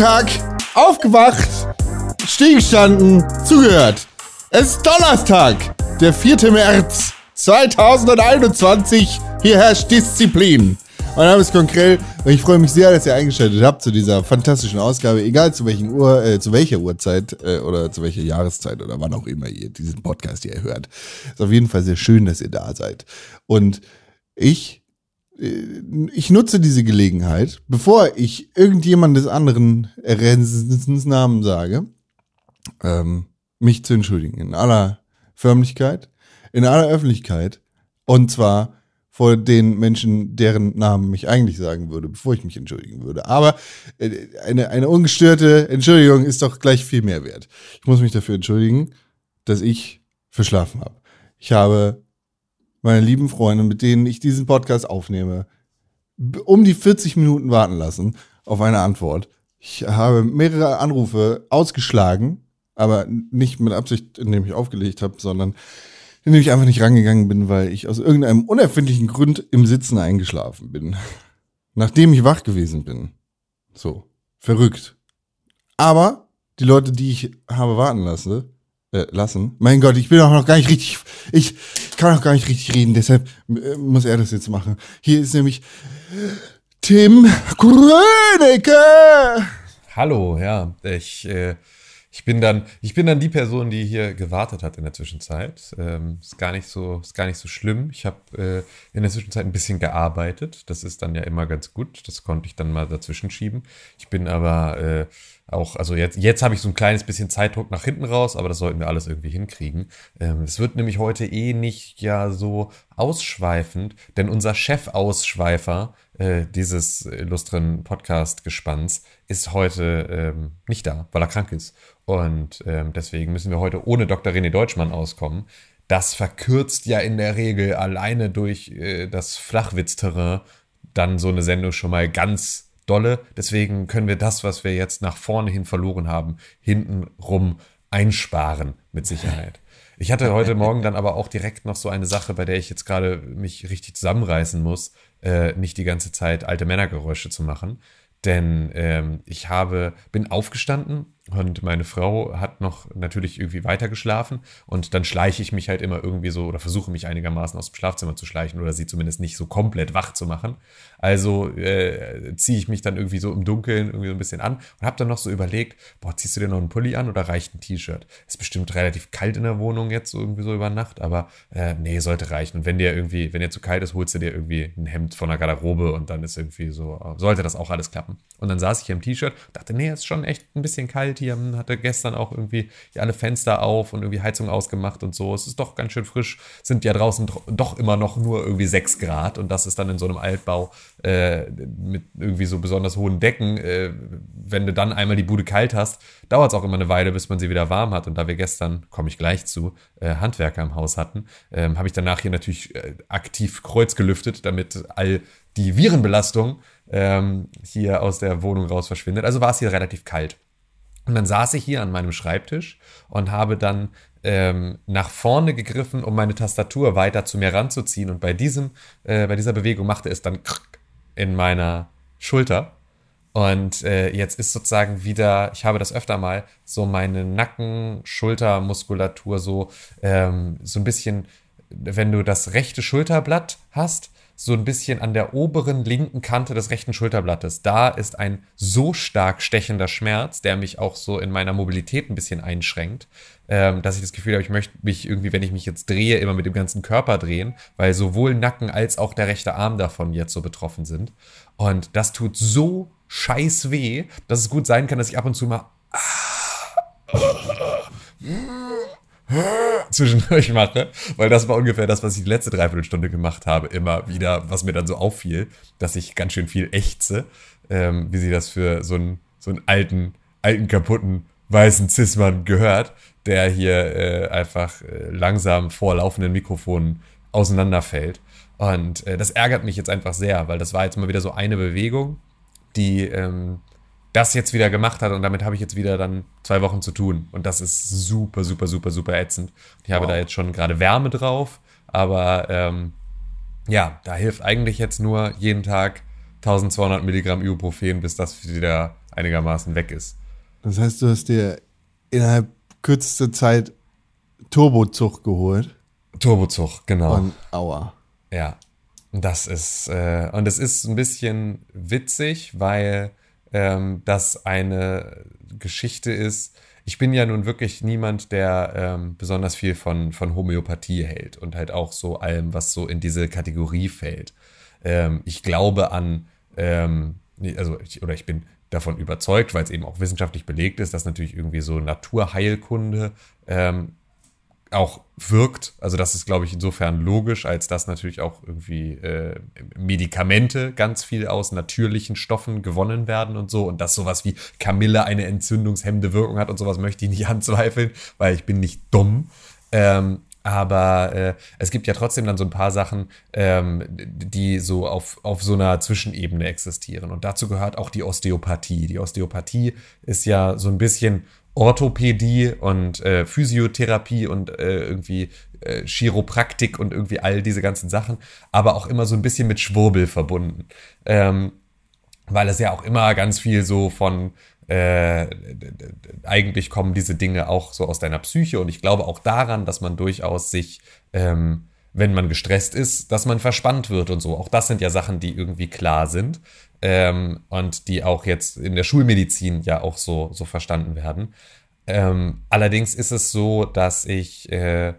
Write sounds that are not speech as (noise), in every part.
Guten Tag, aufgewacht, stillgestanden, zugehört. Es ist Donnerstag, der 4. März 2021. Hier herrscht Disziplin. Mein Name ist Konkrell und ich freue mich sehr, dass ihr eingeschaltet habt zu dieser fantastischen Ausgabe, egal zu welchen Uhr, äh, zu welcher Uhrzeit äh, oder zu welcher Jahreszeit oder wann auch immer ihr diesen Podcast hier hört. Ist auf jeden Fall sehr schön, dass ihr da seid. Und ich, ich nutze diese Gelegenheit, bevor ich irgendjemandes anderen Namen sage, ähm, mich zu entschuldigen in aller Förmlichkeit, in aller Öffentlichkeit und zwar vor den Menschen, deren Namen ich eigentlich sagen würde, bevor ich mich entschuldigen würde. Aber äh, eine, eine ungestörte Entschuldigung ist doch gleich viel mehr wert. Ich muss mich dafür entschuldigen, dass ich verschlafen habe. Ich habe meine lieben Freunde, mit denen ich diesen Podcast aufnehme, um die 40 Minuten warten lassen auf eine Antwort. Ich habe mehrere Anrufe ausgeschlagen, aber nicht mit Absicht, indem ich aufgelegt habe, sondern indem ich einfach nicht rangegangen bin, weil ich aus irgendeinem unerfindlichen Grund im Sitzen eingeschlafen bin. (laughs) Nachdem ich wach gewesen bin. So. Verrückt. Aber die Leute, die ich habe warten lassen, äh, lassen. Mein Gott, ich bin auch noch gar nicht richtig, ich kann auch gar nicht richtig reden, deshalb äh, muss er das jetzt machen. Hier ist nämlich Tim Krönecke. Hallo, ja, ich äh, ich bin dann, ich bin dann die Person, die hier gewartet hat in der Zwischenzeit. Ähm, ist gar nicht so, ist gar nicht so schlimm. Ich habe äh, in der Zwischenzeit ein bisschen gearbeitet. Das ist dann ja immer ganz gut. Das konnte ich dann mal dazwischen schieben. Ich bin aber äh, auch, also jetzt, jetzt habe ich so ein kleines bisschen Zeitdruck nach hinten raus, aber das sollten wir alles irgendwie hinkriegen. Ähm, es wird nämlich heute eh nicht ja so ausschweifend, denn unser Chefausschweifer äh, dieses illustren Podcast-Gespanns ist heute ähm, nicht da, weil er krank ist. Und ähm, deswegen müssen wir heute ohne Dr. René Deutschmann auskommen. Das verkürzt ja in der Regel alleine durch äh, das Flachwitzterrain dann so eine Sendung schon mal ganz dolle. Deswegen können wir das, was wir jetzt nach vorne hin verloren haben, hintenrum einsparen mit Sicherheit. Ich hatte heute Morgen dann aber auch direkt noch so eine Sache, bei der ich jetzt gerade mich richtig zusammenreißen muss, äh, nicht die ganze Zeit alte Männergeräusche zu machen. Denn ähm, ich habe, bin aufgestanden und meine Frau hat noch natürlich irgendwie weiter geschlafen und dann schleiche ich mich halt immer irgendwie so oder versuche mich einigermaßen aus dem Schlafzimmer zu schleichen oder sie zumindest nicht so komplett wach zu machen. Also äh, ziehe ich mich dann irgendwie so im Dunkeln irgendwie so ein bisschen an und habe dann noch so überlegt, boah, ziehst du dir noch einen Pulli an oder reicht ein T-Shirt? Ist bestimmt relativ kalt in der Wohnung jetzt so irgendwie so über Nacht, aber äh, nee, sollte reichen. Und wenn dir irgendwie, wenn dir zu kalt ist, holst du dir irgendwie ein Hemd von der Garderobe und dann ist irgendwie so, sollte das auch alles klappen. Und dann saß ich hier im T-Shirt, dachte, nee, ist schon echt ein bisschen kalt hier, hatte gestern auch irgendwie alle Fenster auf und irgendwie Heizung ausgemacht und so. Es ist doch ganz schön frisch, sind ja draußen doch immer noch nur irgendwie 6 Grad und das ist dann in so einem Altbau äh, mit irgendwie so besonders hohen Decken. Äh, wenn du dann einmal die Bude kalt hast, dauert es auch immer eine Weile, bis man sie wieder warm hat. Und da wir gestern, komme ich gleich zu, äh, Handwerker im Haus hatten, ähm, habe ich danach hier natürlich äh, aktiv Kreuz gelüftet, damit all die Virenbelastung ähm, hier aus der Wohnung raus verschwindet. Also war es hier relativ kalt. Und dann saß ich hier an meinem Schreibtisch und habe dann ähm, nach vorne gegriffen, um meine Tastatur weiter zu mir ranzuziehen. Und bei, diesem, äh, bei dieser Bewegung machte es dann in meiner Schulter. Und äh, jetzt ist sozusagen wieder, ich habe das öfter mal, so meine Nacken-Schultermuskulatur so, ähm, so ein bisschen, wenn du das rechte Schulterblatt hast, so ein bisschen an der oberen linken Kante des rechten Schulterblattes. Da ist ein so stark stechender Schmerz, der mich auch so in meiner Mobilität ein bisschen einschränkt, ähm, dass ich das Gefühl habe, ich möchte mich irgendwie, wenn ich mich jetzt drehe, immer mit dem ganzen Körper drehen, weil sowohl Nacken als auch der rechte Arm davon jetzt so betroffen sind. Und das tut so scheiß weh, dass es gut sein kann, dass ich ab und zu mal (laughs) zwischendurch mache, weil das war ungefähr das, was ich die letzte Dreiviertelstunde gemacht habe, immer wieder, was mir dann so auffiel, dass ich ganz schön viel ächze, ähm, wie sie das für so einen, so einen alten, alten, kaputten, weißen Cis-Mann gehört, der hier äh, einfach äh, langsam vor laufenden Mikrofonen auseinanderfällt. Und äh, das ärgert mich jetzt einfach sehr, weil das war jetzt mal wieder so eine Bewegung, die ähm, das jetzt wieder gemacht hat und damit habe ich jetzt wieder dann zwei Wochen zu tun. Und das ist super, super, super, super ätzend. Ich habe wow. da jetzt schon gerade Wärme drauf, aber ähm, ja, da hilft eigentlich jetzt nur jeden Tag 1200 Milligramm Ibuprofen, bis das wieder einigermaßen weg ist. Das heißt, du hast dir innerhalb kürzester Zeit Turbozug geholt. Turbozug, genau. Und aua. Ja. Das ist, äh, und es ist ein bisschen witzig, weil ähm, das eine Geschichte ist. Ich bin ja nun wirklich niemand, der ähm, besonders viel von, von Homöopathie hält und halt auch so allem, was so in diese Kategorie fällt. Ähm, ich glaube an, ähm, also ich, oder ich bin davon überzeugt, weil es eben auch wissenschaftlich belegt ist, dass natürlich irgendwie so Naturheilkunde ähm, auch wirkt. Also das ist, glaube ich, insofern logisch, als dass natürlich auch irgendwie äh, Medikamente ganz viel aus natürlichen Stoffen gewonnen werden und so. Und dass sowas wie Kamille eine entzündungshemmende Wirkung hat und sowas möchte ich nicht (laughs) anzweifeln, weil ich bin nicht dumm. Ähm, aber äh, es gibt ja trotzdem dann so ein paar Sachen, ähm, die so auf, auf so einer Zwischenebene existieren. Und dazu gehört auch die Osteopathie. Die Osteopathie ist ja so ein bisschen Orthopädie und äh, Physiotherapie und äh, irgendwie äh, Chiropraktik und irgendwie all diese ganzen Sachen, aber auch immer so ein bisschen mit Schwurbel verbunden. Ähm, weil es ja auch immer ganz viel so von äh, eigentlich kommen diese Dinge auch so aus deiner Psyche und ich glaube auch daran, dass man durchaus sich ähm, wenn man gestresst ist, dass man verspannt wird und so. Auch das sind ja Sachen, die irgendwie klar sind ähm, und die auch jetzt in der Schulmedizin ja auch so, so verstanden werden. Ähm, allerdings ist es so, dass ich, äh,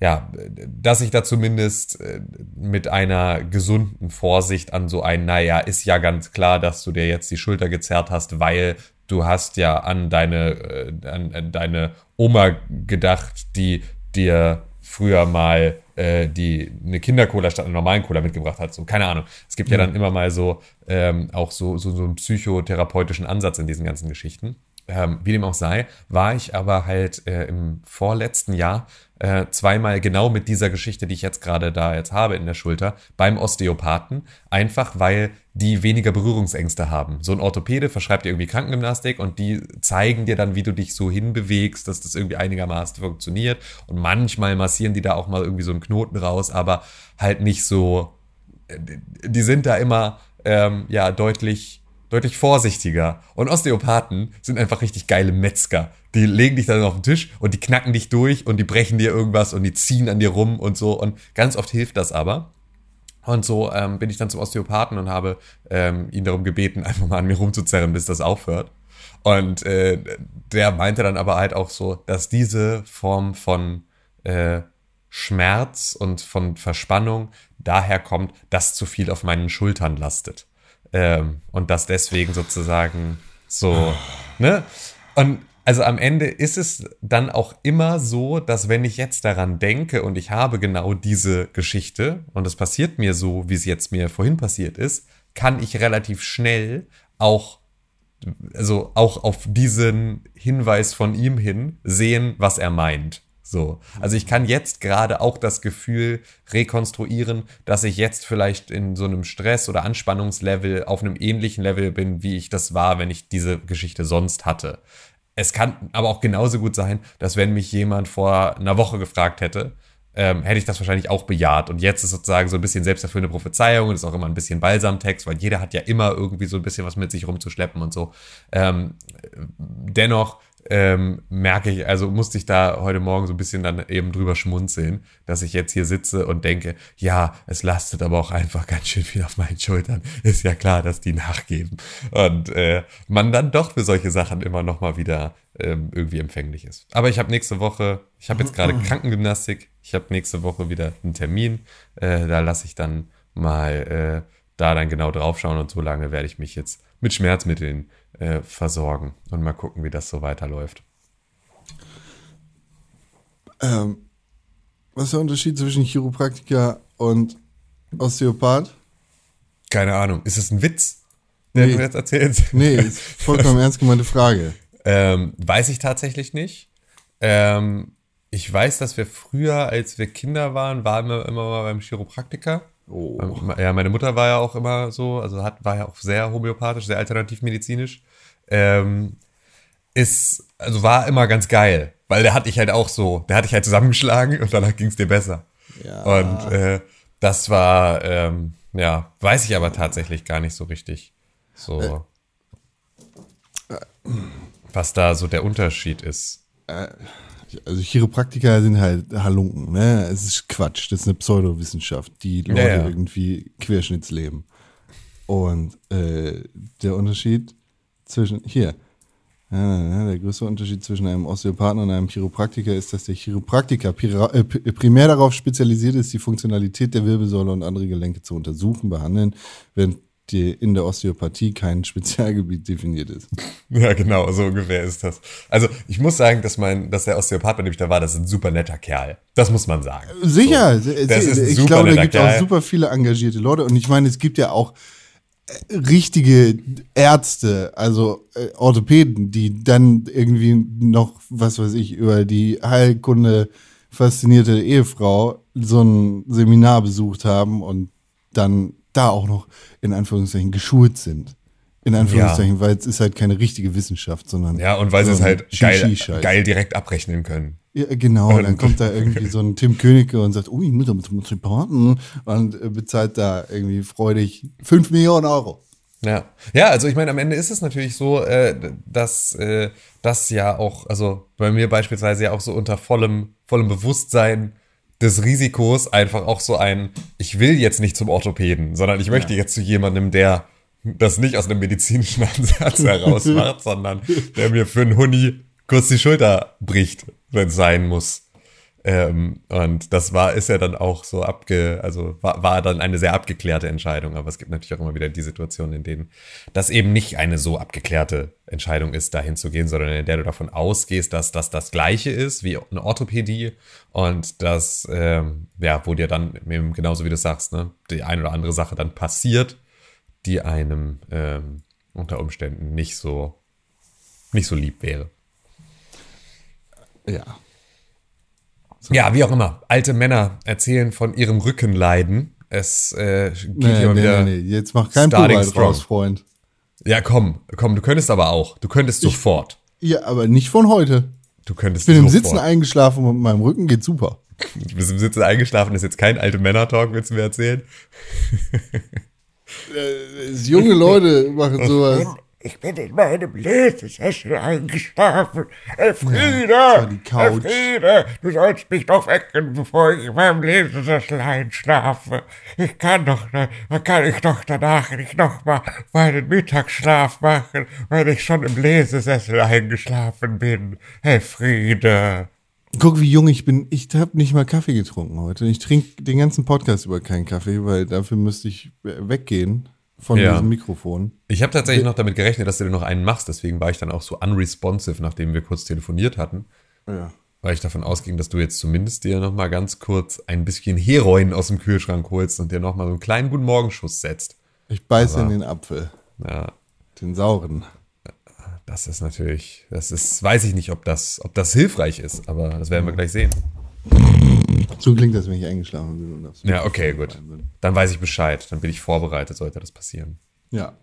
ja, dass ich da zumindest äh, mit einer gesunden Vorsicht an so ein, naja, ist ja ganz klar, dass du dir jetzt die Schulter gezerrt hast, weil du hast ja an deine, äh, an, an deine Oma gedacht, die dir früher mal äh, die eine Kindercola statt einer normalen Cola mitgebracht hat. So, keine Ahnung. Es gibt ja, ja dann immer mal so ähm, auch so, so, so einen psychotherapeutischen Ansatz in diesen ganzen Geschichten. Ähm, wie dem auch sei, war ich aber halt äh, im vorletzten Jahr äh, zweimal genau mit dieser Geschichte, die ich jetzt gerade da jetzt habe in der Schulter, beim Osteopathen, einfach weil die weniger Berührungsängste haben. So ein Orthopäde verschreibt dir irgendwie Krankengymnastik und die zeigen dir dann, wie du dich so hinbewegst, dass das irgendwie einigermaßen funktioniert. Und manchmal massieren die da auch mal irgendwie so einen Knoten raus, aber halt nicht so. Äh, die sind da immer ähm, ja deutlich deutlich vorsichtiger. Und Osteopathen sind einfach richtig geile Metzger. Die legen dich dann auf den Tisch und die knacken dich durch und die brechen dir irgendwas und die ziehen an dir rum und so. Und ganz oft hilft das aber. Und so ähm, bin ich dann zum Osteopathen und habe ähm, ihn darum gebeten, (laughs) einfach mal an mir rumzuzerren, bis das aufhört. Und äh, der meinte dann aber halt auch so, dass diese Form von äh, Schmerz und von Verspannung daher kommt, dass zu viel auf meinen Schultern lastet. Ähm, und das deswegen sozusagen so, ne? Und also am Ende ist es dann auch immer so, dass wenn ich jetzt daran denke und ich habe genau diese Geschichte und es passiert mir so, wie es jetzt mir vorhin passiert ist, kann ich relativ schnell auch also auch auf diesen Hinweis von ihm hin sehen, was er meint. So. Also ich kann jetzt gerade auch das Gefühl rekonstruieren, dass ich jetzt vielleicht in so einem Stress- oder Anspannungslevel auf einem ähnlichen Level bin, wie ich das war, wenn ich diese Geschichte sonst hatte. Es kann aber auch genauso gut sein, dass wenn mich jemand vor einer Woche gefragt hätte, ähm, hätte ich das wahrscheinlich auch bejaht. Und jetzt ist sozusagen so ein bisschen selbsterfüllende Prophezeiung und ist auch immer ein bisschen Balsamtext, weil jeder hat ja immer irgendwie so ein bisschen was mit sich rumzuschleppen und so. Ähm, dennoch ähm, merke ich, also musste ich da heute Morgen so ein bisschen dann eben drüber schmunzeln, dass ich jetzt hier sitze und denke, ja, es lastet aber auch einfach ganz schön viel auf meinen Schultern. (laughs) Ist ja klar, dass die nachgeben. Und äh, man dann doch für solche Sachen immer noch mal wieder ähm, irgendwie empfänglich ist. Aber ich habe nächste Woche, ich habe jetzt gerade (laughs) Krankengymnastik, ich habe nächste Woche wieder einen Termin. Äh, da lasse ich dann mal äh, da dann genau draufschauen und so lange werde ich mich jetzt mit Schmerzmitteln äh, versorgen und mal gucken, wie das so weiterläuft. Ähm, was ist der Unterschied zwischen Chiropraktiker und Osteopath? Keine Ahnung. Ist es ein Witz, den nee. du jetzt erzählst? Nee, ist vollkommen (laughs) ernst gemeinte Frage. Ähm, weiß ich tatsächlich nicht. Ähm, ich weiß, dass wir früher, als wir Kinder waren, waren wir immer mal beim Chiropraktiker. Oh. Ja, meine Mutter war ja auch immer so, also hat, war ja auch sehr homöopathisch, sehr alternativmedizinisch. Ähm, ist, also war immer ganz geil, weil der hatte ich halt auch so, der hatte ich halt zusammengeschlagen und danach ging es dir besser. Ja. Und äh, das war, ähm, Ja, weiß ich aber tatsächlich gar nicht so richtig. So. was da so der Unterschied ist. Also Chiropraktiker sind halt Halunken, ne? Es ist Quatsch, das ist eine Pseudowissenschaft, die Leute Ja, ja. irgendwie Querschnittsleben. Und äh, der Unterschied zwischen, hier, ja, der größte Unterschied zwischen einem Osteopathen und einem Chiropraktiker ist, dass der Chiropraktiker äh, primär darauf spezialisiert ist, die Funktionalität der Wirbelsäule und andere Gelenke zu untersuchen, behandeln, während die in der Osteopathie kein (laughs) Spezialgebiet definiert ist. Ja, genau, so ungefähr ist das. Also, ich muss sagen, dass mein, dass der Osteopath, bei dem ich da war, das ist ein super netter Kerl. Das muss man sagen. Sicher, So. Das ist ein ich super glaube, da gibt es auch super viele engagierte Leute und ich meine, es gibt ja auch äh, richtige Ärzte, also äh, Orthopäden, die dann irgendwie noch, was weiß ich, über die Heilkunde faszinierte Ehefrau so ein Seminar besucht haben und dann da auch noch in Anführungszeichen geschult sind. In Anführungszeichen, weil es ist halt keine richtige Wissenschaft, sondern Ja, und weil sie so es halt geil, geil direkt abrechnen können. Ja, genau, Und- dann kommt da (laughs) irgendwie so ein Tim Königke und sagt, oh, ich muss damit Reporten und äh, bezahlt da irgendwie freudig 5 Millionen Euro. Ja, ja, also ich meine, am Ende ist es natürlich so, äh, dass äh, das ja auch, also bei mir beispielsweise ja auch so unter vollem, vollem Bewusstsein des Risikos einfach auch so ein, ich will jetzt nicht zum Orthopäden, sondern ich möchte jetzt zu jemandem, der das nicht aus einem medizinischen (laughs) Ansatz heraus macht, sondern der mir für einen Huni kurz die Schulter bricht, wenn es sein muss. Ähm, und das war, ist ja dann auch so abge, also war, war dann eine sehr abgeklärte Entscheidung. Aber es gibt natürlich auch immer wieder die Situationen, in denen das eben nicht eine so abgeklärte Entscheidung ist, dahin zu gehen, sondern in der du davon ausgehst, dass das das Gleiche ist wie eine Orthopädie und dass, ähm, ja, wo dir dann eben genauso wie du sagst, ne, die eine oder andere Sache dann passiert, die einem ähm, unter Umständen nicht so, nicht so lieb wäre. Ja. Ja, wie auch immer. Alte Männer erzählen von ihrem Rückenleiden. Es äh, geht Nee, hier nee, wieder. nee, nee, jetzt mach kein Starting strong. raus, Freund. Ja, komm, komm, du könntest aber auch. Du könntest sofort. Ja, aber nicht von heute. Du könntest Ich bin im sofort. Sitzen eingeschlafen und mit meinem Rücken geht super. Du bist im Sitzen eingeschlafen, ist jetzt kein alte Männer-Talk, willst du mir erzählen? Junge Leute machen (laughs) sowas. Ich bin in meinem Lesesessel eingeschlafen. Elfriede! die Couch. Elfriede! Du sollst mich doch wecken, bevor ich in meinem Lesesessel einschlafe. Ich kann doch, dann kann ich doch danach nicht nochmal meinen Mittagsschlaf machen, weil ich schon im Lesesessel eingeschlafen bin. Elfriede! Guck, wie jung ich bin. Ich habe nicht mal Kaffee getrunken heute. Ich trinke den ganzen Podcast über keinen Kaffee, weil dafür müsste ich äh, weggehen von Ja. diesem Mikrofon. Ich habe tatsächlich noch damit gerechnet, dass du dir noch einen machst, deswegen war ich dann auch so unresponsive, nachdem wir kurz telefoniert hatten. Ja. Weil ich davon ausging, dass du jetzt zumindest dir noch mal ganz kurz ein bisschen Heroin aus dem Kühlschrank holst und dir noch mal so einen kleinen guten Morgenschuss setzt. Ich beiße Aber- in den Apfel. Ja, Den sauren. das ist natürlich, das ist, weiß ich nicht, ob das, ob das hilfreich ist, aber das werden wir gleich sehen. So klingt das, wenn ich eingeschlafen bin. Und Ja, okay, gut. Dann weiß ich Bescheid, dann bin ich vorbereitet, sollte das passieren. Ja.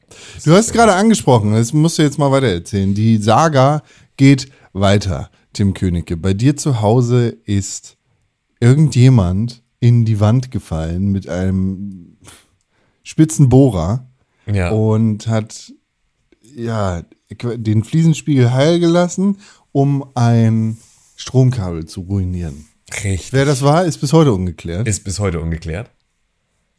Du hast gerade angesprochen, das musst du jetzt mal weiter erzählen. Die Saga geht weiter, Tim Königke. Bei dir zu Hause ist irgendjemand in die Wand gefallen mit einem spitzen Bohrer Ja. und hat ja den Fliesenspiegel heil gelassen, um ein Stromkabel zu ruinieren. Richtig. Wer das war, ist bis heute ungeklärt. Ist bis heute ungeklärt.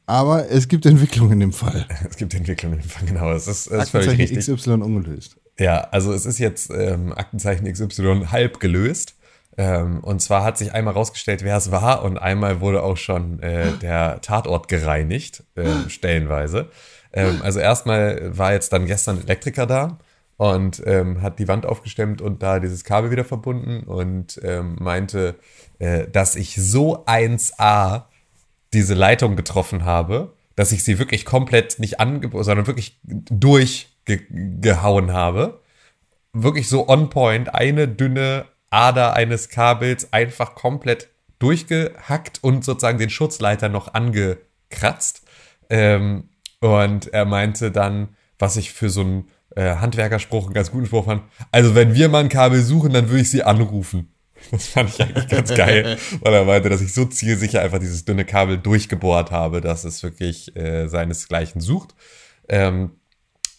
Aber es gibt Entwicklungen in dem Fall. (laughs) Es gibt Entwicklungen, genau, es ist, es ist völlig Aktenzeichen richtig. XY ungelöst. Ja, also es ist jetzt ähm, Aktenzeichen XY halb gelöst. Ähm, und zwar hat sich einmal rausgestellt, wer es war, und einmal wurde auch schon äh, der Tatort gereinigt, äh, (gasps) stellenweise. Ähm, also erstmal war jetzt dann gestern Elektriker da und ähm, hat die Wand aufgestemmt und da dieses Kabel wieder verbunden und ähm, meinte, äh, dass ich so 1A diese Leitung getroffen habe, dass ich sie wirklich komplett nicht ange, sondern wirklich durchgehauen habe. Wirklich so on point, eine dünne Ader eines Kabels einfach komplett durchgehackt und sozusagen den Schutzleiter noch angekratzt. Ähm, und er meinte dann, was ich für so einen äh, Handwerkerspruch, einen ganz guten Spruch fand, also wenn wir mal ein Kabel suchen, dann würde ich sie anrufen. (laughs) Das fand ich eigentlich ganz geil, weil er meinte, dass ich so zielsicher einfach dieses dünne Kabel durchgebohrt habe, dass es wirklich äh, seinesgleichen sucht. Ähm,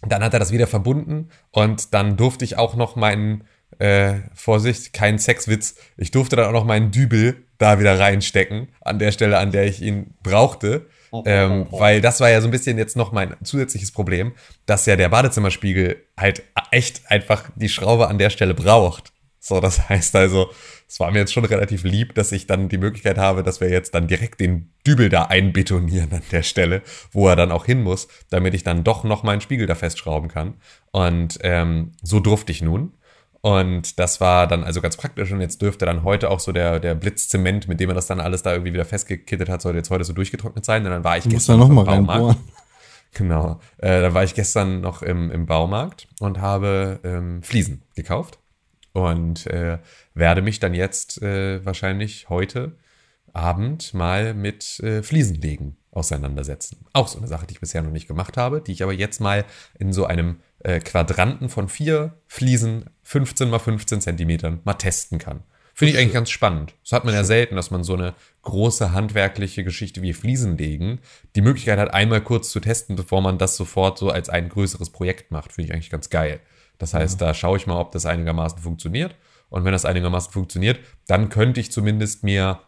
dann hat er das wieder verbunden und dann durfte ich auch noch meinen, äh, Vorsicht, kein Sexwitz, ich durfte dann auch noch meinen Dübel da wieder reinstecken, an der Stelle, an der ich ihn brauchte. Ähm, weil das war ja so ein bisschen jetzt noch mein zusätzliches Problem, dass ja der Badezimmerspiegel halt echt einfach die Schraube an der Stelle braucht. So, das (laughs) heißt also, es war mir jetzt schon relativ lieb, dass ich dann die Möglichkeit habe, dass wir jetzt dann direkt den Dübel da einbetonieren an der Stelle, wo er dann auch hin muss, damit ich dann doch noch meinen Spiegel da festschrauben kann. Und ähm, so durfte ich nun. Und das war dann also ganz praktisch. Und jetzt dürfte dann heute auch so der, der Blitzzement, mit dem er das dann alles da irgendwie wieder festgekittet hat, sollte jetzt heute so durchgetrocknet sein. Und dann war ich Du gestern noch mal im Baumarkt. (laughs) Genau. Äh, da war ich gestern noch im, im Baumarkt und habe ähm, Fliesen gekauft. Und äh, werde mich dann jetzt äh, wahrscheinlich heute Abend mal mit äh, Fliesenlegen auseinandersetzen. Auch so eine Sache, die ich bisher noch nicht gemacht habe, die ich aber jetzt mal in so einem äh, Quadranten von vier Fliesen, 15 mal 15 Zentimetern, mal testen kann. Finde ich eigentlich ganz spannend. Das hat man ja selten, dass man so eine große handwerkliche Geschichte wie Fliesenlegen die Möglichkeit hat, einmal kurz zu testen, bevor man das sofort so als ein größeres Projekt macht. Finde ich eigentlich ganz geil. Das heißt, da schaue ich mal, ob das einigermaßen funktioniert. Und wenn das einigermaßen funktioniert, dann könnte ich zumindest mir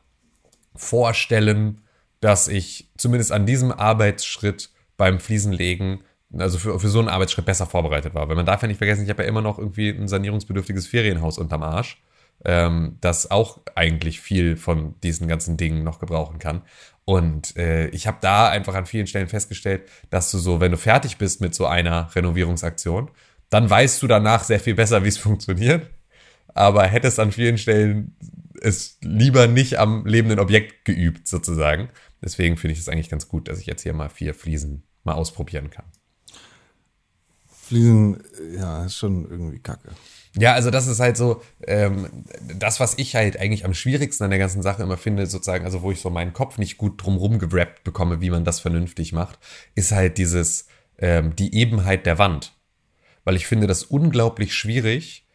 vorstellen, dass ich zumindest an diesem Arbeitsschritt beim Fliesenlegen, also für, für so einen Arbeitsschritt besser vorbereitet war. Weil man darf ja nicht vergessen, ich habe ja immer noch irgendwie ein sanierungsbedürftiges Ferienhaus unterm Arsch, ähm, das auch eigentlich viel von diesen ganzen Dingen noch gebrauchen kann. Und äh, ich habe da einfach an vielen Stellen festgestellt, dass du so, wenn du fertig bist mit so einer Renovierungsaktion, dann weißt du danach sehr viel besser, wie es funktioniert. Aber hättest an vielen Stellen es lieber nicht am lebenden Objekt geübt, sozusagen. Deswegen finde ich es eigentlich ganz gut, dass ich jetzt hier mal vier Fliesen mal ausprobieren kann. Fliesen, ja, ist schon irgendwie kacke. Ja, also das ist halt so, ähm, das, was ich halt eigentlich am schwierigsten an der ganzen Sache immer finde, sozusagen, also wo ich so meinen Kopf nicht gut drumrum gerappt bekomme, wie man das vernünftig macht, ist halt dieses, ähm, die Ebenheit der Wand. Weil ich finde das unglaublich schwierig,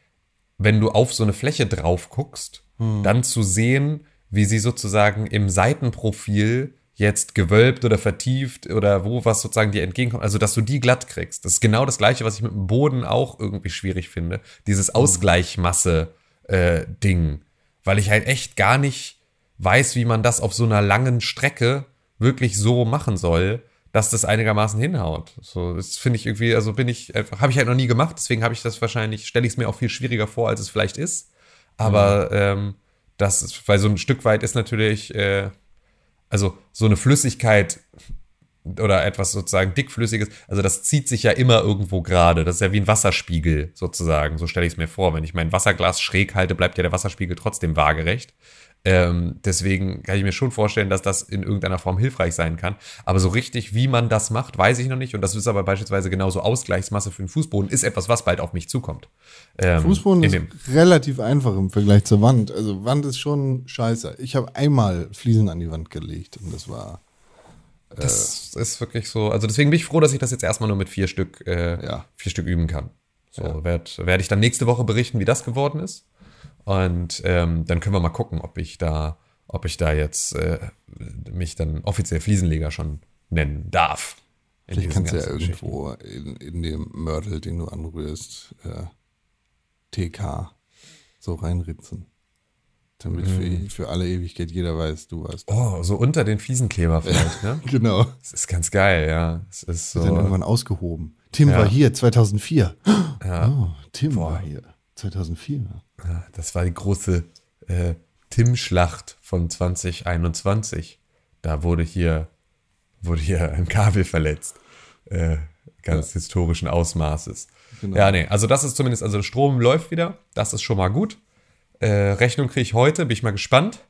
wenn du auf so eine Fläche drauf guckst, dann zu sehen, wie sie sozusagen im Seitenprofil jetzt gewölbt oder vertieft oder wo was sozusagen dir entgegenkommt, also dass du die glatt kriegst. Das ist genau das gleiche, was ich mit dem Boden auch irgendwie schwierig finde. Dieses Ausgleichmasse-Ding. Weil ich halt echt gar nicht weiß, wie man das auf so einer langen Strecke wirklich so machen soll, dass das einigermaßen hinhaut. So, das finde ich irgendwie, also bin ich einfach, habe ich halt noch nie gemacht, deswegen habe ich das wahrscheinlich, stelle ich es mir auch viel schwieriger vor, als es vielleicht ist. Aber ähm, das ist, weil so ein Stück weit ist natürlich, äh, also so eine Flüssigkeit oder etwas sozusagen dickflüssiges, also das zieht sich ja immer irgendwo gerade. Das ist ja wie ein Wasserspiegel sozusagen. So stelle ich es mir vor. Wenn ich mein Wasserglas schräg halte, bleibt ja der Wasserspiegel trotzdem waagerecht. Ähm, deswegen kann ich mir schon vorstellen, dass das in irgendeiner Form hilfreich sein kann. Aber so richtig, wie man das macht, weiß ich noch nicht. Und das ist aber beispielsweise genauso Ausgleichsmasse für den Fußboden, ist etwas, was bald auf mich zukommt. Ähm, Fußboden ist relativ einfach im Vergleich zur Wand. Also Wand ist schon scheiße. Ich habe einmal Fliesen an die Wand gelegt und das war das ist wirklich so. Also deswegen bin ich froh, dass ich das jetzt erstmal nur mit vier Stück, äh, Ja. vier Stück üben kann. So Ja. werde werd ich dann nächste Woche berichten, wie das geworden ist. Und ähm, dann können wir mal gucken, ob ich da, ob ich da jetzt äh, mich dann offiziell Fliesenleger schon nennen darf. Vielleicht kannst du ja irgendwo in, in dem Mörtel, den du anrührst, äh, TK so reinritzen. Damit für, für alle Ewigkeit jeder weiß, du warst. Oh, so unter den Fliesenkleber vielleicht, ne? (laughs) Genau. Das ist ganz geil, ja. Es ist Wird dann so. irgendwann ausgehoben. Tim Ja. war hier 2004. Ja. Oh, Tim war hier 2004. Ja, das war die große äh, Tim-Schlacht von 2021. Da wurde hier, wurde hier ein Kabel verletzt. Äh, ganz historischen Ausmaßes. Genau. Ja, nee, also das ist zumindest, also der Strom läuft wieder. Das ist schon mal gut. Äh, Rechnung kriege ich heute, bin ich mal gespannt.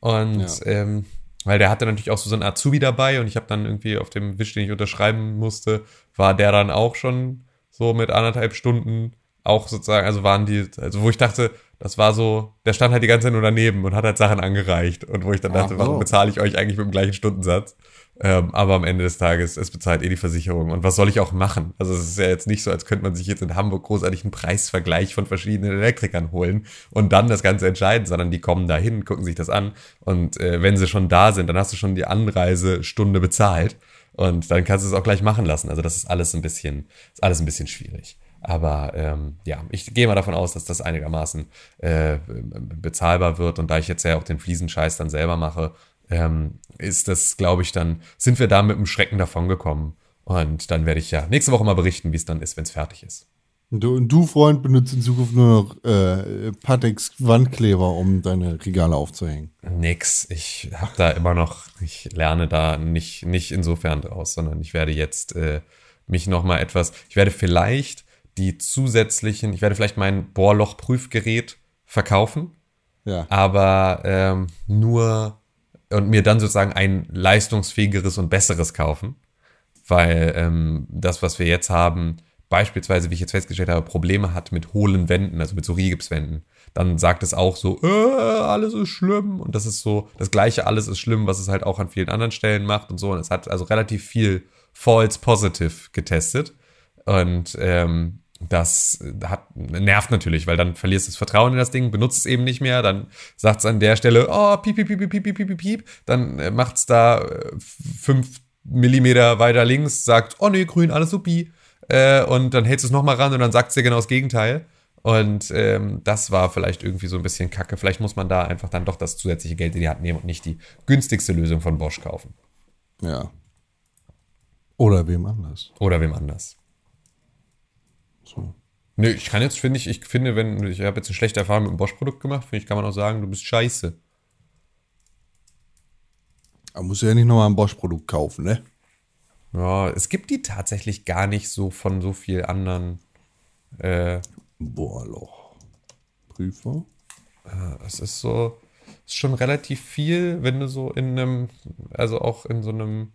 Und Ja. ähm, weil der hatte natürlich auch so, so einen Azubi dabei und ich habe dann irgendwie auf dem Wisch, den ich unterschreiben musste, war der dann auch schon so mit anderthalb Stunden auch sozusagen, also waren die, also wo ich dachte, das war so, der stand halt die ganze Zeit nur daneben und hat halt Sachen angereicht und wo ich dann Ach dachte, warum so. bezahle ich euch eigentlich mit dem gleichen Stundensatz? Ähm, aber am Ende des Tages, es bezahlt eh die Versicherung. Und was soll ich auch machen? Also es ist ja jetzt nicht so, als könnte man sich jetzt in Hamburg großartig einen Preisvergleich von verschiedenen Elektrikern holen und dann das Ganze entscheiden, sondern die kommen da hin, gucken sich das an. Und äh, wenn sie schon da sind, dann hast du schon die Anreisestunde bezahlt. Und dann kannst du es auch gleich machen lassen. Also das ist alles ein bisschen, ist alles ein bisschen schwierig. Aber ähm, ja, ich gehe mal davon aus, dass das einigermaßen äh, bezahlbar wird. Und da ich jetzt ja auch den Fliesenscheiß dann selber mache, ähm, ist das, glaube ich, dann, sind wir da mit dem Schrecken davongekommen. Und dann werde ich ja nächste Woche mal berichten, wie es dann ist, wenn es fertig ist. Du, und du, Freund, benutzt in Zukunft nur noch äh, Patex Wandkleber, um deine Regale aufzuhängen. Nix. Ich habe da immer noch, ich lerne da nicht, nicht insofern draus, sondern ich werde jetzt äh, mich noch mal etwas, ich werde vielleicht die zusätzlichen, ich werde vielleicht mein Bohrloch-Prüfgerät verkaufen, Ja. aber ähm, nur und mir dann sozusagen ein leistungsfähigeres und besseres kaufen, weil ähm, das, was wir jetzt haben, beispielsweise, wie ich jetzt festgestellt habe, Probleme hat mit hohlen Wänden, also mit so Rigipswänden, dann sagt es auch so, äh, alles ist schlimm und das ist so, das gleiche alles ist schlimm, was es halt auch an vielen anderen Stellen macht und so und es hat also relativ viel False Positive getestet und ähm, das äh, hat, nervt natürlich, weil dann verlierst du das Vertrauen in das Ding, benutzt es eben nicht mehr, dann sagt es an der Stelle, oh, piep, piep, piep, piep, piep, piep, piep, dann äh, macht es da äh, fünf Millimeter weiter links, sagt, oh nee, grün, alles supi, äh, und dann hältst du es nochmal ran und dann sagt es dir genau das Gegenteil. Und ähm, das war vielleicht irgendwie so ein bisschen kacke. Vielleicht muss man da einfach dann doch das zusätzliche Geld in die Hand nehmen und nicht die günstigste Lösung von Bosch kaufen. Ja. Oder wem anders. Oder wem anders. So. Nö, ich kann jetzt, finde ich, ich finde, wenn, ich habe jetzt eine schlechte Erfahrung mit einem Bosch-Produkt gemacht, finde ich, kann man auch sagen, du bist scheiße. Da musst du ja nicht nochmal ein Bosch-Produkt kaufen, ne? Ja, es gibt die tatsächlich gar nicht so von so viel anderen. Äh, Bohrloch. Prüfer. es ist so, ist schon relativ viel, wenn du so in einem, also auch in so einem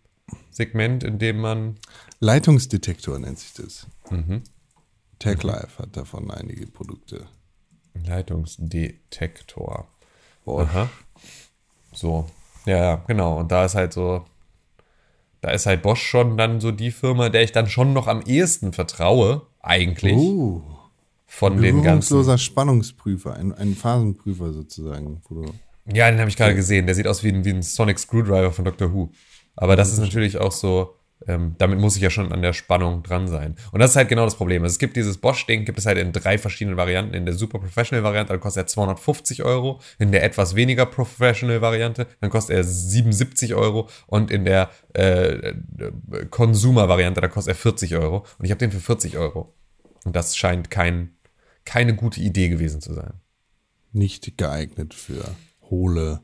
Segment, in dem man, Leitungsdetektor nennt sich das. Mhm. Tech Life hat davon einige Produkte. Leitungsdetektor. Bosch. Aha. So. Ja, genau. Und da ist halt so, da ist halt Bosch schon dann so die Firma, der ich dann schon noch am ehesten vertraue, eigentlich, Oh. von den ganzen. Spannungsprüfer, ein, ein Phasenprüfer sozusagen. Ja, den habe ich gerade gesehen. Der sieht aus wie ein, wie ein Sonic Screwdriver von Doctor Who. Aber das ist natürlich auch so, ähm, damit muss ich ja schon an der Spannung dran sein. Und das ist halt genau das Problem. Also es gibt dieses Bosch-Ding, gibt es halt in drei verschiedenen Varianten. In der Super Professional-Variante, dann kostet er 250 Euro. In der etwas weniger Professional-Variante, dann kostet er 77 Euro. Und in der äh, Consumer-Variante, da kostet er 40 Euro. Und ich habe den für 40 Euro. Und das scheint kein, keine gute Idee gewesen zu sein. nicht geeignet für hohle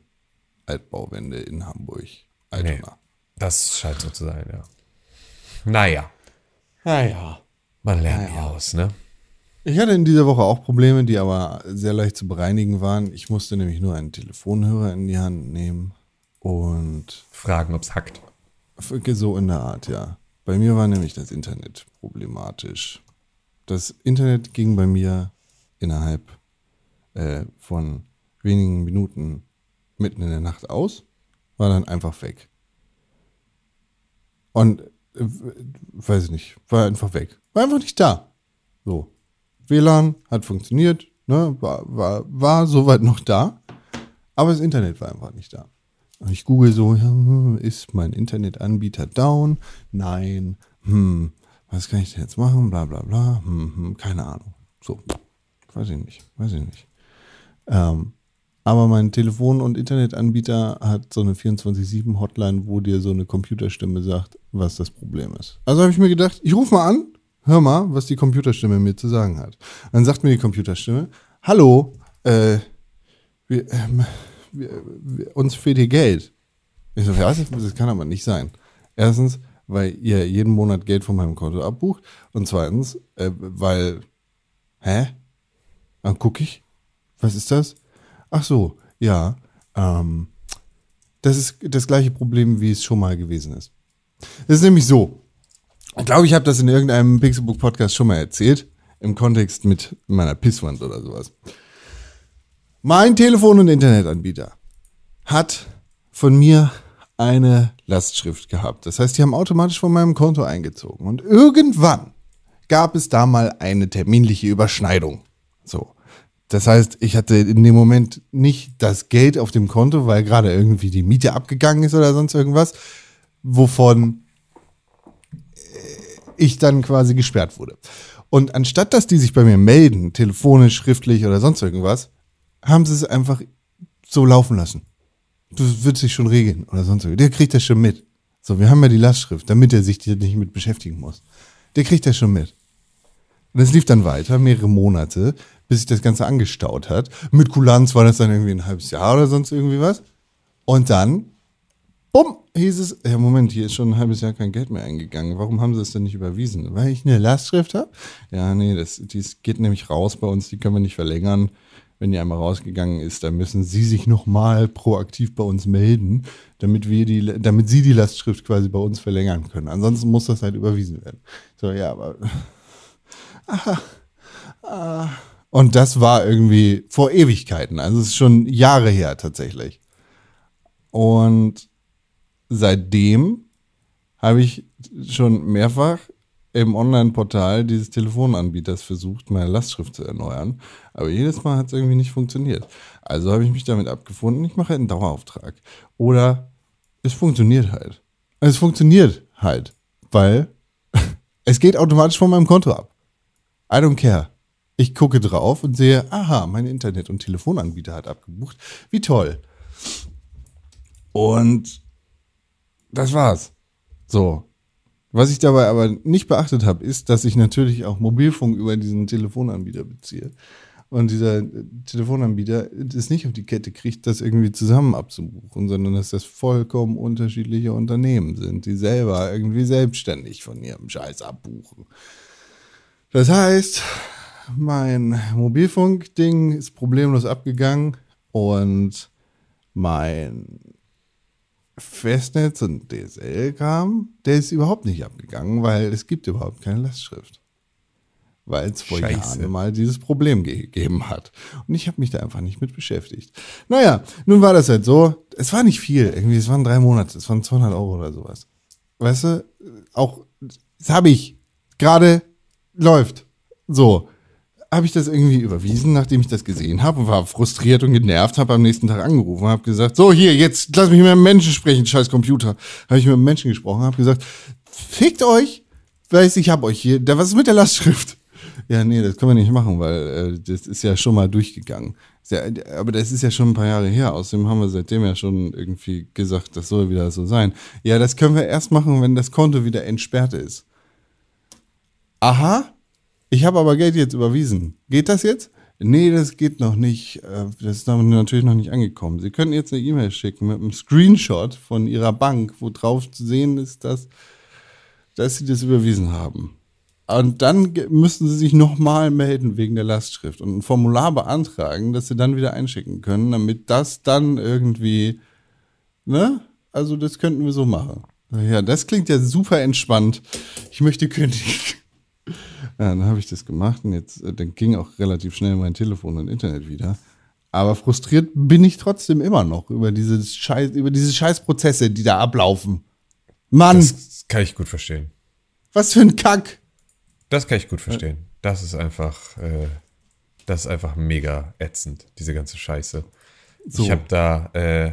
Altbauwände in Hamburg. Altona. Das scheint so zu sein, ja. Naja. Naja. Man lernt nie aus, ne? Ich hatte in dieser Woche auch Probleme, die aber sehr leicht zu bereinigen waren. Ich musste nämlich nur einen Telefonhörer in die Hand nehmen und Fragen, ob's hackt. so in der Art, ja. Bei mir war nämlich das Internet problematisch. Das Internet ging bei mir innerhalb äh, von wenigen Minuten mitten in der Nacht aus, war dann einfach weg. Und weiß ich nicht, war einfach weg. War einfach nicht da. So. WLAN hat funktioniert, ne, war, war, war soweit noch da, aber das Internet war einfach nicht da. Und ich google so, hm, ist mein Internetanbieter down? Nein. Hm, was kann ich denn jetzt machen? Bla bla bla. Hm, hm, keine Ahnung. So, weiß ich nicht, weiß ich nicht. Ähm, aber mein Telefon- und Internetanbieter hat so eine 24-7-Hotline, wo dir so eine Computerstimme sagt, was das Problem ist. Also habe ich mir gedacht, ich rufe mal an, hör mal, was die Computerstimme mir zu sagen hat. Dann sagt mir die Computerstimme, hallo, äh, wir, ähm, wir, wir, uns fehlt hier Geld. Ich so, was? Das kann aber nicht sein. Erstens, weil ihr jeden Monat Geld von meinem Konto abbucht. Und zweitens, äh, weil, hä? Dann gucke ich, was ist das? Ach so, ja, ähm, das ist das gleiche Problem, wie es schon mal gewesen ist. Es ist nämlich so, ich glaube, ich habe das in irgendeinem Pixelbook-Podcast schon mal erzählt, im Kontext mit meiner Pisswand oder sowas. Mein Telefon- und Internetanbieter hat von mir eine Lastschrift gehabt. Das heißt, die haben automatisch von meinem Konto eingezogen. Und irgendwann gab es da mal eine terminliche Überschneidung. So. Das heißt, ich hatte in dem Moment nicht das Geld auf dem Konto, weil gerade irgendwie die Miete abgegangen ist oder sonst irgendwas, wovon ich dann quasi gesperrt wurde. Und anstatt dass die sich bei mir melden, telefonisch, schriftlich oder sonst irgendwas, haben sie es einfach so laufen lassen. Das wird sich schon regeln oder sonst irgendwas. Der kriegt das schon mit. So, wir haben ja die Lastschrift, damit er sich nicht mit beschäftigen muss. Der kriegt das schon mit. Und es lief dann weiter, mehrere Monate, bis sich das Ganze angestaut hat. Mit Kulanz war das dann irgendwie ein halbes Jahr oder sonst irgendwie was. Und dann, bumm, hieß es, ja Moment, hier ist schon ein halbes Jahr kein Geld mehr eingegangen. Warum haben sie es denn nicht überwiesen? Weil ich eine Lastschrift habe? Ja, nee, das, die geht nämlich raus bei uns, die können wir nicht verlängern. Wenn die einmal rausgegangen ist, dann müssen sie sich nochmal proaktiv bei uns melden, damit wir die, damit sie die Lastschrift quasi bei uns verlängern können. Ansonsten muss das halt überwiesen werden. So, ja, aber. (laughs) Aha, ah. Und das war irgendwie vor Ewigkeiten. Also es ist schon Jahre her tatsächlich. Und seitdem habe ich schon mehrfach im Online-Portal dieses Telefonanbieters versucht, meine Lastschrift zu erneuern. Aber jedes Mal hat es irgendwie nicht funktioniert. Also habe ich mich damit abgefunden, ich mache einen Dauerauftrag. Oder es funktioniert halt. Es funktioniert halt, weil (laughs) es geht automatisch von meinem Konto ab. I don't care. Ich gucke drauf und sehe, aha, mein Internet- und Telefonanbieter hat abgebucht. Wie toll. Und das war's. So. Was ich dabei aber nicht beachtet habe, ist, dass ich natürlich auch Mobilfunk über diesen Telefonanbieter beziehe. Und dieser Telefonanbieter es nicht auf die Kette kriegt, das irgendwie zusammen abzubuchen, sondern dass das vollkommen unterschiedliche Unternehmen sind, die selber irgendwie selbstständig von ihrem Scheiß abbuchen. Das heißt, mein Mobilfunkding ist problemlos abgegangen und mein Festnetz und DSL kam, der ist überhaupt nicht abgegangen, weil es gibt überhaupt keine Lastschrift. Weil es vor Scheiße. Jahren mal dieses Problem gegeben hat. Und ich habe mich da einfach nicht mit beschäftigt. Naja, nun war das halt so. Es war nicht viel. Irgendwie, es waren drei Monate. Es waren 200 Euro oder sowas. Weißt du, auch, das habe ich. Gerade läuft. So habe ich das irgendwie überwiesen, nachdem ich das gesehen habe und war frustriert und genervt, habe am nächsten Tag angerufen und habe gesagt, so hier, jetzt lass mich mit einem Menschen sprechen, scheiß Computer. Habe ich mit einem Menschen gesprochen, habe gesagt, fickt euch, weiß ich habe euch hier, da was ist mit der Lastschrift? Ja, nee, das können wir nicht machen, weil äh, das ist ja schon mal durchgegangen. Ja, aber das ist ja schon ein paar Jahre her. Außerdem haben wir seitdem ja schon irgendwie gesagt, das soll wieder so sein. Ja, das können wir erst machen, wenn das Konto wieder entsperrt ist. Aha, ich habe aber Geld jetzt überwiesen. Geht das jetzt? Nee, das geht noch nicht. Äh, Das ist natürlich noch nicht angekommen. Sie könnten jetzt eine E-Mail schicken mit einem Screenshot von Ihrer Bank, wo drauf zu sehen ist, dass, dass Sie das überwiesen haben. Und dann müssen Sie sich nochmal melden wegen der Lastschrift und ein Formular beantragen, das Sie dann wieder einschicken können, damit das dann irgendwie, ne? Also das könnten wir so machen. Ja, das klingt ja super entspannt. Ich möchte kündigen. Ja, dann habe ich das gemacht und jetzt äh, dann ging auch relativ schnell mein Telefon und Internet wieder. Aber frustriert bin ich trotzdem immer noch über diese Scheiß, über diese Scheißprozesse, die da ablaufen. Mann, Das kann ich gut verstehen. was für ein Kack. Das kann ich gut verstehen. Das ist einfach, äh, das ist einfach mega ätzend, diese ganze Scheiße. So. Ich habe da, äh,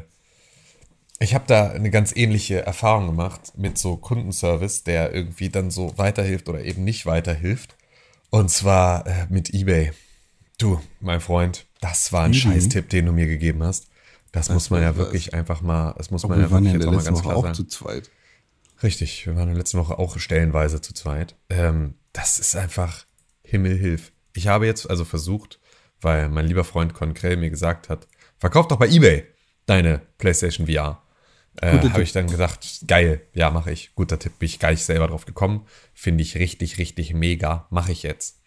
ich habe da eine ganz ähnliche Erfahrung gemacht mit so Kundenservice, der irgendwie dann so weiterhilft oder eben nicht weiterhilft. Und zwar äh, mit eBay. Du, mein Freund, das war ein eBay? Scheißtipp, den du mir gegeben hast. Das muss man ja wirklich einfach mal, das muss man ja wirklich jetzt auch mal ganz Woche klar auch sagen. zu zweit. Richtig, wir waren in der letzten Woche auch stellenweise zu zweit. Ähm, das ist einfach Himmelhilf. Ich habe jetzt also versucht, weil mein lieber Freund Konkrell mir gesagt hat, verkauf doch bei eBay deine PlayStation VR. Äh, habe ich dann gesagt, geil, ja, mache ich. Guter Tipp, bin ich gar nicht selber drauf gekommen. Finde ich richtig, richtig mega, mache ich jetzt.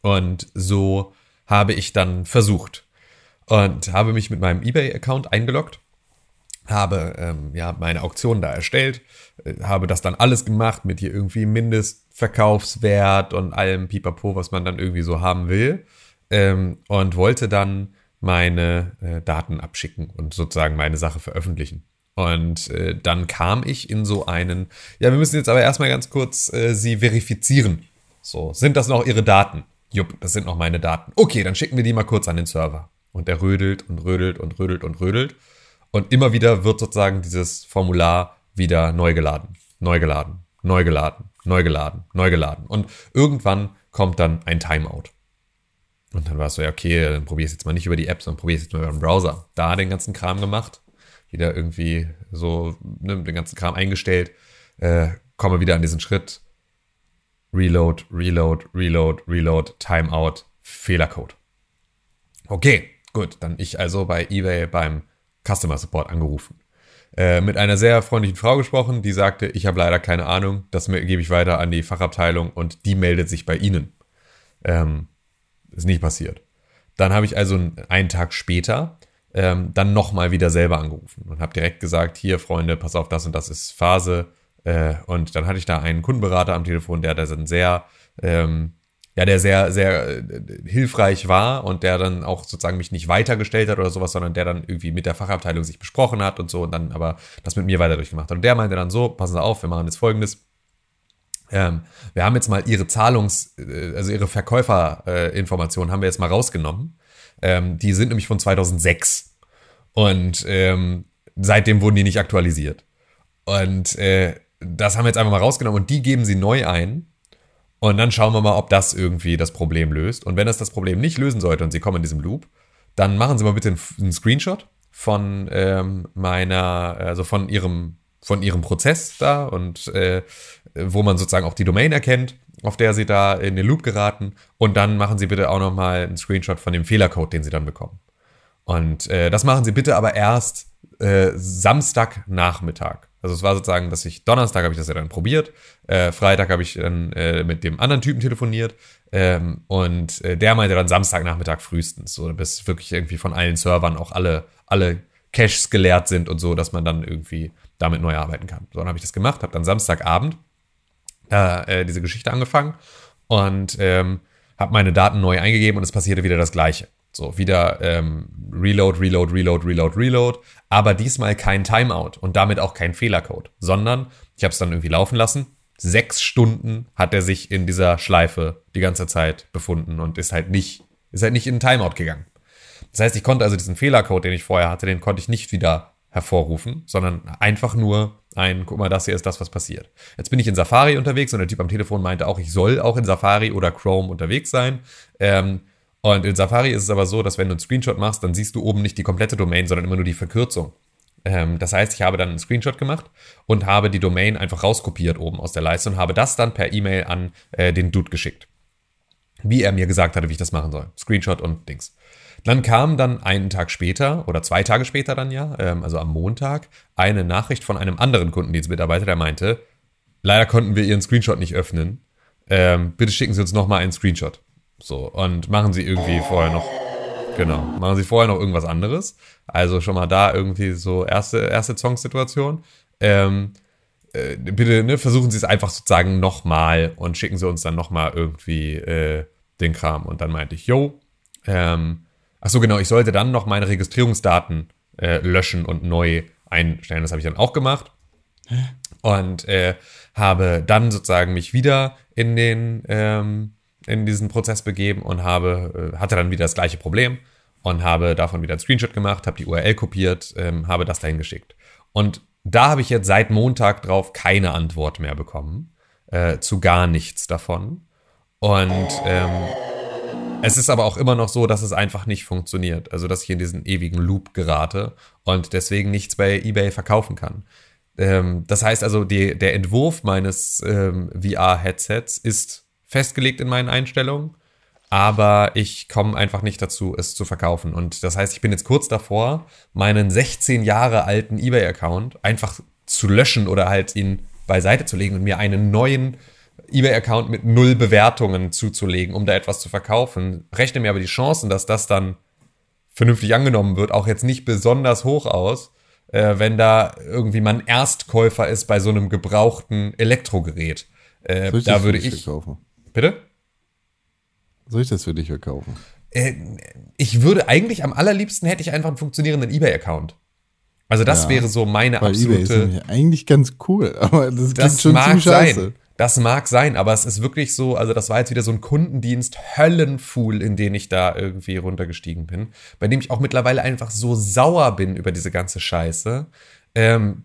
Und so habe ich dann versucht und habe mich mit meinem eBay-Account eingeloggt habe ähm, ja meine Auktion da erstellt, äh, habe das dann alles gemacht mit hier irgendwie Mindestverkaufswert und allem Pipapo, was man dann irgendwie so haben will ähm, und wollte dann meine äh, Daten abschicken und sozusagen meine Sache veröffentlichen. Und äh, dann kam ich in so einen, ja, wir müssen jetzt aber erstmal ganz kurz äh, sie verifizieren. So, sind das noch ihre Daten? Jupp, das sind noch meine Daten. Okay, dann schicken wir die mal kurz an den Server. Und er rödelt und rödelt und rödelt und rödelt. Und immer wieder wird sozusagen dieses Formular wieder neu geladen, neu geladen, neu geladen, neu geladen, neu geladen. Und irgendwann kommt dann ein Timeout. Und dann war es so, ja, okay, dann probier es jetzt mal nicht über die App, sondern probier es jetzt mal über den Browser. Da den ganzen Kram gemacht. Wieder irgendwie so ne, den ganzen Kram eingestellt. Äh, komme wieder an diesen Schritt. Reload, Reload, Reload, Reload, Timeout, Fehlercode. Okay, gut. Dann ich also bei eBay beim Customer Support angerufen. Äh, mit einer sehr freundlichen Frau gesprochen, die sagte, ich habe leider keine Ahnung, das gebe ich weiter an die Fachabteilung und die meldet sich bei Ihnen. Ähm, ist nicht passiert. Dann habe ich also einen Tag später ähm, dann nochmal wieder selber angerufen und habe direkt gesagt, hier Freunde, pass auf, das und das ist Phase. Äh, und dann hatte ich da einen Kundenberater am Telefon, der da dann sehr ähm, ja, der sehr, sehr äh, hilfreich war und der dann auch sozusagen mich nicht weitergestellt hat oder sowas, sondern der dann irgendwie mit der Fachabteilung sich besprochen hat und so und dann aber das mit mir weiter durchgemacht hat. Und der meinte dann so, passen Sie auf, wir machen jetzt folgendes. Ähm, wir haben jetzt mal Ihre Zahlungs-, äh, also Ihre Verkäuferinformationen haben wir jetzt mal rausgenommen. Ähm, die sind nämlich von 2006 und ähm, seitdem wurden die nicht aktualisiert. Und äh, das haben wir jetzt einfach mal rausgenommen und die geben Sie neu ein und dann schauen wir mal, ob das irgendwie das Problem löst. Und wenn es das Problem nicht lösen sollte und Sie kommen in diesem Loop, dann machen Sie mal bitte einen Screenshot von ähm, meiner, also von Ihrem, von Ihrem Prozess da und äh, wo man sozusagen auch die Domain erkennt, auf der Sie da in den Loop geraten. Und dann machen Sie bitte auch nochmal einen Screenshot von dem Fehlercode, den Sie dann bekommen. Und äh, das machen Sie bitte aber erst äh, Samstagnachmittag. Also es war sozusagen, dass ich Donnerstag habe ich das ja dann probiert, äh, Freitag habe ich dann äh, mit dem anderen Typen telefoniert ähm, und äh, der meinte dann Samstagnachmittag frühestens, so bis wirklich irgendwie von allen Servern auch alle alle Caches geleert sind und so, dass man dann irgendwie damit neu arbeiten kann. So dann habe ich das gemacht, habe dann Samstagabend äh, diese Geschichte angefangen und ähm, habe meine Daten neu eingegeben und es passierte wieder das Gleiche. So, wieder ähm, Reload, Reload, Reload, Reload, Reload. Aber diesmal kein Timeout und damit auch kein Fehlercode, sondern ich habe es dann irgendwie laufen lassen. Sechs Stunden hat er sich in dieser Schleife die ganze Zeit befunden und ist halt nicht, ist halt nicht in Timeout gegangen. Das heißt, ich konnte also diesen Fehlercode, den ich vorher hatte, den konnte ich nicht wieder hervorrufen, sondern einfach nur ein, guck mal, das hier ist das, was passiert. Jetzt bin ich in Safari unterwegs und der Typ am Telefon meinte auch, ich soll auch in Safari oder Chrome unterwegs sein. Ähm, und in Safari ist es aber so, dass wenn du einen Screenshot machst, dann siehst du oben nicht die komplette Domain, sondern immer nur die Verkürzung. Ähm, das heißt, ich habe dann einen Screenshot gemacht und habe die Domain einfach rauskopiert oben aus der Leiste und habe das dann per E-Mail an äh, den Dude geschickt. Wie er mir gesagt hatte, wie ich das machen soll. Screenshot und Dings. Dann kam dann einen Tag später oder zwei Tage später dann ja, ähm, also am Montag, eine Nachricht von einem anderen Kundendienstmitarbeiter, der meinte, leider konnten wir Ihren Screenshot nicht öffnen. Ähm, bitte schicken Sie uns nochmal einen Screenshot. So, und machen sie irgendwie vorher noch, genau, machen sie vorher noch irgendwas anderes. Also schon mal da irgendwie so erste, erste Song-Situation. Ähm, äh, bitte ne, versuchen Sie es einfach sozusagen nochmal und schicken Sie uns dann nochmal irgendwie äh, den Kram. Und dann meinte ich, yo, ähm, ach so genau, ich sollte dann noch meine Registrierungsdaten äh, löschen und neu einstellen. Das habe ich dann auch gemacht. Und äh, habe dann sozusagen mich wieder in den ähm, in diesen Prozess begeben und habe, äh, hatte dann wieder das gleiche Problem und habe davon wieder einen Screenshot gemacht, habe die URL kopiert, ähm, habe das dahin geschickt. Und da habe ich jetzt seit Montag drauf keine Antwort mehr bekommen, äh, zu gar nichts davon. Und ähm, es ist aber auch immer noch so, dass es einfach nicht funktioniert. Also, dass ich in diesen ewigen Loop gerate und deswegen nichts bei eBay verkaufen kann. Ähm, das heißt also, die, der Entwurf meines ähm, VR-Headsets ist festgelegt in meinen Einstellungen, aber ich komme einfach nicht dazu, es zu verkaufen. Und das heißt, ich bin jetzt kurz davor, meinen 16 Jahre alten eBay-Account einfach zu löschen oder halt ihn beiseite zu legen und mir einen neuen eBay-Account mit null Bewertungen zuzulegen, um da etwas zu verkaufen. Rechne mir aber die Chancen, dass das dann vernünftig angenommen wird, auch jetzt nicht besonders hoch aus, äh, wenn da irgendwie man Erstkäufer ist bei so einem gebrauchten Elektrogerät. Äh, da würde ich. Kaufen? Bitte? Soll ich das für dich verkaufen? Äh, ich würde eigentlich am allerliebsten hätte ich einfach einen funktionierenden eBay-Account. Also das Ja, wäre so meine Weil eBay ist absolute. eigentlich ganz cool, (laughs) aber das klingt Das schon mag ziemlich scheiße. sein. Das mag sein, aber es ist wirklich so, also das war jetzt wieder so ein Kundendienst Höllenfuhl, in den ich da irgendwie runtergestiegen bin, bei dem ich auch mittlerweile einfach so sauer bin über diese ganze Scheiße, ähm,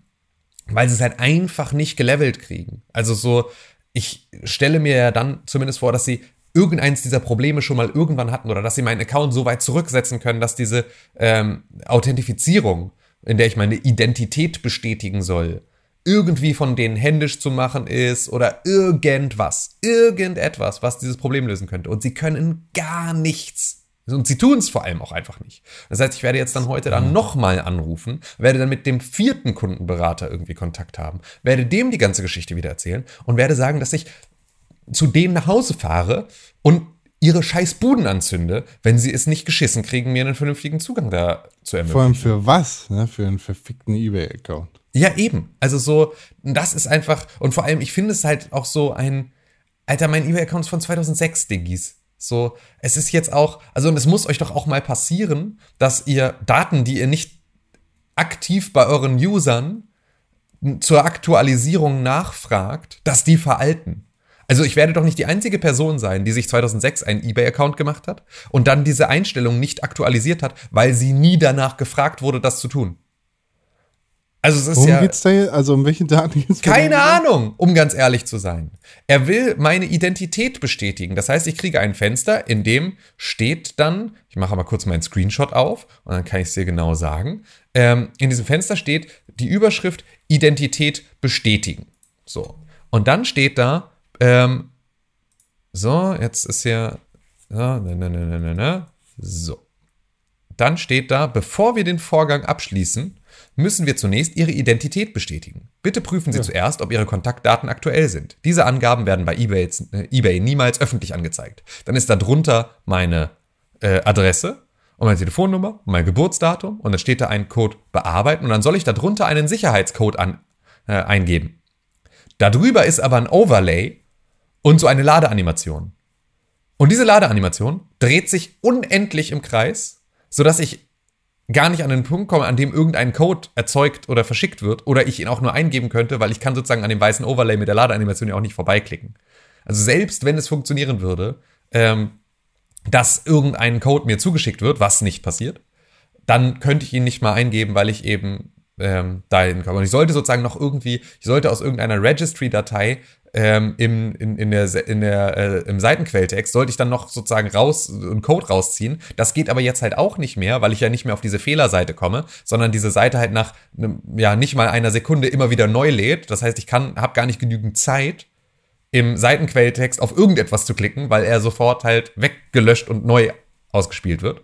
weil sie es halt einfach nicht gelevelt kriegen. Also so, ich stelle mir ja dann zumindest vor, dass sie irgendeins dieser Probleme schon mal irgendwann hatten oder dass sie meinen Account so weit zurücksetzen können, dass diese ähm, Authentifizierung, in der ich meine Identität bestätigen soll, irgendwie von denen händisch zu machen ist oder irgendwas, irgendetwas, was dieses Problem lösen könnte. Und sie können gar nichts. Und sie tun es vor allem auch einfach nicht. Das heißt, ich werde jetzt dann heute dann nochmal anrufen, werde dann mit dem vierten Kundenberater irgendwie Kontakt haben, werde dem die ganze Geschichte wieder erzählen und werde sagen, dass ich zu denen nach Hause fahre und ihre scheiß Buden anzünde, wenn sie es nicht geschissen kriegen, mir einen vernünftigen Zugang da zu ermöglichen. Vor allem für was? Ne? Für einen verfickten eBay-Account. Ja, eben. Also so, das ist einfach, und vor allem, ich finde es halt auch so ein, Alter, mein eBay-Account ist von 2006, Diggis. So, es ist jetzt auch, also und es muss euch doch auch mal passieren, dass ihr Daten, die ihr nicht aktiv bei euren Usern zur Aktualisierung nachfragt, dass die veralten. Also ich werde doch nicht die einzige Person sein, die sich 2006 einen eBay-Account gemacht hat und dann diese Einstellung nicht aktualisiert hat, weil sie nie danach gefragt wurde, das zu tun. Also es ist Worum ja geht's da jetzt? Also um welche Daten geht's? keine? Ahnung, um ganz ehrlich zu sein. Er will meine Identität bestätigen. Das heißt, ich kriege ein Fenster, in dem steht dann, ich mache mal kurz meinen Screenshot auf und dann kann ich es dir genau sagen. Ähm, in diesem Fenster steht die Überschrift Identität bestätigen. So. Und dann steht da, ähm, so, jetzt ist hier, so, ne, ne, ne, ne, ne, ne, so. Dann steht da, bevor wir den Vorgang abschließen, müssen wir zunächst Ihre Identität bestätigen. Bitte prüfen Sie zuerst, ob Ihre Kontaktdaten aktuell sind. Diese Angaben werden bei eBay, äh, eBay niemals öffentlich angezeigt. Dann ist da drunter meine äh, Adresse und meine Telefonnummer und mein Geburtsdatum und dann steht da ein Code bearbeiten und dann soll ich da drunter einen Sicherheitscode an, äh, eingeben. Darüber ist aber ein Overlay und so eine Ladeanimation. Und diese Ladeanimation dreht sich unendlich im Kreis, sodass ich gar nicht an den Punkt komme, an dem irgendein Code erzeugt oder verschickt wird oder ich ihn auch nur eingeben könnte, weil ich kann sozusagen an dem weißen Overlay mit der Ladeanimation ja auch nicht vorbeiklicken. Also selbst wenn es funktionieren würde, ähm, dass irgendein Code mir zugeschickt wird, was nicht passiert, dann könnte ich ihn nicht mal eingeben, weil ich eben ähm, dahin komme. Und ich sollte sozusagen noch irgendwie, ich sollte aus irgendeiner Registry-Datei ähm, im, in, in der, in der, äh, im Seitenquelltext, sollte ich dann noch sozusagen raus, einen Code rausziehen. Das geht aber jetzt halt auch nicht mehr, weil ich ja nicht mehr auf diese Fehlerseite komme, sondern diese Seite halt nach einem, ja, nicht mal einer Sekunde immer wieder neu lädt. Das heißt, ich kann, habe gar nicht genügend Zeit, im Seitenquelltext auf irgendetwas zu klicken, weil er sofort halt weggelöscht und neu ausgespielt wird.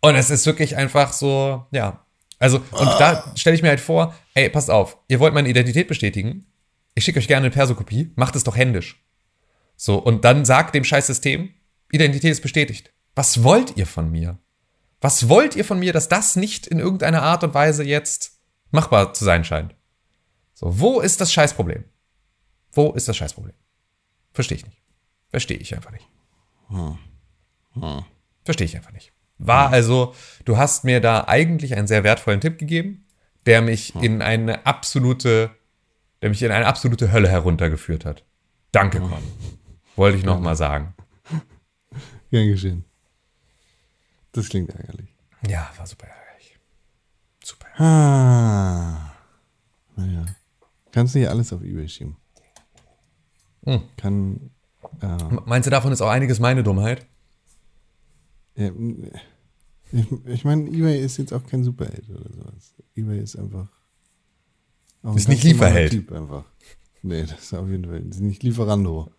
Und es ist wirklich einfach so, ja. Also, und da stelle ich mir halt vor, ey, passt auf, ihr wollt meine Identität bestätigen, ich schicke euch gerne eine Persokopie, macht es doch händisch. So, und dann sagt dem Scheißsystem, Identität ist bestätigt. Was wollt ihr von mir? Was wollt ihr von mir, dass das nicht in irgendeiner Art und Weise jetzt machbar zu sein scheint? So, wo ist das Scheißproblem? Wo ist das Scheißproblem? Verstehe ich nicht. Verstehe ich einfach nicht. Verstehe ich einfach nicht. War also, du hast mir da eigentlich einen sehr wertvollen Tipp gegeben, der mich in eine absolute, der mich in eine absolute Hölle heruntergeführt hat. Danke, Con. Wollte ich noch mal sagen. Gern geschehen. Das klingt ärgerlich. Ja, war super ärgerlich. Super. Ah. Naja. Kannst du hier alles auf Ebay schieben. Hm. Kann. Äh, Meinst du, davon ist auch einiges meine Dummheit? Ja, ich meine, Ebay ist jetzt auch kein Superheld oder sowas. Ebay ist einfach. ein Ist nicht Lieferheld. Typ einfach. Nee, das ist auf jeden Fall. Ist nicht Lieferando.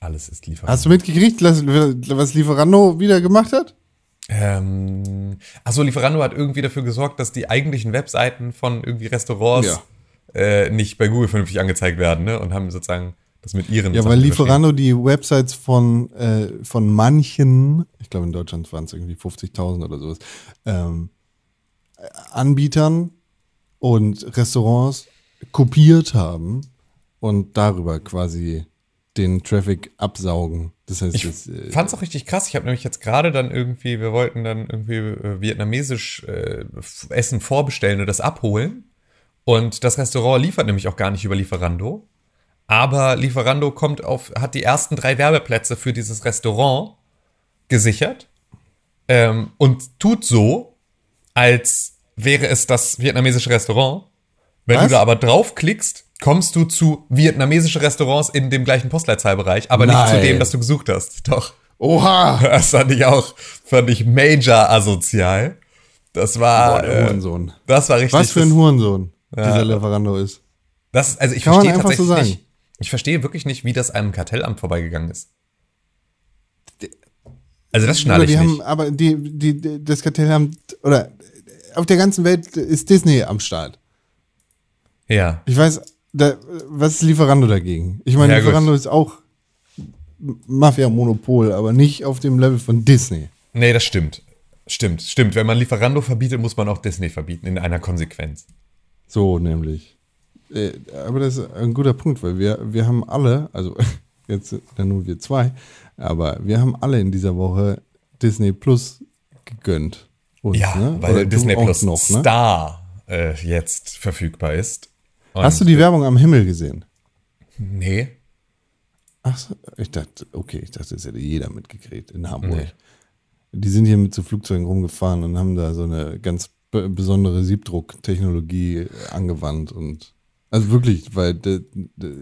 Alles ist Lieferant. Hast du mitgekriegt, was Lieferando wieder gemacht hat? Ähm, achso, Lieferando hat irgendwie dafür gesorgt, dass die eigentlichen Webseiten von irgendwie Restaurants äh, nicht bei Google vernünftig angezeigt werden, ne? Und haben sozusagen das mit ihren. Ja, Sachen weil. Lieferando die Websites von, äh, von manchen, ich glaube in Deutschland waren es irgendwie 50.000 oder sowas, ähm, Anbietern und Restaurants kopiert haben und darüber quasi den Traffic absaugen. Das heißt, Ich äh, fand's auch richtig krass. Ich habe nämlich jetzt gerade dann irgendwie, wir wollten dann irgendwie äh, vietnamesisch äh, Essen vorbestellen und das abholen. Und das Restaurant liefert nämlich auch gar nicht über Lieferando. Aber Lieferando kommt auf, hat die ersten drei Werbeplätze für dieses Restaurant gesichert ähm, und tut so, als wäre es das vietnamesische Restaurant. Wenn Was? du da aber draufklickst, kommst du zu vietnamesische Restaurants in dem gleichen Postleitzahlbereich, aber nicht zu Nein. dem, das du gesucht hast. Doch. Oha! (laughs) Das fand ich auch, fand ich major asozial. Das war, Boah, äh, Hurensohn. das war richtig. Was für ein Hurensohn dieser Lieferando ist. das, also ich Kann man verstehe so tatsächlich sagen. nicht. Ich verstehe wirklich nicht, wie das einem Kartellamt vorbeigegangen ist. Also das schnalle ich die nicht. haben, aber die, die, das Kartell haben, oder auf der ganzen Welt ist Disney am Start. ja. Ich weiß, da, was ist Lieferando dagegen? Ich meine, Ja, gut. Lieferando ist auch Mafia-Monopol, aber nicht auf dem Level von Disney. Nee, das stimmt. Stimmt, stimmt. Wenn man Lieferando verbietet, muss man auch Disney verbieten, in einer Konsequenz. So nämlich. Äh, aber das ist ein guter Punkt, weil wir, wir haben alle, also (laughs) jetzt nur wir zwei, aber wir haben alle in dieser Woche Disney Plus gegönnt. Uns, Ja, ne? weil Oder Disney Plus noch, ne? Star äh, jetzt verfügbar ist. Und Hast du die Werbung am Himmel gesehen? Nee. Ach so, ich dachte, okay, ich dachte, das hätte jeder mitgekriegt in Hamburg. Nee. Die sind hier mit so Flugzeugen rumgefahren und haben da so eine ganz be besondere Siebdrucktechnologie angewandt und also wirklich, weil de, de,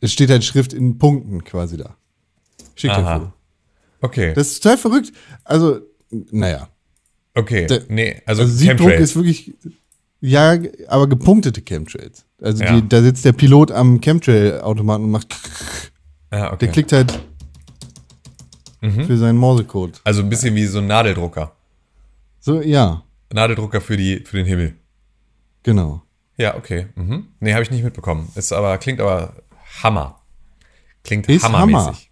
es steht halt Schrift in Punkten quasi da. Schick dir. Foto. Okay. Das ist total verrückt. Also, naja. okay. der- nee, also, Also Siebdruck ist wirklich, ja, aber gepunktete Chemtrails. Also Ja. die, da sitzt der Pilot am Chemtrail-Automaten und macht, Ah, okay. der klickt halt für seinen Morsecode. Also ein bisschen wie so ein Nadeldrucker. So, ja, Nadeldrucker für, die, für den Himmel. genau. Ja, okay. Mhm. Nee, habe ich nicht mitbekommen. Ist aber, klingt aber Hammer. Klingt Ist hammermäßig.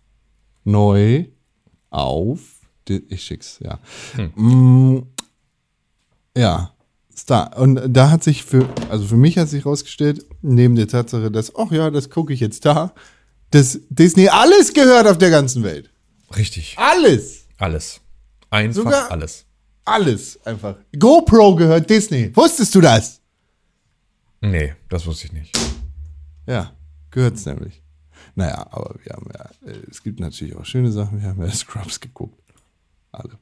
Neu auf, ich schick's, ja. Hm. Mm, ja, Star. Und da hat sich für, also für mich hat sich rausgestellt, neben der Tatsache, dass, ach ja, das gucke ich jetzt da, dass Disney alles gehört auf der ganzen Welt. Richtig. Alles. Alles. Einfach Sogar- alles. Alles einfach. GoPro gehört Disney. Wusstest du das? Nee, das wusste ich nicht. Ja, gehört's nämlich. Naja, aber wir haben ja, äh, es gibt natürlich auch schöne Sachen. Wir haben ja (laughs) Scrubs geguckt. Alle.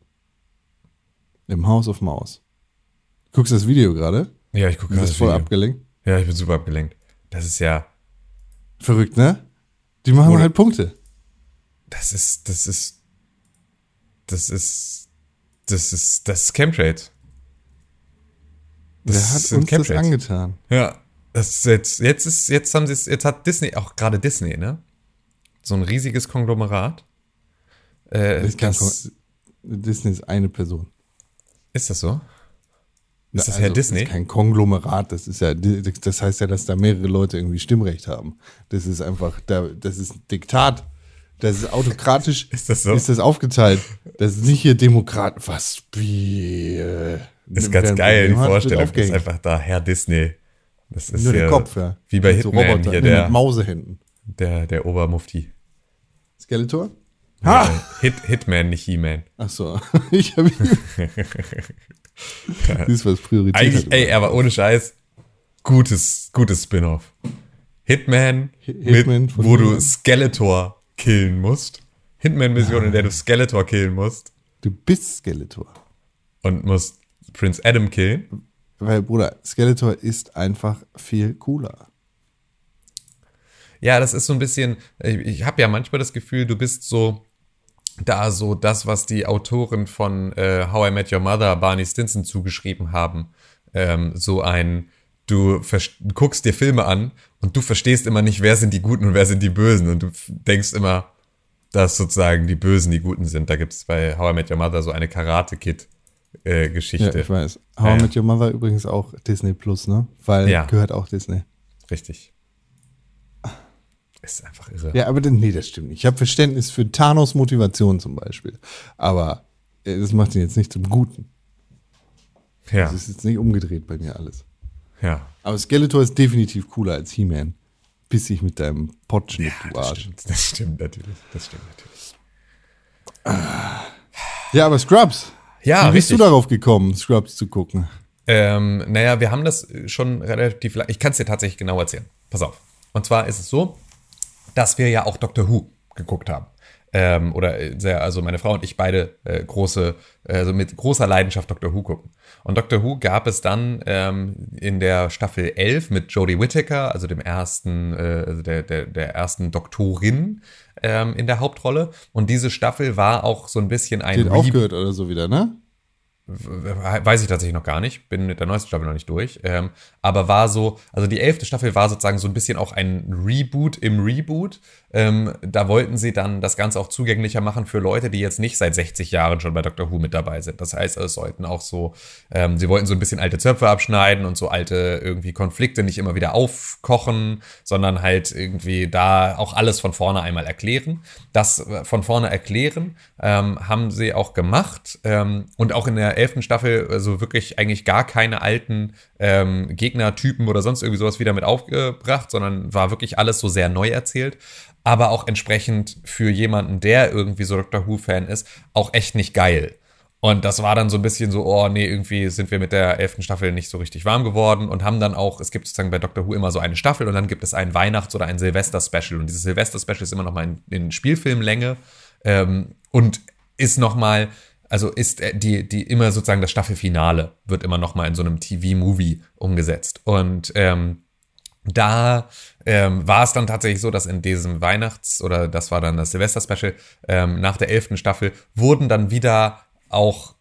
Im House of Mouse. Guckst du das Video gerade? Ja, ich gucke Du gerade bist das voll Video. abgelenkt. Ja, ich bin super abgelenkt. Das ist ja, Verrückt, ne? Die machen Oder- halt Punkte. das ist, das ist, das ist, das ist, das ist Chemtrails. Das Wer hat uns das Chemtrails. angetan? Ja, das jetzt, jetzt ist, jetzt haben sie es, jetzt hat Disney, auch gerade Disney, ne? So ein riesiges Konglomerat. Äh, Das das, Disney ist eine Person. ist das so? Ist das Also, Herr Disney? Das ist kein Konglomerat. Das ist ja, das heißt ja, dass da mehrere Leute irgendwie Stimmrecht haben. Das ist einfach, da, das ist ein Diktat. Das ist autokratisch. (laughs) Ist das so? Ist das aufgeteilt? Das ist nicht hier Demokrat. Was? Wie? Äh, Das ist wer ganz geil, die Vorstellung. Das ist einfach da, Herr Disney. Das ist Nur der Kopf, ja. Wie bei So Hitman Roboter, hier, der, Mit Mausehänden. der, der Obermufti. Skeletor? Äh, Hit, Hitman, nicht He-Man. Ach so. (laughs) Ich habe (laughs) Siehst was Priorität Eigentlich, hat. ey, aber ohne Scheiß, gutes, gutes Spin-off. Hitman, Hitman mit, wo du. Skeletor killen musst. Hitman-Mission, in der du Skeletor killen musst. Du bist Skeletor. Und musst Prince Adam killen. Weil, Bruder, Skeletor ist einfach viel cooler. Ja, das ist so ein bisschen, ich, ich habe ja manchmal das Gefühl, du bist so da so das, was die Autoren von äh, How I Met Your Mother, Barney Stinson, zugeschrieben haben. Ähm, so ein, du guckst dir Filme an und du verstehst immer nicht, wer sind die Guten und wer sind die Bösen. Und du denkst immer, dass sozusagen die Bösen die Guten sind. Da gibt's bei How I Met Your Mother so eine Karate-Kid-Geschichte. Ja, ich weiß. How I. Met Your Mother übrigens auch Disney Plus, ne? Weil Ja. gehört auch Disney. Richtig. Ist einfach irre. Ja, aber nee, das stimmt nicht. Ich habe Verständnis für Thanos Motivation zum Beispiel. Aber äh, das macht ihn jetzt nicht zum Guten. Ja, Das ist jetzt nicht umgedreht bei mir alles. Ja. Aber Skeletor ist definitiv cooler als He-Man. Dich mit deinem Potschnitt, du Das Arsch. stimmt, das stimmt natürlich. Das stimmt natürlich. Ja, aber Scrubs. Ja, Wie bist richtig. du darauf gekommen, Scrubs zu gucken? Ähm, naja, wir haben das schon relativ lang. Ich kann es dir tatsächlich genau erzählen. Pass auf. Und zwar ist es so, dass wir ja auch Doctor Who geguckt haben. Ähm, oder äh, sehr, also meine Frau und ich beide äh, große, also mit großer Leidenschaft Doctor Who gucken. Und Doctor Who gab es dann ähm, in der Staffel 11 mit Jodie Whittaker, also dem ersten, äh, also der, der, der ersten Doktorin ähm, in der Hauptrolle. Und diese Staffel war auch so ein bisschen ein Den Reboot. aufgehört oder so wieder, ne? Weiß ich tatsächlich noch gar nicht, bin mit der neuesten Staffel noch nicht durch. Ähm, aber war so, also die elfte Staffel war sozusagen so ein bisschen auch ein Reboot im Reboot. Ähm, da wollten sie dann das Ganze auch zugänglicher machen für Leute, die jetzt nicht seit 60 Jahren schon bei Doctor Who mit dabei sind. Das heißt, es sollten auch so, ähm, sie wollten so ein bisschen alte Zöpfe abschneiden und so alte irgendwie Konflikte nicht immer wieder aufkochen, sondern halt irgendwie da auch alles von vorne einmal erklären. Das äh, von vorne erklären ähm, haben sie auch gemacht ähm, und auch in der elften Staffel also wirklich eigentlich gar keine alten ähm, Gegnertypen oder sonst irgendwie sowas wieder mit aufgebracht, sondern war wirklich alles so sehr neu erzählt. Aber auch entsprechend für jemanden, der irgendwie so Doctor Who-Fan ist, auch echt nicht geil. Und das war dann so ein bisschen so, oh nee, irgendwie sind wir mit der elften Staffel nicht so richtig warm geworden und haben dann auch, es gibt sozusagen bei Doctor Who immer so eine Staffel und dann gibt es ein Weihnachts- oder ein Silvester-Special. Und dieses Silvester-Special ist immer noch mal in, in Spielfilmlänge ähm, und ist noch mal, also ist äh, die, die immer sozusagen das Staffelfinale wird immer noch mal in so einem TV-Movie umgesetzt. Und ähm, da ähm, war es dann tatsächlich so, dass in diesem Weihnachts- oder das war dann das Silvester-Special, ähm, nach der elften Staffel, wurden dann wieder auch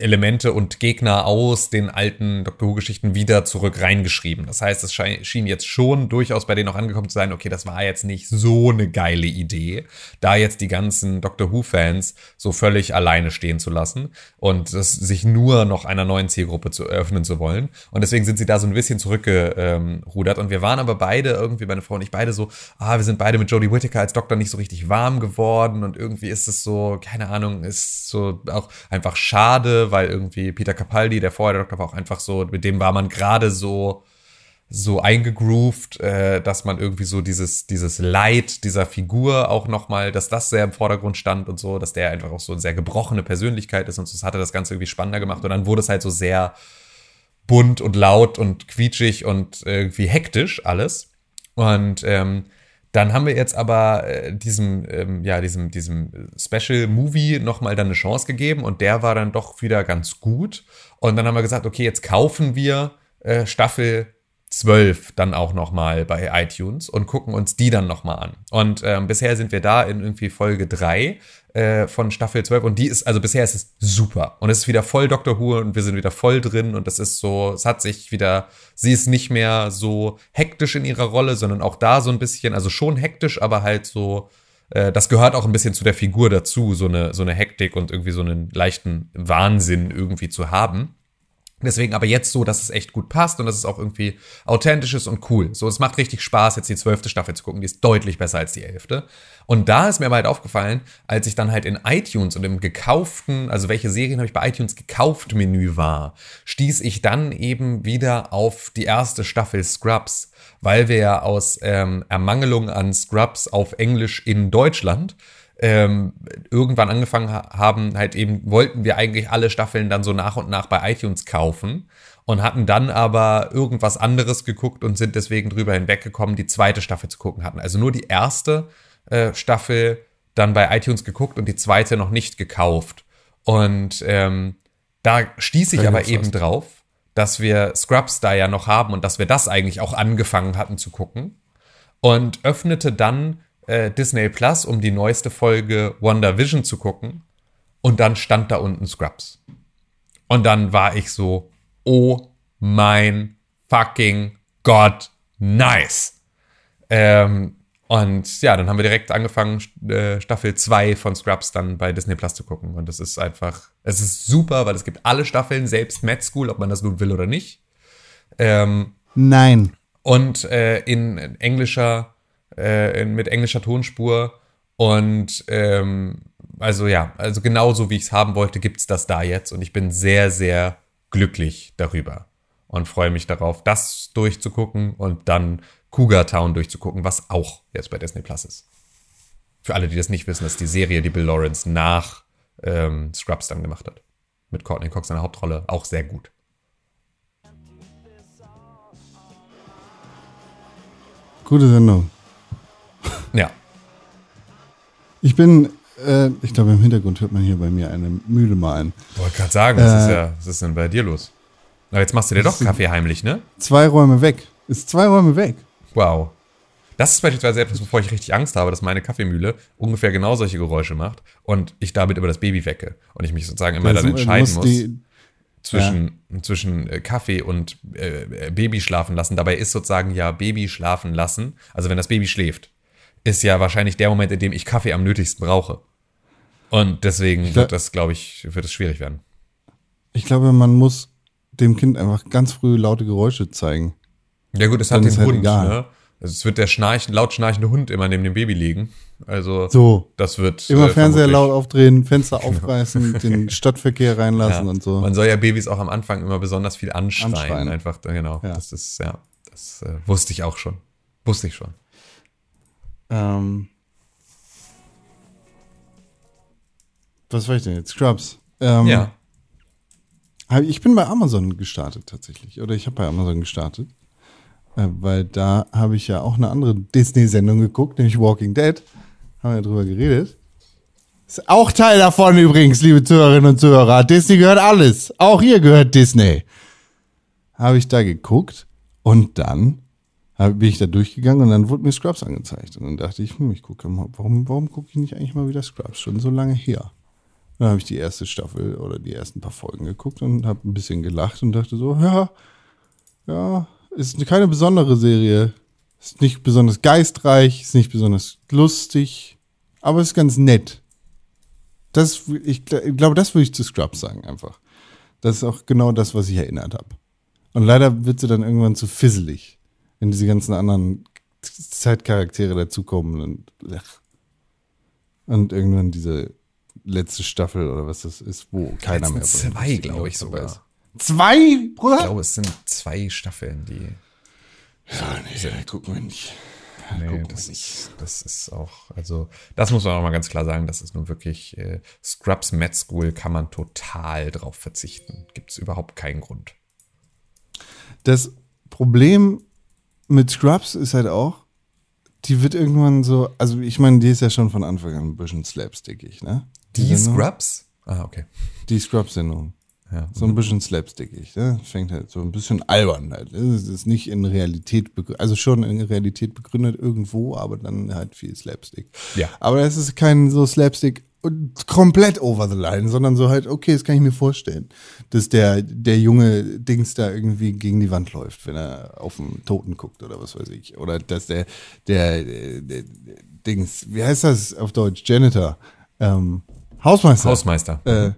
Elemente und Gegner aus den alten Doctor Who-Geschichten wieder zurück reingeschrieben. Das heißt, es schien jetzt schon durchaus bei denen auch angekommen zu sein, okay, das war jetzt nicht so eine geile Idee, da jetzt die ganzen Doctor Who-Fans so völlig alleine stehen zu lassen und das, sich nur noch einer neuen Zielgruppe zu öffnen zu wollen. Und deswegen sind sie da so ein bisschen zurückgerudert. Und wir waren aber beide irgendwie, meine Frau und ich beide so, ah, wir sind beide mit Jodie Whittaker als Doktor nicht so richtig warm geworden und irgendwie ist es so, keine Ahnung, ist so auch einfach schade, weil irgendwie Peter Capaldi, der vorher der Doktor war, auch einfach so, mit dem war man gerade so so eingegroovt, äh, dass man irgendwie so dieses dieses Leid dieser Figur auch noch mal, dass das sehr im Vordergrund stand und so, dass der einfach auch so eine sehr gebrochene Persönlichkeit ist und so, das hatte das Ganze irgendwie spannender gemacht und dann wurde es halt so sehr bunt und laut und quietschig und irgendwie hektisch alles. Und ähm, dann haben wir jetzt aber äh, diesem, ähm, ja, diesem, diesem Special Movie nochmal dann eine Chance gegeben und der war dann doch wieder ganz gut. Und dann haben wir gesagt, okay, jetzt kaufen wir äh, Staffel 12 dann auch nochmal bei iTunes und gucken uns die dann nochmal an. Und ähm, bisher sind wir da in irgendwie Folge 3 äh, von Staffel 12 und die ist, also bisher ist es super. Und es ist wieder voll Dr. Who und wir sind wieder voll drin und das ist so, es hat sich wieder, sie ist nicht mehr so hektisch in ihrer Rolle, sondern auch da so ein bisschen, also schon hektisch, aber halt so, äh, das gehört auch ein bisschen zu der Figur dazu, so eine, so eine Hektik und irgendwie so einen leichten Wahnsinn irgendwie zu haben. Deswegen aber jetzt so, dass es echt gut passt und dass es auch irgendwie authentisch ist und cool. So, es macht richtig Spaß, jetzt die zwölfte Staffel zu gucken. Die ist deutlich besser als die elfte. Und da ist mir aber halt aufgefallen, als ich dann halt in iTunes und im gekauften, also welche Serien habe ich bei iTunes gekauft Menü war, stieß ich dann eben wieder auf die erste Staffel Scrubs, weil wir ja aus ähm, Ermangelung an Scrubs auf Englisch in Deutschland ähm, irgendwann angefangen ha haben, halt eben, wollten wir eigentlich alle Staffeln dann so nach und nach bei iTunes kaufen und hatten dann aber irgendwas anderes geguckt und sind deswegen drüber hinweggekommen, die zweite Staffel zu gucken hatten. Also nur die erste äh, Staffel dann bei iTunes geguckt und die zweite noch nicht gekauft. Und ähm, da stieß ich aber eben drauf, dass wir Scrubs da ja noch haben und dass wir das eigentlich auch angefangen hatten zu gucken und öffnete dann äh, Disney Plus, um die neueste Folge WandaVision zu gucken. Und dann stand da unten Scrubs. Und dann war ich so, oh mein fucking Gott, nice. Ähm, und ja, dann haben wir direkt angefangen, äh, Staffel 2 von Scrubs dann bei Disney Plus zu gucken. Und das ist einfach, es ist super, weil es gibt alle Staffeln, selbst Mad School, ob man das nun will oder nicht. Ähm, Nein. und äh, in englischer, äh, mit englischer Tonspur. Und ähm, also ja, also genauso wie ich es haben wollte, gibt's das da jetzt. Und ich bin sehr, sehr glücklich darüber und freue mich darauf, das durchzugucken und dann Cougar Town durchzugucken, was auch jetzt bei Disney Plus ist. Für alle, die das nicht wissen, das ist die Serie, die Bill Lawrence nach ähm, Scrubs dann gemacht hat. Mit Courtney Cox in der Hauptrolle. Auch sehr gut. Gute Sendung. Ja. Ich bin, äh, ich glaube, im Hintergrund hört man hier bei mir eine Mühle malen. Wollte gerade sagen, was, ist Äh, ja, was ist denn bei dir los? Na, jetzt machst du dir doch Kaffee heimlich, ne? Zwei Räume weg. Ist zwei Räume weg. Wow. Das ist beispielsweise etwas, wovor ich richtig Angst habe, dass meine Kaffeemühle ungefähr genau solche Geräusche macht und ich damit über das Baby wecke und ich mich sozusagen immer Das- dann du entscheiden muss die- zwischen, zwischen äh, Kaffee und äh, Baby schlafen lassen. Dabei ist sozusagen ja Baby schlafen lassen, also wenn das Baby schläft, ist ja wahrscheinlich der Moment, in dem ich Kaffee am nötigsten brauche. Und deswegen wird das, glaube ich, wird es schwierig werden. Ich glaube, man muss dem Kind einfach ganz früh laute Geräusche zeigen. Ja gut, es hat den halt Hund, egal. ne? Also es wird der schnarchen, laut schnarchende Hund immer neben dem Baby liegen. Also So. das wird Immer äh, Fernseher laut aufdrehen, Fenster (laughs) aufreißen, den (laughs) Stadtverkehr reinlassen Ja. und so. Man soll ja Babys auch am Anfang immer besonders viel anschreien. Anschreien. Einfach, genau. Ja. Das ist, ja, das äh, wusste ich auch schon. Wusste ich schon. Ähm, was war ich denn jetzt? Scrubs. Ähm, ja. Ich bin bei Amazon gestartet tatsächlich. Oder ich habe bei Amazon gestartet. Äh, weil da habe ich ja auch eine andere Disney-Sendung geguckt, nämlich Walking Dead. Haben wir drüber geredet. Ist auch Teil davon übrigens, liebe Zuhörerinnen und Zuhörer. Disney gehört alles. Auch hier gehört Disney. Habe ich da geguckt und dann bin ich da durchgegangen und dann wurde mir Scrubs angezeigt. Und dann dachte ich, hm, ich gucke mal, warum, warum gucke ich nicht eigentlich mal wieder Scrubs? Schon so lange her. Dann habe ich die erste Staffel oder die ersten paar Folgen geguckt und habe ein bisschen gelacht und dachte so, ja, ja, ist keine besondere Serie. Ist nicht besonders geistreich, ist nicht besonders lustig, aber ist ganz nett. Das, ich, ich glaube, das würde ich zu Scrubs sagen einfach. Das ist auch genau das, was ich erinnert habe. Und leider wird sie dann irgendwann zu fisselig, wenn diese ganzen anderen Zeitcharaktere dazukommen und, und irgendwann diese letzte Staffel oder was das ist, wo keiner mehr zwei, glaube ich sogar. weiß. Zwei, Ich Bruder? glaube, es sind zwei Staffeln, die. Ja, nee, gucken wir nicht. Nee, gucken wir das ist, das ist auch, also, das muss man auch mal ganz klar sagen, das ist nun wirklich, äh, Scrubs Med School kann man total drauf verzichten. Gibt es überhaupt keinen Grund. Das Problem mit Scrubs ist halt auch, die wird irgendwann so, also ich meine, die ist ja schon von Anfang an ein bisschen slapstickig, ne? Die Sendung. Scrubs? Ah, okay. Die Scrubs-Sendung. Ja. So ein bisschen slapstickig, ne? Fängt halt so ein bisschen albern halt. Es ist nicht in Realität begründet, also schon in Realität begründet irgendwo, aber dann halt viel Slapstick. Ja. Aber es ist kein so Slapstick komplett over the line, sondern so halt, okay, das kann ich mir vorstellen, dass der, der junge Dings da irgendwie gegen die Wand läuft, wenn er auf den Toten guckt oder was weiß ich. Oder dass der, der, der, der Dings, wie heißt das auf Deutsch? Janitor. Ähm, Hausmeister Hausmeister. äh,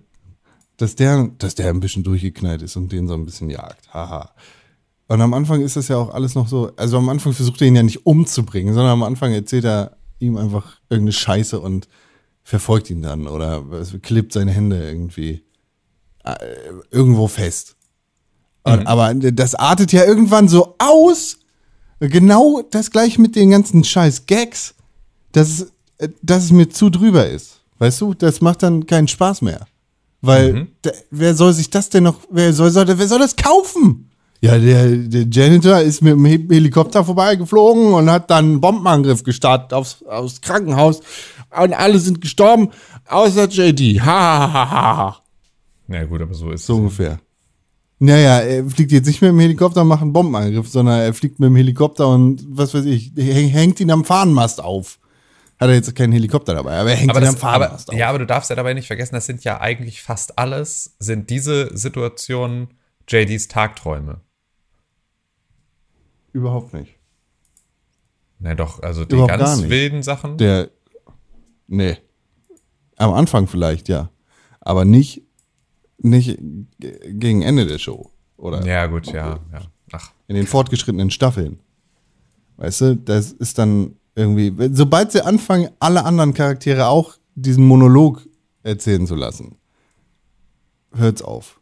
dass der, dass der ein bisschen durchgeknallt ist und den so ein bisschen jagt. Haha. Und am Anfang ist das ja auch alles noch so, also am Anfang versucht er ihn ja nicht umzubringen, sondern am Anfang erzählt er ihm einfach irgendeine Scheiße und verfolgt ihn dann oder klebt seine Hände irgendwie äh, irgendwo fest. Und, Aber das artet ja irgendwann so aus, genau das gleiche mit den ganzen scheiß Gags, dass es, äh, dass es mir zu drüber ist. Weißt du, das macht dann keinen Spaß mehr. Weil, der, wer soll sich das denn noch, wer soll, soll, wer soll das kaufen? Ja, der, der Janitor ist mit dem He- Helikopter vorbeigeflogen und hat dann einen Bombenangriff gestartet aufs, aufs Krankenhaus und alle sind gestorben, außer JD. Ha, ha, ha, ha, ha. Ja, gut, aber so ist So es. ungefähr. Naja, er fliegt jetzt nicht mit dem Helikopter und macht einen Bombenangriff, sondern er fliegt mit dem Helikopter und was weiß ich, häng- hängt ihn am Fahnenmast auf. Hat er jetzt keinen Helikopter dabei, aber er hängt Aber ihn das, am Fahnenmast aber, auf. ja, aber du darfst ja dabei nicht vergessen, das sind ja eigentlich fast alles, sind diese Situationen JDs Tagträume. Überhaupt nicht. Na doch, also die Überhaupt ganz wilden Sachen. Der, nee. Am Anfang vielleicht, ja. Aber nicht, nicht gegen Ende der Show. Oder ja, gut, ja, ja. Ach, in den fortgeschrittenen Staffeln. Weißt du, das ist dann irgendwie, sobald sie anfangen, alle anderen Charaktere auch diesen Monolog erzählen zu lassen, hört's auf.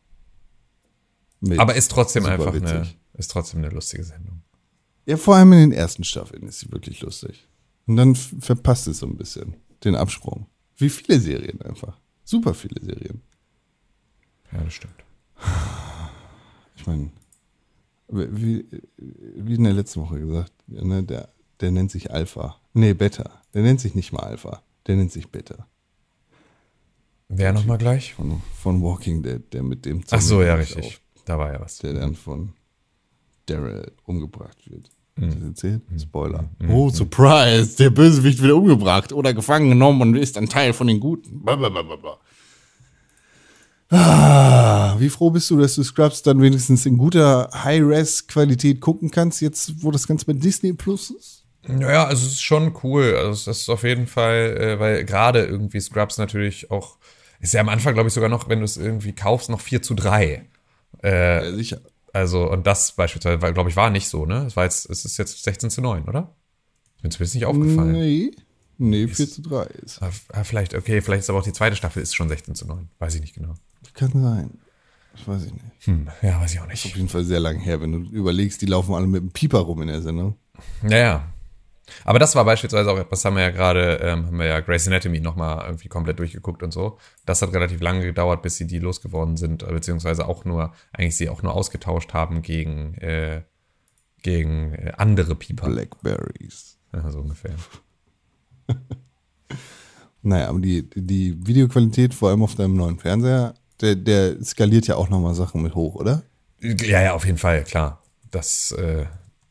Mit aber ist trotzdem super einfach eine, witzig. ist trotzdem eine lustige Sendung. Ja, vor allem in den ersten Staffeln ist sie wirklich lustig. Und dann verpasst es so ein bisschen den Absprung. Wie viele Serien einfach. Super viele Serien. Ja, das stimmt. Ich meine, wie, wie in der letzten Woche gesagt, ne, der, der nennt sich Alpha. Nee, Beta. Der nennt sich nicht mal Alpha. Der nennt sich Beta. Wer nochmal gleich? Von, von Walking Dead, der mit dem Ach so, ja, Zombie richtig. auf- Da war ja was. Der dann von Daryl umgebracht wird. Mhm. Hast du das erzählt? Spoiler. Oh, Surprise! Der Bösewicht wird umgebracht oder gefangen genommen und ist ein Teil von den Guten. Blablabla. Ah, wie froh bist du, dass du Scrubs dann wenigstens in guter High-Res-Qualität gucken kannst, jetzt wo das Ganze bei Disney Plus ist? Ja, also es ist schon cool. Also es ist auf jeden Fall, äh, weil gerade irgendwie Scrubs natürlich auch, ist ja am Anfang, glaube ich, sogar noch, wenn du es irgendwie kaufst, noch 4 zu 3. Äh, Ja, sicher. Also, und das beispielsweise, glaube ich, war nicht so, ne? Es war jetzt, es ist jetzt 16 zu 9, oder? Ist mir zumindest nicht aufgefallen. Nee. Nee, 4 zu 3 ist. Ah, ah, vielleicht, okay, vielleicht ist aber auch die zweite Staffel ist schon 16 zu 9. Weiß ich nicht genau. Kann sein. Das weiß ich nicht. Hm, ja, weiß ich auch Auf nicht. jeden Fall sehr lang her, wenn du überlegst, die laufen alle mit einem Pieper rum in der Sendung. Naja. Aber das war beispielsweise auch etwas, haben wir ja gerade, ähm, haben wir ja Grey's Anatomy nochmal irgendwie komplett durchgeguckt und so. Das hat relativ lange gedauert, bis sie die losgeworden sind, beziehungsweise auch nur, eigentlich sie auch nur ausgetauscht haben gegen, äh, gegen äh, andere Pieper. Blackberries. Ja, so ungefähr. (laughs) Naja, aber die, die Videoqualität, vor allem auf deinem neuen Fernseher, der, der skaliert ja auch nochmal Sachen mit hoch, oder? Ja, ja, auf jeden Fall, klar. Das, äh,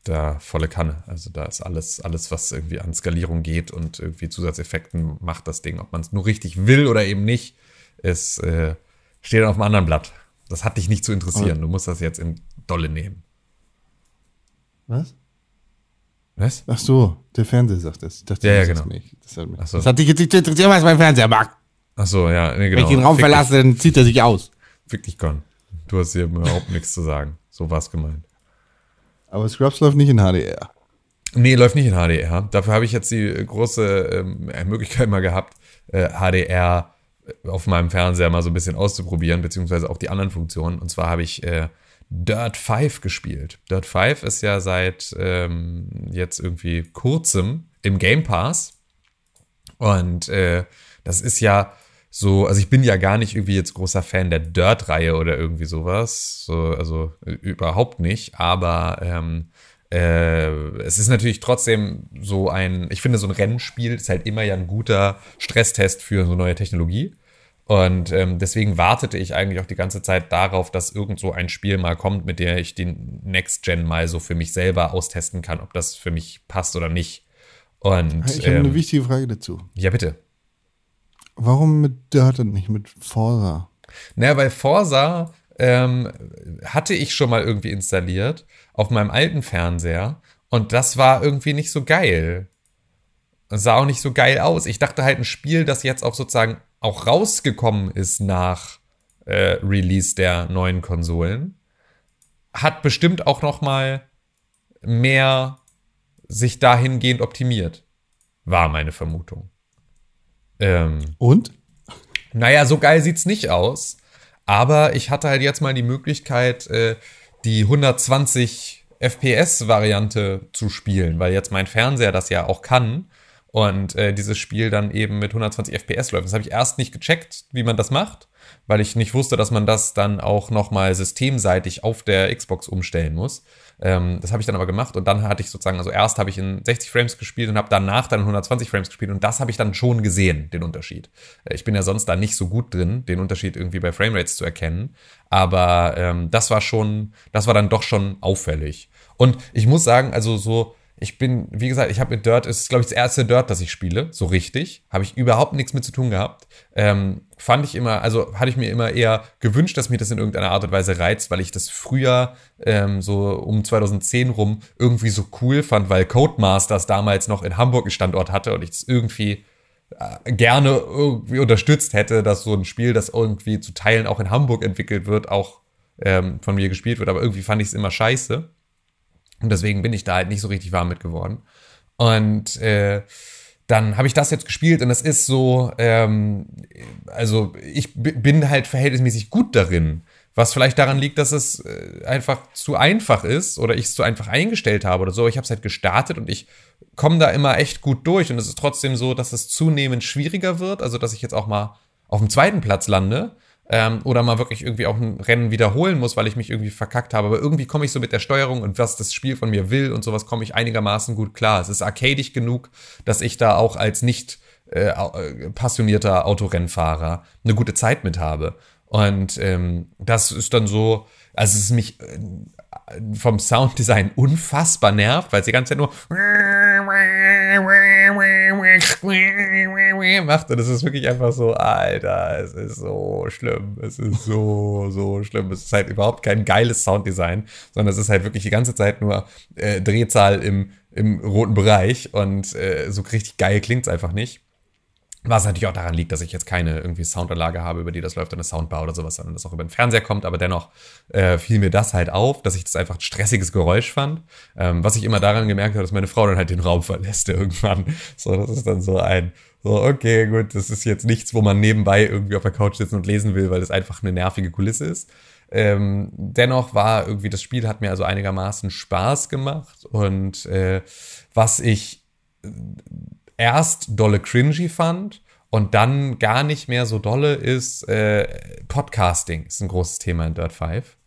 da volle Kanne. Also da ist alles, alles, was irgendwie an Skalierung geht und irgendwie Zusatzeffekten macht das Ding. Ob man es nur richtig will oder eben nicht, es äh, steht auf einem anderen Blatt. Das hat dich nicht zu interessieren. Du musst das jetzt in Dolle nehmen. Was? Was? Ach so, der Fernseher sagt das. Ich dachte, Ja, ja, genau. Das, hat mich. Ach so. das hat dich jetzt nicht zu interessieren, was mein Fernseher macht. Ach so, ja, nee, genau. Wenn ich den Raum Fick verlasse, dann zieht er sich aus. Dich, Con. Du hast hier überhaupt nichts zu sagen. So war's gemeint. Aber Scrubs läuft nicht in HDR. Nee, läuft nicht in HDR. Dafür habe ich jetzt die äh, große ähm, Möglichkeit mal gehabt, äh, HDR auf meinem Fernseher mal so ein bisschen auszuprobieren, beziehungsweise auch die anderen Funktionen. Und zwar habe ich äh, Dirt 5 gespielt. Dirt 5 ist ja seit ähm, jetzt irgendwie kurzem im Game Pass. Und äh, das ist ja so, also ich bin ja gar nicht irgendwie jetzt großer Fan der Dirt-Reihe oder irgendwie sowas. So, also äh, überhaupt nicht. Aber ähm, äh, es ist natürlich trotzdem so ein, ich finde, so ein Rennspiel ist halt immer ja ein guter Stresstest für so neue Technologie. Und ähm, deswegen wartete ich eigentlich auch die ganze Zeit darauf, dass irgend so ein Spiel mal kommt, mit der ich den Next Gen mal so für mich selber austesten kann, ob das für mich passt oder nicht. Und Ich habe eine ähm, wichtige Frage dazu. ja, bitte. Warum mit Dirt und nicht mit Forza? Naja, weil Forsa ähm, hatte ich schon mal irgendwie installiert auf meinem alten Fernseher und das war irgendwie nicht so geil. Sah auch nicht so geil aus. Ich dachte halt ein Spiel, das jetzt auch sozusagen auch rausgekommen ist nach äh, Release der neuen Konsolen, hat bestimmt auch noch mal mehr sich dahingehend optimiert. War meine Vermutung. Ähm, Und? naja, so geil sieht's nicht aus. Aber ich hatte halt jetzt mal die Möglichkeit, äh, die 120 FPS-Variante zu spielen, weil jetzt mein Fernseher das ja auch kann und äh, dieses Spiel dann eben mit 120 FPS läuft. Das habe ich erst nicht gecheckt, wie man das macht, weil ich nicht wusste, dass man das dann auch nochmal systemseitig auf der Xbox umstellen muss. Ähm, das habe ich dann aber gemacht und dann hatte ich sozusagen, also erst habe ich in 60 Frames gespielt und habe danach dann in 120 Frames gespielt und das habe ich dann schon gesehen, den Unterschied. Äh, Ich bin ja sonst da nicht so gut drin, den Unterschied irgendwie bei Framerates zu erkennen, aber ähm, das war schon, das war dann doch schon auffällig. Und ich muss sagen, also so, ich bin, wie gesagt, ich habe mit Dirt, es ist glaube ich das erste Dirt, das ich spiele, so richtig, habe ich überhaupt nichts mit zu tun gehabt. Ähm, fand ich immer, also hatte ich mir immer eher gewünscht, dass mir das in irgendeiner Art und Weise reizt, weil ich das früher ähm, so um 2010 rum irgendwie so cool fand, weil Codemasters damals noch in Hamburg einen Standort hatte und ich das irgendwie äh, gerne irgendwie unterstützt hätte, dass so ein Spiel, das irgendwie zu Teilen auch in Hamburg entwickelt wird, auch ähm, von mir gespielt wird. Aber irgendwie fand ich es immer scheiße. Und deswegen bin ich da halt nicht so richtig warm mit geworden. Und äh, dann habe ich das jetzt gespielt und es ist so, ähm, also ich bin halt verhältnismäßig gut darin, Was vielleicht daran liegt, dass es äh, einfach zu einfach ist oder ich es zu einfach eingestellt habe oder so. Ich habe es halt gestartet und ich komme da immer echt gut durch. Und es ist trotzdem so, dass es zunehmend schwieriger wird. Also, dass ich jetzt auch mal auf dem zweiten Platz lande ähm, oder mal wirklich irgendwie auch ein Rennen wiederholen muss, weil ich mich irgendwie verkackt habe. Aber irgendwie komme ich so mit der Steuerung und was das Spiel von mir will und sowas komme ich einigermaßen gut klar. Es ist arcadisch genug, dass ich da auch als nicht äh, äh, passionierter Autorennfahrer eine gute Zeit mit habe. Und ähm, das ist dann so, also es ist mich äh, vom Sounddesign (laughs) unfassbar nervt, weil es die ganze Zeit nur macht und es ist wirklich einfach so, Alter, es ist so schlimm, es ist so, so schlimm. Es ist halt überhaupt kein geiles Sounddesign, sondern es ist halt wirklich die ganze Zeit nur äh, Drehzahl im, im roten Bereich und äh, so richtig geil klingt es einfach nicht. Was natürlich auch daran liegt, dass ich jetzt keine irgendwie Soundanlage habe, über die das läuft, eine Soundbar oder sowas, sondern das auch über den Fernseher kommt. Aber dennoch äh, fiel mir das halt auf, dass ich das einfach ein stressiges Geräusch fand. Ähm, was ich immer daran gemerkt habe, dass meine Frau dann halt den Raum verlässt irgendwann. So, das ist dann so ein, so, okay, gut, das ist jetzt nichts, wo man nebenbei irgendwie auf der Couch sitzen und lesen will, weil das einfach eine nervige Kulisse ist. Ähm, dennoch war irgendwie, das Spiel hat mir also einigermaßen Spaß gemacht und äh, was ich erst dolle cringy fand und dann gar nicht mehr so dolle ist, äh, Podcasting ist ein großes Thema in Dirt 5.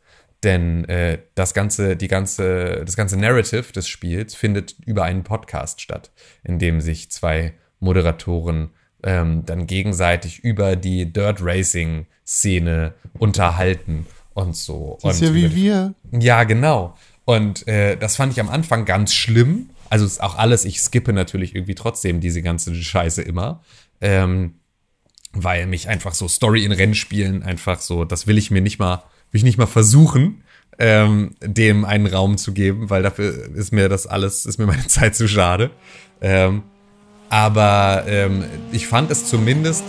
Denn äh, das ganze, die ganze, das ganze Narrative des Spiels findet über einen Podcast statt, in dem sich zwei Moderatoren ähm, dann gegenseitig über die Dirt Racing Szene unterhalten und so. Das ist und ja wie wir. Ja, genau. Und äh, das fand ich am Anfang ganz schlimm, also ist auch alles, ich skippe natürlich irgendwie trotzdem diese ganze Scheiße immer. Ähm, weil mich einfach so Story in Rennspielen einfach so, das will ich mir nicht mal, will ich nicht mal versuchen, ähm, dem einen Raum zu geben, weil dafür ist mir das alles, ist mir meine (laughs) Zeit zu schade. Ähm, aber ähm, ich fand es zumindest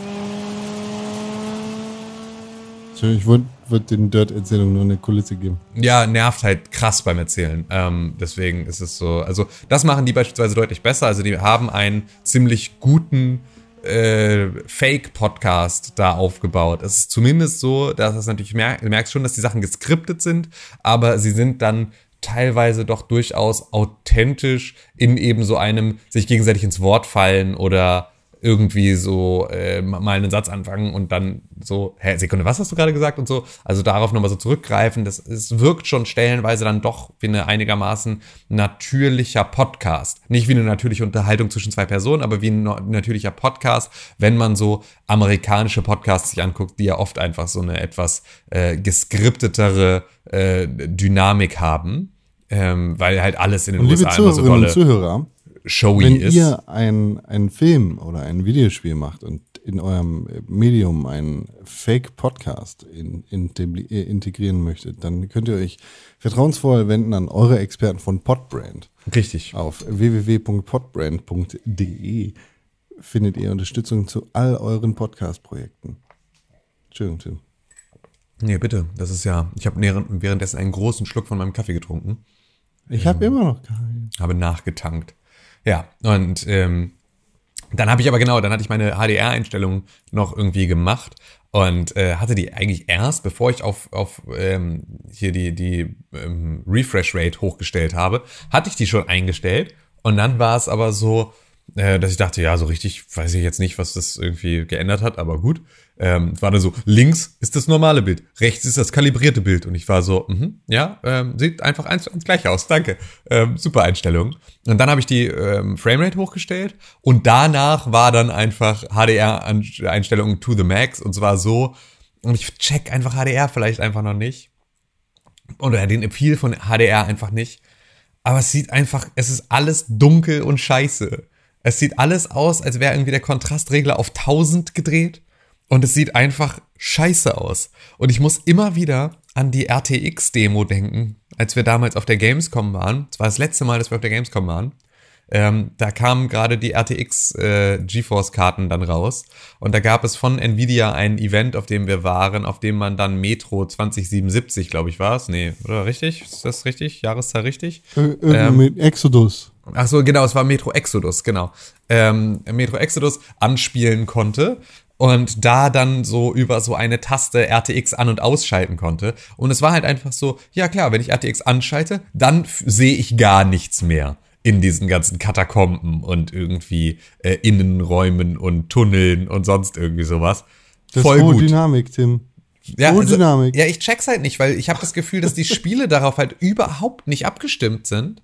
Ich würde würd den Dirt-Erzählungen nur eine Kulisse geben. ja, nervt halt krass beim Erzählen. Ähm, deswegen ist es so, also das machen die beispielsweise deutlich besser. Also die haben einen ziemlich guten äh, Fake-Podcast da aufgebaut. Es ist zumindest so, dass es natürlich mer du merkst schon, dass die Sachen geskriptet sind, aber sie sind dann teilweise doch durchaus authentisch in eben so einem sich gegenseitig ins Wort fallen oder irgendwie so äh, mal einen Satz anfangen und dann so, hä, Sekunde, was hast du gerade gesagt und so. Also darauf nochmal so zurückgreifen. Das es wirkt schon stellenweise dann doch wie eine einigermaßen natürlicher Podcast. Nicht wie eine natürliche Unterhaltung zwischen zwei Personen, aber wie ein natürlicher Podcast, wenn man so amerikanische Podcasts sich anguckt, die ja oft einfach so eine etwas äh, geskriptetere äh, Dynamik haben. Ähm, weil halt alles in den Und liebe USA immer so Zuhörerinnen und dolle Zuhörer, showy wenn ist. ihr ein, einen Film oder ein Videospiel macht und in eurem Medium einen Fake-Podcast in, integri- äh, integrieren möchtet, dann könnt ihr euch vertrauensvoll wenden an eure Experten von Podbrand. Richtig. Auf www.podbrand.de findet ihr Unterstützung zu all euren Podcast-Projekten. Entschuldigung, Tim. Nee, bitte. Das ist ja, ich habe währenddessen einen großen Schluck von meinem Kaffee getrunken, Ich habe immer noch keinen. habe nachgetankt. Ja, und ähm, dann habe ich aber genau, dann hatte ich meine HDR-Einstellung noch irgendwie gemacht und äh, hatte die eigentlich erst, bevor ich auf, auf ähm, hier die, die ähm, Refresh-Rate hochgestellt habe, hatte ich die schon eingestellt und dann war es aber so, äh, dass ich dachte, ja, so richtig weiß ich jetzt nicht, was das irgendwie geändert hat, aber gut. Ähm, war dann so, links ist das normale Bild, rechts ist das kalibrierte Bild. Und ich war so, mhm, ja, ähm, sieht einfach eins eins gleich aus, danke. Ähm, super Einstellung. Und dann habe ich die ähm, Framerate hochgestellt und danach war dann einfach HDR-Einstellungen to the max und zwar so, und ich check einfach HDR vielleicht einfach noch nicht. Oder den Appeal von HDR einfach nicht. Aber es sieht einfach, es ist alles dunkel und scheiße. Es sieht alles aus, als wäre irgendwie der Kontrastregler auf 1000 gedreht. Und es sieht einfach scheiße aus. Und ich muss immer wieder an die RTX-Demo denken, als wir damals auf der Gamescom waren. Das war das letzte Mal, dass wir auf der Gamescom waren. Ähm, da kamen gerade die RTX äh, GeForce-Karten dann raus. Und da gab es von Nvidia ein Event, auf dem wir waren, auf dem man dann Metro 2077, glaube ich, war es. Nee, oder richtig? Ist das richtig? Jahreszahl richtig? Äh, äh, mit Exodus. ach so, genau, es war Metro Exodus, genau. Ähm, Metro Exodus anspielen konnte und da dann so über so eine Taste RTX an- und ausschalten konnte. Und es war halt einfach so, ja klar, wenn ich RTX anschalte, dann sehe ich gar nichts mehr in diesen ganzen Katakomben und irgendwie äh, Innenräumen und Tunneln und sonst irgendwie sowas. Das Voll ist gut. Dynamik, Tim. Ja, Hohe Dynamik. ja, ich check's halt nicht, weil ich habe das Gefühl, dass die Spiele (laughs) darauf halt überhaupt nicht abgestimmt sind,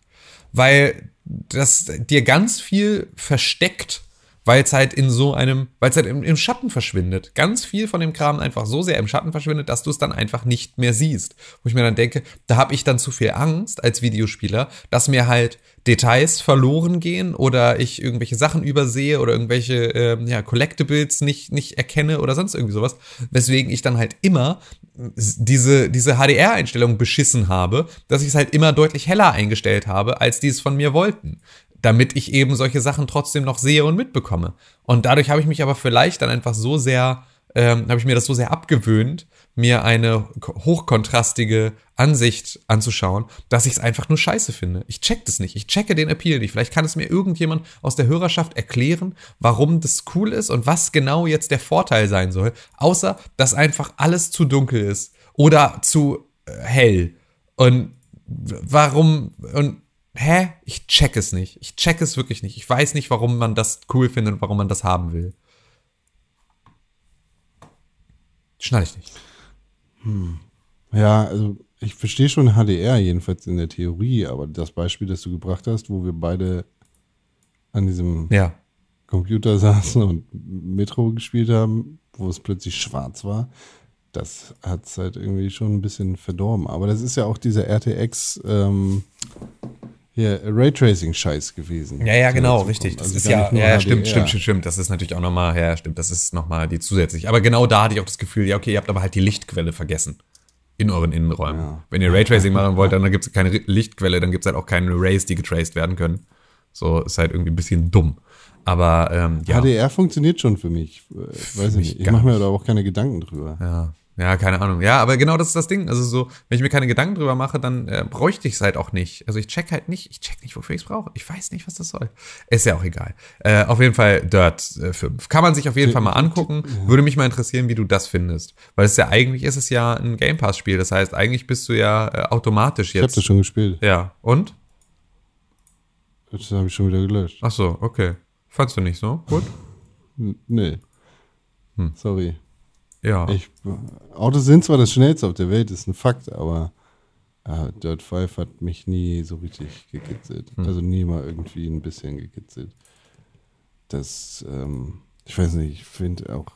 weil das dir ganz viel versteckt, weil es halt in so einem, weil es halt im, im Schatten verschwindet. Ganz viel von dem Kram einfach so sehr im Schatten verschwindet, dass du es dann einfach nicht mehr siehst. Wo ich mir dann denke, da habe ich dann zu viel Angst als Videospieler, dass mir halt Details verloren gehen oder ich irgendwelche Sachen übersehe oder irgendwelche ähm, ja, Collectibles nicht, nicht erkenne oder sonst irgendwie sowas. Weswegen ich dann halt immer diese, diese HDR-Einstellung beschissen habe, dass ich es halt immer deutlich heller eingestellt habe, als die es von mir wollten. Damit ich eben solche Sachen trotzdem noch sehe und mitbekomme. Und dadurch habe ich mich aber vielleicht dann einfach so sehr, ähm, habe ich mir das so sehr abgewöhnt, mir eine ko- hochkontrastige Ansicht anzuschauen, dass ich es einfach nur scheiße finde. Ich check das nicht. Ich checke den Appeal nicht. Vielleicht kann es mir irgendjemand aus der Hörerschaft erklären, warum das cool ist und was genau jetzt der Vorteil sein soll. Außer, dass einfach alles zu dunkel ist oder zu äh, hell. Und warum und hä? Ich check es nicht. Ich check es wirklich nicht. Ich weiß nicht, warum man das cool findet und warum man das haben will. Schnall ich nicht. Ja, also ich verstehe schon HDR, jedenfalls in der Theorie, aber das Beispiel, das du gebracht hast, wo wir beide an diesem Ja. Computer saßen und Metro gespielt haben, wo es plötzlich schwarz war, das hat es halt irgendwie schon ein bisschen verdorben. Aber das ist ja auch dieser RTX ähm, hier, Raytracing-Scheiß gewesen. Ja, ja, genau, richtig. Das Also ist ja, ja, stimmt, stimmt, stimmt, stimmt. Das ist natürlich auch nochmal, ja, stimmt, das ist nochmal die zusätzlich. Aber genau da hatte ich auch das Gefühl, ja, okay, ihr habt aber halt die Lichtquelle vergessen. In euren Innenräumen. Ja. Wenn ihr Raytracing machen wollt, dann gibt es keine Lichtquelle, dann gibt es halt auch keine Rays, die getraced werden können. So, ist halt irgendwie ein bisschen dumm. Aber, ähm, ja. HDR funktioniert schon für mich. Äh, Weiß ich mich nicht. Ich mache mir da auch keine Gedanken drüber. Ja. Ja, keine Ahnung. Ja, aber genau das ist das Ding. Also so, wenn ich mir keine Gedanken drüber mache, dann äh, bräuchte ich es halt auch nicht. Also ich check halt nicht, ich check nicht, wofür ich es brauche. Ich weiß nicht, was das soll. Ist ja auch egal. Äh, auf jeden Fall Dirt äh, 5. Kann man sich auf jeden Fall mal angucken. Würde mich mal interessieren, wie du das findest. Weil es ja eigentlich ist es ja ein Game Pass Spiel. Das heißt, eigentlich bist du ja äh, automatisch Ich habe jetzt. das schon gespielt. ja. Und? Das habe ich schon wieder gelöscht. Ach so, okay. Fandst du nicht so? Gut. Nee. Hm. Sorry. Ja. Ich, Autos sind zwar das schnellste auf der Welt, ist ein Fakt, aber äh, Dirt 5 hat mich nie so richtig gekitzelt. Hm. Also nie mal irgendwie ein bisschen gekitzelt. Das, ähm, ich weiß nicht, ich finde auch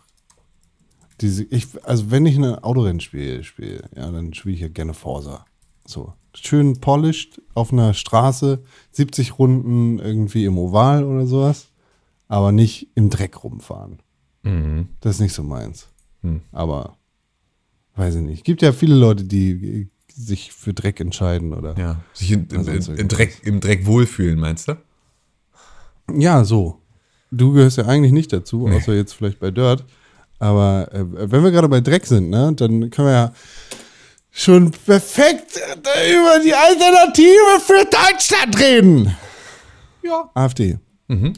diese, ich, also wenn ich ein Autorennen spiele, spiele, ja, dann spiele ich ja gerne Forsa. So. Schön polished auf einer Straße, 70 Runden irgendwie im Oval oder sowas, aber nicht im Dreck rumfahren. Mhm. Das ist nicht so meins. Hm. Aber weiß ich nicht. Gibt ja viele Leute, die äh, sich für Dreck entscheiden oder. Ja. Sich in, in, Also in, Dreck, im Dreck wohlfühlen, meinst du? Ja, so. Du gehörst ja eigentlich nicht dazu, Nee. außer jetzt vielleicht bei Dirt. Aber äh, wenn wir gerade bei Dreck sind, ne, dann können wir ja schon perfekt äh, über die Alternative für Deutschland reden. Ja. AfD. Mhm.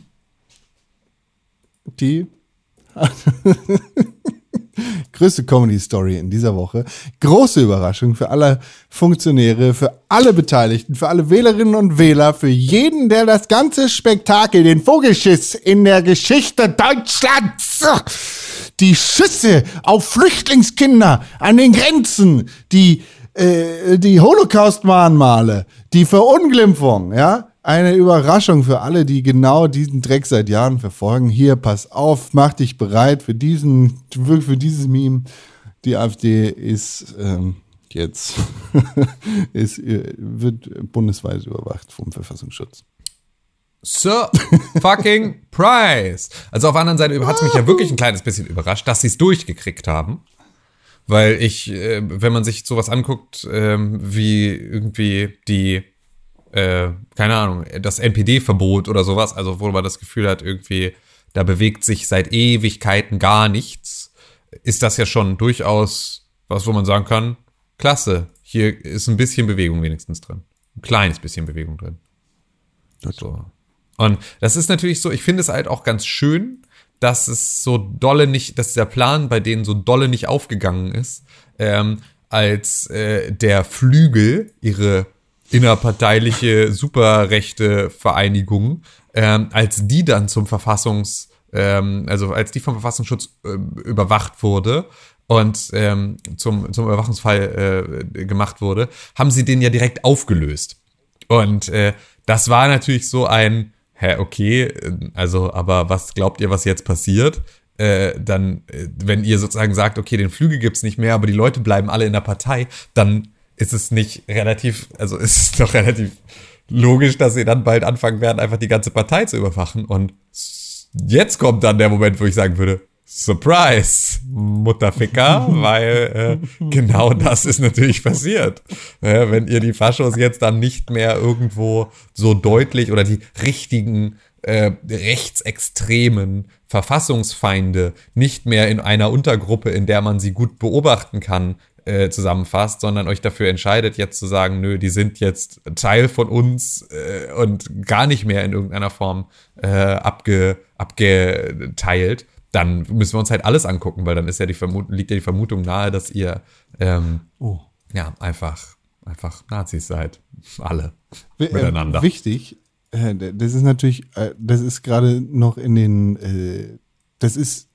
Die (laughs) größte Comedy-Story in dieser Woche. Große Überraschung für alle Funktionäre, für alle Beteiligten, für alle Wählerinnen und Wähler, für jeden, der das ganze Spektakel, den Vogelschiss in der Geschichte Deutschlands, die Schüsse auf Flüchtlingskinder an den Grenzen, die, äh, die Holocaust-Mahnmale, die Verunglimpfung, ja, eine Überraschung für alle, die genau diesen Dreck seit Jahren verfolgen. Hier, pass auf, mach dich bereit für diesen, für dieses Meme. Die AfD ist ähm, jetzt (laughs) ist, äh, wird bundesweit überwacht vom Verfassungsschutz. Sir fucking Price. Also auf der anderen Seite hat es mich ja wirklich ein kleines bisschen überrascht, dass sie es durchgekriegt haben. Weil ich, äh, wenn man sich sowas anguckt, ähm, wie irgendwie die, äh, keine Ahnung, das NPD-Verbot oder sowas, also wo man das Gefühl hat, irgendwie, da bewegt sich seit Ewigkeiten gar nichts, ist das ja schon durchaus was, wo man sagen kann, klasse, hier ist ein bisschen Bewegung wenigstens drin. Ein kleines bisschen Bewegung drin. So. Und das ist natürlich so, ich finde es halt auch ganz schön, dass es so dolle nicht, dass der Plan bei denen so dolle nicht aufgegangen ist, ähm, als äh, der Flügel, ihre innerparteiliche superrechte Vereinigung, ähm, als die dann zum Verfassungs, ähm, also als die vom Verfassungsschutz äh, überwacht wurde und ähm, zum, zum Überwachungsfall äh, gemacht wurde, haben sie den ja direkt aufgelöst. Und äh, das war natürlich so ein, hä, okay, also, aber was glaubt ihr, was jetzt passiert? Äh, dann, äh, wenn ihr sozusagen sagt, okay, den Flügel gibt's nicht mehr, aber die Leute bleiben alle in der Partei, dann ist es nicht relativ, also ist es doch relativ logisch, dass sie dann bald anfangen werden, einfach die ganze Partei zu überwachen. Und jetzt kommt dann der Moment, wo ich sagen würde, Surprise, Mutterficker, (laughs) weil äh, genau das ist natürlich passiert. Äh, wenn ihr die Faschos jetzt dann nicht mehr irgendwo so deutlich oder die richtigen äh, rechtsextremen Verfassungsfeinde nicht mehr in einer Untergruppe, in der man sie gut beobachten kann, äh, zusammenfasst, sondern euch dafür entscheidet, jetzt zu sagen, nö, die sind jetzt Teil von uns äh, und gar nicht mehr in irgendeiner Form äh, abge, abgeteilt, dann müssen wir uns halt alles angucken, weil dann ist ja die Vermut liegt ja die Vermutung nahe, dass ihr ähm, Oh. ja einfach einfach Nazis seid, (laughs) alle Wi- äh, miteinander. Wichtig, äh, das ist natürlich, das ist gerade noch in den, das ist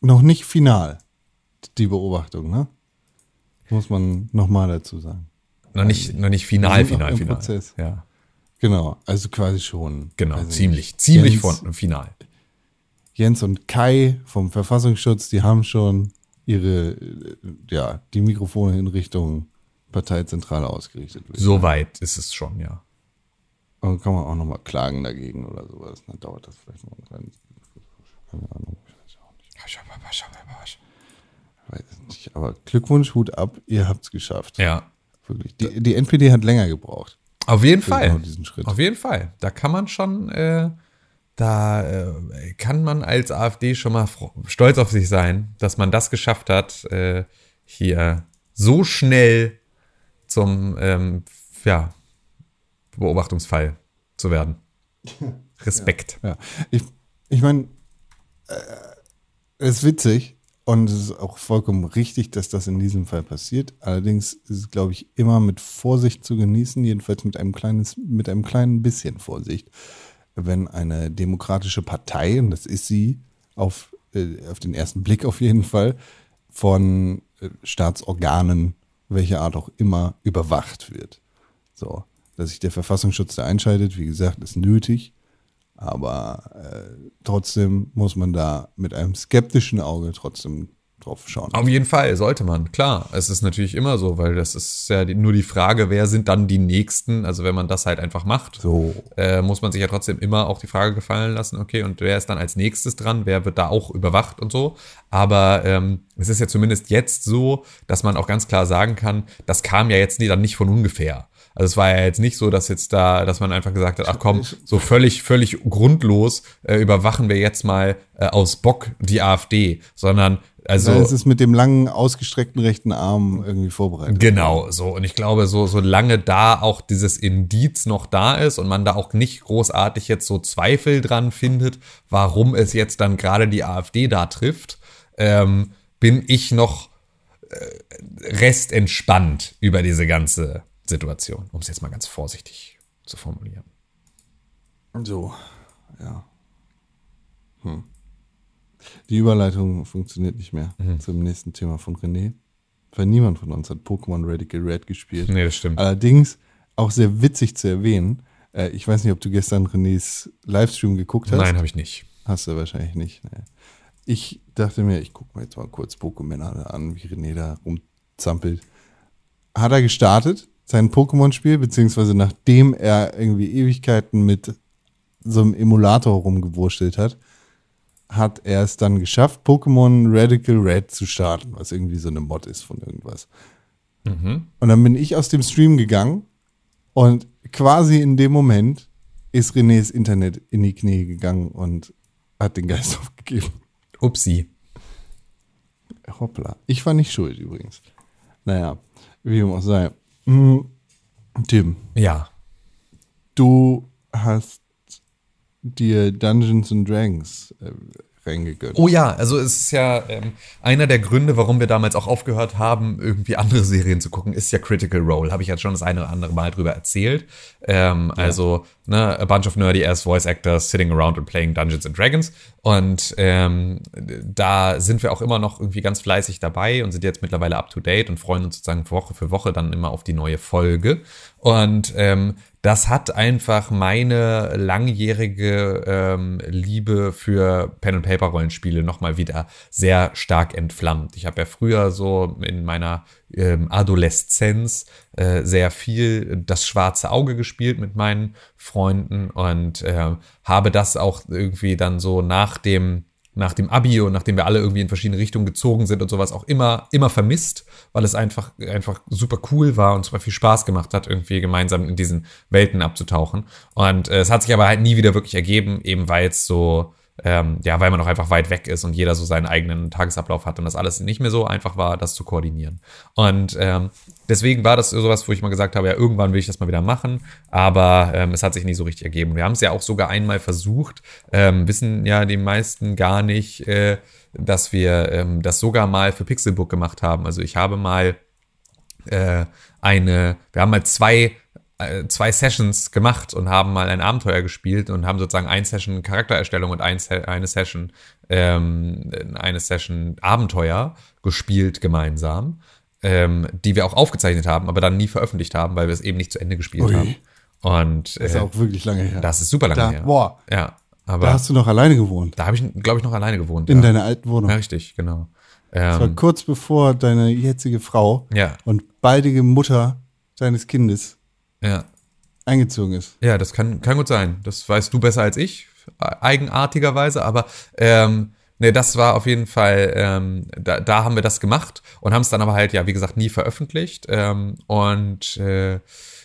noch nicht final, die Beobachtung, ne? Muss man nochmal dazu sagen. noch nicht noch nicht final, final, final. Prozess. Ja, Genau, also quasi schon. genau, ich ziemlich, ziemlich Jens, von final. Jens und Kai vom Verfassungsschutz, die haben schon ihre, ja, die Mikrofone in Richtung Parteizentrale ausgerichtet. Soweit ist es schon, ja. Aber kann man auch nochmal klagen dagegen oder sowas. Dann dauert das vielleicht noch ein kleines Keine Ahnung. Ich weiß auch nicht. Weiß es nicht. Aber Glückwunsch, Hut ab, ihr habt's geschafft. Ja, Wirklich. Die, die NPD hat länger gebraucht. Auf jeden Fall. genau diesen Schritt. Auf jeden Fall. Da kann man schon, äh, da äh, kann man als AfD schon mal stolz auf sich sein, dass man das geschafft hat, äh, hier so schnell zum ähm, ja, Beobachtungsfall zu werden. (laughs) Respekt. Ja. Ich, ich meine, äh, es ist witzig und es ist auch vollkommen richtig, dass das in diesem Fall passiert. Allerdings ist es, glaube ich, immer mit Vorsicht zu genießen, jedenfalls mit einem kleines, mit einem kleinen bisschen Vorsicht, wenn eine demokratische Partei, und das ist sie auf, äh, auf den ersten Blick auf jeden Fall, von äh, Staatsorganen, welcher Art auch immer, überwacht wird. So, dass sich der Verfassungsschutz da einschaltet, wie gesagt, ist nötig. Aber äh, trotzdem muss man da mit einem skeptischen Auge trotzdem drauf schauen. Auf jeden Fall, sollte man, klar. Es ist natürlich immer so, weil das ist ja die, nur die Frage, wer sind dann die Nächsten? Also wenn man das halt einfach macht, So. äh, muss man sich ja trotzdem immer auch die Frage gefallen lassen, okay, und wer ist dann als nächstes dran? Wer wird da auch überwacht und so? Aber ähm, es ist ja zumindest jetzt so, dass man auch ganz klar sagen kann, das kam ja jetzt nie, dann nicht von ungefähr. Also es war ja jetzt nicht so, dass jetzt da, dass man einfach gesagt hat, ach komm, so völlig, völlig grundlos äh, überwachen wir jetzt mal äh, aus Bock die AfD, sondern also es ist mit dem langen, ausgestreckten rechten Arm irgendwie vorbereitet. Genau, so. Und ich glaube, so, solange da auch dieses Indiz noch da ist und man da auch nicht großartig jetzt so Zweifel dran findet, warum es jetzt dann gerade die AfD da trifft, ähm, bin ich noch äh, restentspannt über diese ganze Situation, um es jetzt mal ganz vorsichtig zu formulieren. So, ja. Hm. Die Überleitung funktioniert nicht mehr Mhm. zum nächsten Thema von René. Weil niemand von uns hat Pokémon Radical Red gespielt. Nee, das stimmt. Allerdings auch sehr witzig zu erwähnen. Äh, ich weiß nicht, ob du gestern Renés Livestream geguckt hast. Nein, habe ich nicht. Hast du wahrscheinlich nicht. Ne. Ich dachte mir, ich gucke mir jetzt mal kurz Pokémon an, wie René da rumzampelt. Hat er gestartet, sein Pokémon-Spiel, beziehungsweise nachdem er irgendwie Ewigkeiten mit so einem Emulator rumgewurschtelt hat, hat er es dann geschafft, Pokémon Radical Red zu starten, was irgendwie so eine Mod ist von irgendwas. Und dann bin ich aus dem Stream gegangen und quasi in dem Moment ist Renés Internet in die Knie gegangen und hat den Geist (laughs) aufgegeben. Upsi. Hoppla. Ich war nicht schuld übrigens. Naja, wie dem auch sei. Hm, Tim, Ja. du hast dir Dungeons and Dragons äh, reingegönnt. Oh ja, also es ist ja ähm, einer der Gründe, warum wir damals auch aufgehört haben, irgendwie andere Serien zu gucken, ist ja Critical Role. Habe ich jetzt schon das eine oder andere Mal drüber erzählt. Ähm, Also, ne, a bunch of nerdy ass voice actors sitting around and playing Dungeons and Dragons. Und ähm, da sind wir auch immer noch irgendwie ganz fleißig dabei und sind jetzt mittlerweile up to date und freuen uns sozusagen Woche für Woche dann immer auf die neue Folge. Und ähm, das hat einfach meine langjährige ähm, Liebe für Pen and Paper Rollenspiele noch mal wieder sehr stark entflammt. Ich habe ja früher so in meiner ähm, Adoleszenz äh, sehr viel das schwarze Auge gespielt mit meinen Freunden und äh, habe das auch irgendwie dann so nach dem nach dem Abi und nachdem wir alle irgendwie in verschiedene Richtungen gezogen sind und sowas auch immer, immer vermisst, weil es einfach, einfach super cool war und super viel Spaß gemacht hat, irgendwie gemeinsam in diesen Welten abzutauchen. Und äh, es hat sich aber halt nie wieder wirklich ergeben, eben weil es so, ähm, ja, weil man auch einfach weit weg ist und jeder so seinen eigenen Tagesablauf hat und das alles nicht mehr so einfach war, das zu koordinieren. Und ähm, deswegen war das sowas, wo ich mal gesagt habe, ja, irgendwann will ich das mal wieder machen, aber ähm, es hat sich nie so richtig ergeben. Wir haben es ja auch sogar einmal versucht, ähm, wissen ja die meisten gar nicht, äh, dass wir ähm, das sogar mal für Pixelbook gemacht haben. Also ich habe mal äh, eine, wir haben mal zwei zwei Sessions gemacht und haben mal ein Abenteuer gespielt und haben sozusagen eine Session Charaktererstellung und ein, eine Session ähm, eine Session Abenteuer gespielt gemeinsam, ähm, die wir auch aufgezeichnet haben, aber dann nie veröffentlicht haben, weil wir es eben nicht zu Ende gespielt Ui. haben. Und Das ist äh, auch wirklich lange her. das ist super lange da, her. Boah, Ja, aber da hast du noch alleine gewohnt. da habe ich, glaube ich, noch alleine gewohnt. In ja. deiner alten Wohnung. ja, richtig, genau. Das war Ähm, kurz bevor deine jetzige Frau ja, und baldige Mutter deines Kindes ja. eingezogen ist. Ja, das kann, kann gut sein. Das weißt du besser als ich, eigenartigerweise, aber ähm, ne, das war auf jeden Fall, ähm, da, da haben wir das gemacht und haben es dann aber halt, ja, wie gesagt, nie veröffentlicht. Ähm, und äh,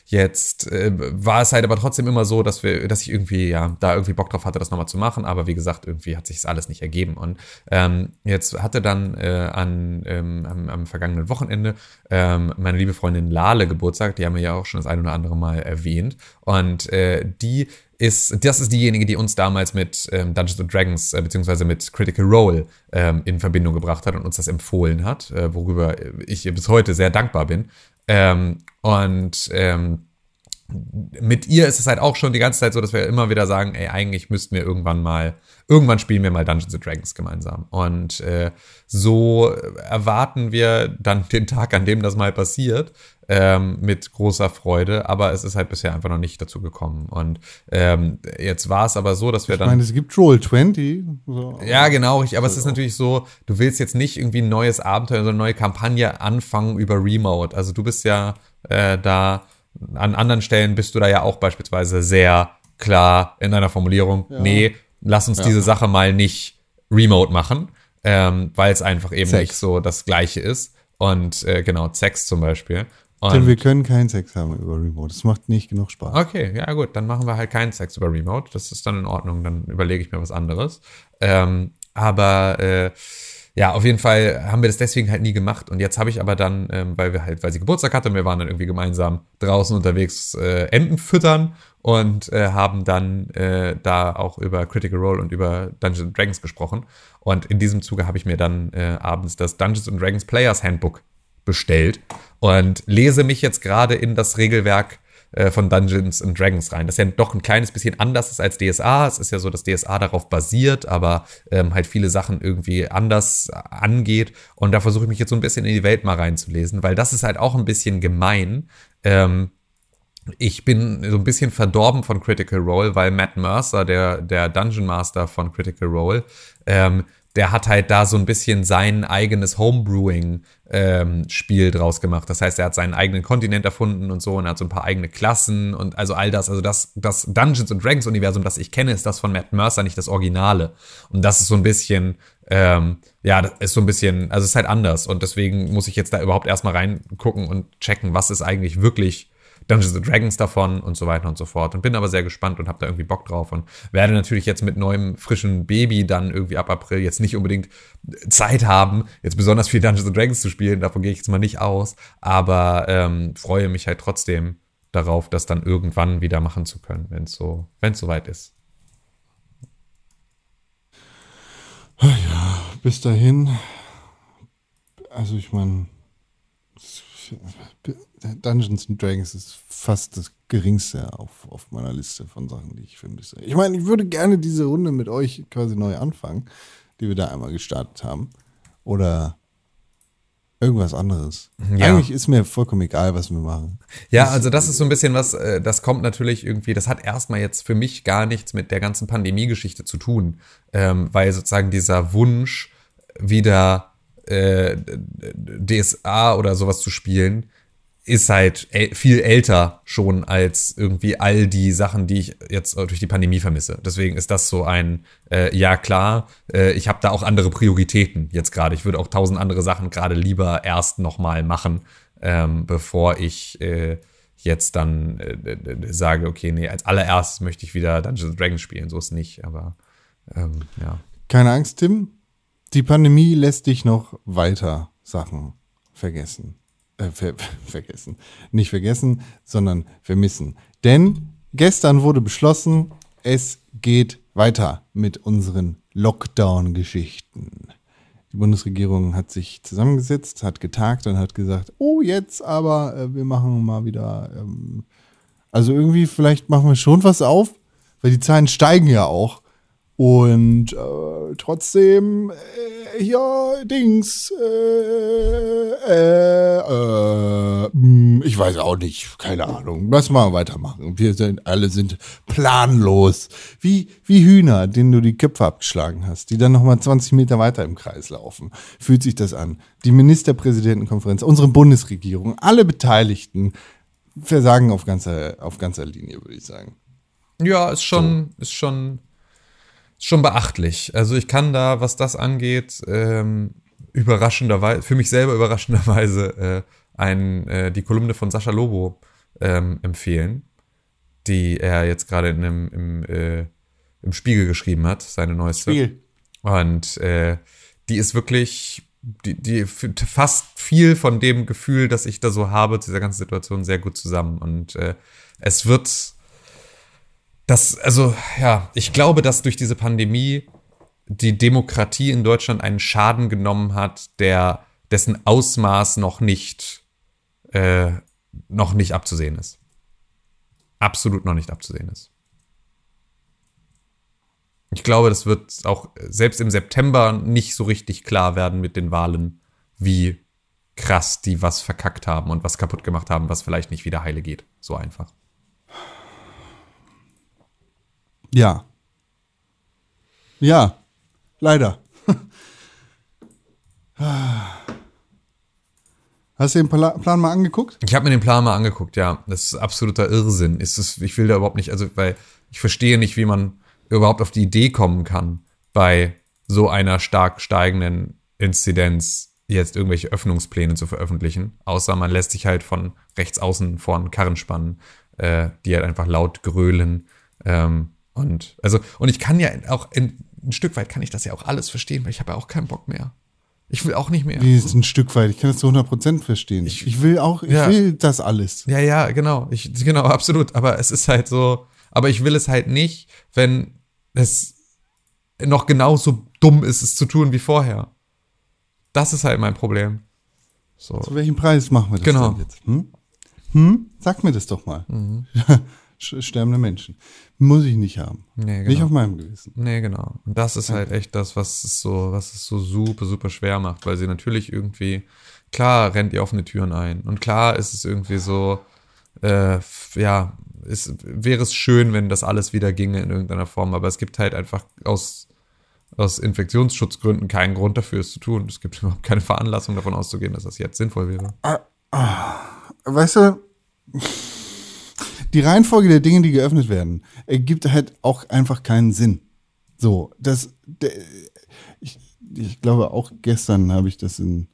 jetzt äh, war es halt aber trotzdem immer so, dass wir, dass ich irgendwie, ja, da irgendwie Bock drauf hatte, das nochmal zu machen, aber wie gesagt, irgendwie hat sich das alles nicht ergeben. Und ähm, jetzt hatte dann äh, an, ähm, am, am vergangenen Wochenende ähm, meine liebe Freundin Lale Geburtstag, die haben wir ja auch schon das ein oder andere Mal erwähnt. Und äh, die ist, das ist diejenige, die uns damals mit ähm, Dungeons and Dragons äh, beziehungsweise mit Critical Role ähm, in Verbindung gebracht hat und uns das empfohlen hat, äh, worüber ich bis heute sehr dankbar bin. Ähm, und ähm, mit ihr ist es halt auch schon die ganze Zeit so, dass wir immer wieder sagen, ey, eigentlich müssten wir irgendwann mal, irgendwann spielen wir mal Dungeons and Dragons gemeinsam. Und äh, so erwarten wir dann den Tag, an dem das mal passiert, ähm, mit großer Freude. Aber es ist halt bisher einfach noch nicht dazu gekommen. Und ähm, jetzt war es aber so, dass wir Ich dann. meine, es gibt Roll 20. So. Ja, genau, richtig. Aber es ist natürlich so, du willst jetzt nicht irgendwie ein neues Abenteuer, so eine neue Kampagne anfangen über Remote. Also du bist ja äh, da, an anderen Stellen bist du da ja auch beispielsweise sehr klar in deiner Formulierung, nee, lass uns diese Sache mal nicht remote machen, ähm, weil es einfach eben Sex. nicht so das Gleiche ist. Und äh, genau, Sex zum Beispiel. Und Denn wir können keinen Sex haben über Remote. Das macht nicht genug Spaß. Okay, ja gut, dann machen wir halt keinen Sex über Remote. Das ist dann in Ordnung, dann überlege ich mir was anderes. Ähm, aber äh, ja, auf jeden Fall haben wir das deswegen halt nie gemacht. Und jetzt habe ich aber dann, ähm, weil wir halt, weil sie Geburtstag hatte, wir waren dann irgendwie gemeinsam draußen unterwegs äh, Enten füttern und äh, haben dann äh, da auch über Critical Role und über Dungeons Dragons gesprochen. Und in diesem Zuge habe ich mir dann äh, abends das Dungeons Dragons Players Handbook bestellt und lese mich jetzt gerade in das Regelwerk äh, von Dungeons and Dragons rein. Das ja doch ein kleines bisschen anders ist als DSA. Es ist ja so, dass DSA darauf basiert, aber ähm, halt viele Sachen irgendwie anders angeht. Und da versuche ich mich jetzt so ein bisschen in die Welt mal reinzulesen, weil das ist halt auch ein bisschen gemein. Ähm, ich bin so ein bisschen verdorben von Critical Role, weil Matt Mercer, der, der Dungeon Master von Critical Role, ähm, der hat halt da so ein bisschen sein eigenes Homebrewing-Spiel draus gemacht. Das heißt, er hat seinen eigenen Kontinent erfunden und so und hat so ein paar eigene Klassen und also all das. Also das, das Dungeons and Dragons-Universum, das ich kenne, ist das von Matt Mercer, nicht das Originale. Und das ist so ein bisschen, ähm, ja, das ist so ein bisschen, also ist halt anders. Und deswegen muss ich jetzt da überhaupt erstmal reingucken und checken, was ist eigentlich wirklich Dungeons and Dragons davon und so weiter und so fort. Und bin aber sehr gespannt und habe da irgendwie Bock drauf und werde natürlich jetzt mit neuem frischen Baby dann irgendwie ab April jetzt nicht unbedingt Zeit haben, jetzt besonders viel Dungeons and Dragons zu spielen. Davon gehe ich jetzt mal nicht aus, aber ähm, freue mich halt trotzdem darauf, das dann irgendwann wieder machen zu können, wenn es so, wenn es soweit ist. Bis dahin, also ich meine, Dungeons and Dragons ist fast das geringste auf, auf meiner Liste von Sachen, die ich vermisse. Ich meine, ich würde gerne diese Runde mit euch quasi neu anfangen, die wir da einmal gestartet haben. Oder irgendwas anderes. Ja. Eigentlich ist mir vollkommen egal, was wir machen. Ja, also das ist so ein bisschen was, äh, das kommt natürlich irgendwie, das hat erstmal jetzt für mich gar nichts mit der ganzen Pandemie-Geschichte zu tun, ähm, weil sozusagen dieser Wunsch, wieder äh, DSA oder sowas zu spielen, ist halt viel älter schon als irgendwie all die Sachen, die ich jetzt durch die Pandemie vermisse. Deswegen ist das so ein, äh, ja klar, äh, ich habe da auch andere Prioritäten jetzt gerade. Ich würde auch tausend andere Sachen gerade lieber erst nochmal machen, ähm, bevor ich äh, jetzt dann äh, sage, okay, nee, als allererstes möchte ich wieder Dungeons Dragons spielen. So ist nicht, aber ähm, ja. Keine Angst, Tim. Die Pandemie lässt dich noch weiter Sachen vergessen. Äh, ver vergessen. Nicht vergessen, sondern vermissen. Denn gestern wurde beschlossen, es geht weiter mit unseren Lockdown-Geschichten. Die Bundesregierung hat sich zusammengesetzt, hat getagt und hat gesagt, oh, jetzt aber, äh, wir machen mal wieder, ähm, also irgendwie, vielleicht machen wir schon was auf, weil die Zahlen steigen ja auch. Und äh, trotzdem, äh, ja, Dings, äh, äh, äh, mh, ich weiß auch nicht, keine Ahnung. Lass mal weitermachen. Wir sind, alle sind planlos. Wie, wie Hühner, denen du die Köpfe abgeschlagen hast, die dann nochmal 20 Meter weiter im Kreis laufen. Fühlt sich das an. Die Ministerpräsidentenkonferenz, unsere Bundesregierung, alle Beteiligten versagen auf ganzer, auf ganzer Linie, würde ich sagen. Ja, ist schon, ist schon, schon beachtlich. Also ich kann da, was das angeht, ähm, überraschenderweise, für mich selber überraschenderweise, äh, ein, äh, die Kolumne von Sascha Lobo ähm, empfehlen, die er jetzt gerade in einem, im, äh, im Spiegel geschrieben hat, seine neueste. Spiegel. Und äh, die ist wirklich, die, die fasst viel von dem Gefühl, das ich da so habe, zu dieser ganzen Situation sehr gut zusammen. Und äh, es wird das, also ja, ich glaube, dass durch diese Pandemie die Demokratie in Deutschland einen Schaden genommen hat, der dessen Ausmaß noch nicht äh, noch nicht abzusehen ist. Absolut noch nicht abzusehen ist. Ich glaube, das wird auch selbst im September nicht so richtig klar werden mit den Wahlen, wie krass die was verkackt haben und was kaputt gemacht haben, was vielleicht nicht wieder heile geht. So einfach. Ja. Ja, leider. (laughs) Hast du den Pla Plan mal angeguckt? Ich habe mir den Plan mal angeguckt, ja. Das ist absoluter Irrsinn. Ist es, ich will da überhaupt nicht, also weil ich verstehe nicht, wie man überhaupt auf die Idee kommen kann, bei so einer stark steigenden Inzidenz jetzt irgendwelche Öffnungspläne zu veröffentlichen. Außer man lässt sich halt von rechts außen vor einen Karren spannen, äh, die halt einfach laut grölen. Ähm, und also, und ich kann ja auch in, ein Stück weit kann ich das ja auch alles verstehen, weil ich habe ja auch keinen Bock mehr. Ich will auch nicht mehr. Wie ist ein Stück weit? Ich kann das zu 100% verstehen. Ich, ich will auch, ich Ja. will das alles. Ja, ja, genau. Ich, genau, (laughs) absolut. Aber es ist halt so, aber ich will es halt nicht, wenn es noch genauso dumm ist, es zu tun wie vorher. Das ist halt mein Problem. So. Zu welchem Preis machen wir das Genau. jetzt? Hm? Hm? Sag mir das doch mal. Mhm. (laughs) Sterbende Menschen. Muss ich nicht haben. Nee, genau. Nicht auf meinem Gewissen. Nee, genau. Und das ist halt echt das, was es so, was es so super, super schwer macht, weil sie natürlich irgendwie, klar rennt ihr offene Türen ein. Und klar ist es irgendwie so, äh, ja, es wäre es schön, wenn das alles wieder ginge in irgendeiner Form, aber es gibt halt einfach aus, aus Infektionsschutzgründen keinen Grund dafür, es zu tun. Es gibt (laughs) überhaupt keine Veranlassung davon auszugehen, dass das jetzt sinnvoll wäre. Weißt du, die Reihenfolge der Dinge, die geöffnet werden, ergibt halt auch einfach keinen Sinn. So, das, der, ich, ich glaube auch gestern habe ich das in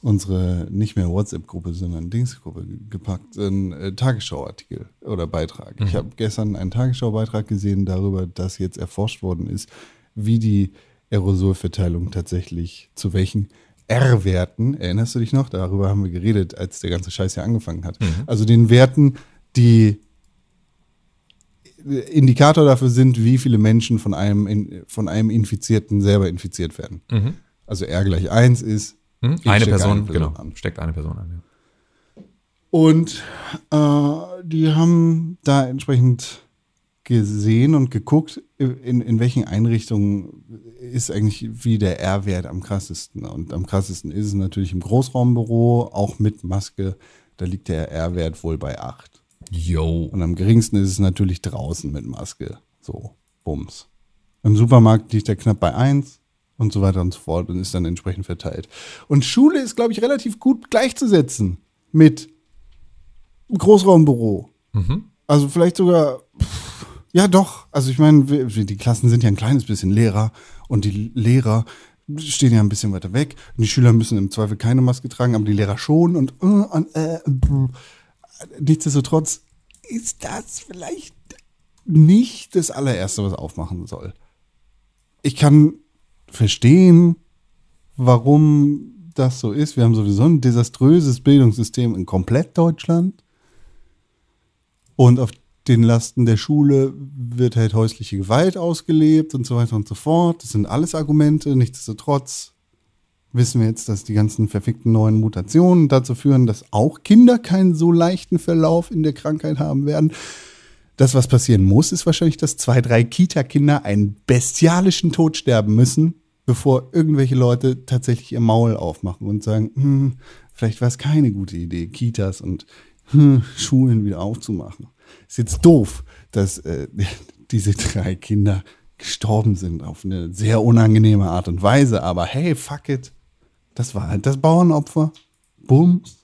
unsere nicht mehr WhatsApp-Gruppe, sondern Dingsgruppe ge- gepackt, ein äh, Tagesschau-Artikel oder Beitrag. Ich habe gestern einen Tagesschau-Beitrag gesehen darüber, dass jetzt erforscht worden ist, wie die Aerosolverteilung tatsächlich zu welchen R-Werten, erinnerst du dich noch? Darüber haben wir geredet, als der ganze Scheiß ja angefangen hat. Also den Werten, die Indikator dafür sind, wie viele Menschen von einem, in, von einem Infizierten selber infiziert werden. Also R gleich 1 ist, Hm? ich Eine Person, eine Person genau. an. Steckt eine Person an. Ja. Und äh, die haben da entsprechend gesehen und geguckt, in, in welchen Einrichtungen ist eigentlich wie der R-Wert am krassesten. Und am krassesten ist es natürlich im Großraumbüro, auch mit Maske. Da liegt der R-Wert wohl bei 8. Yo. Und am geringsten ist es natürlich draußen mit Maske. So, Bums. Im Supermarkt liegt er knapp bei 1 und so weiter und so fort und ist dann entsprechend verteilt. Und Schule ist, glaube ich, relativ gut gleichzusetzen mit Großraumbüro. Also vielleicht sogar, pff, ja doch. Also ich meine, die Klassen sind ja ein kleines bisschen leerer und die Lehrer stehen ja ein bisschen weiter weg. Und die Schüler müssen im Zweifel keine Maske tragen, aber die Lehrer schon und, äh, und äh. Nichtsdestotrotz ist das vielleicht nicht das allererste, was aufmachen soll. Ich kann verstehen, warum das so ist. Wir haben sowieso ein desaströses Bildungssystem in komplett Deutschland. Und auf den Lasten der Schule wird halt häusliche Gewalt ausgelebt und so weiter und so fort. Das sind alles Argumente. Nichtsdestotrotz wissen wir jetzt, dass die ganzen verfickten neuen Mutationen dazu führen, dass auch Kinder keinen so leichten Verlauf in der Krankheit haben werden. Das, was passieren muss, ist wahrscheinlich, dass zwei, drei Kita-Kinder einen bestialischen Tod sterben müssen, bevor irgendwelche Leute tatsächlich ihr Maul aufmachen und sagen, hm, vielleicht war es keine gute Idee, Kitas und hm, Schulen wieder aufzumachen. Ist jetzt doof, dass äh, (laughs) diese drei Kinder gestorben sind auf eine sehr unangenehme Art und Weise, aber hey, fuck it. Das war halt das Bauernopfer. Bums.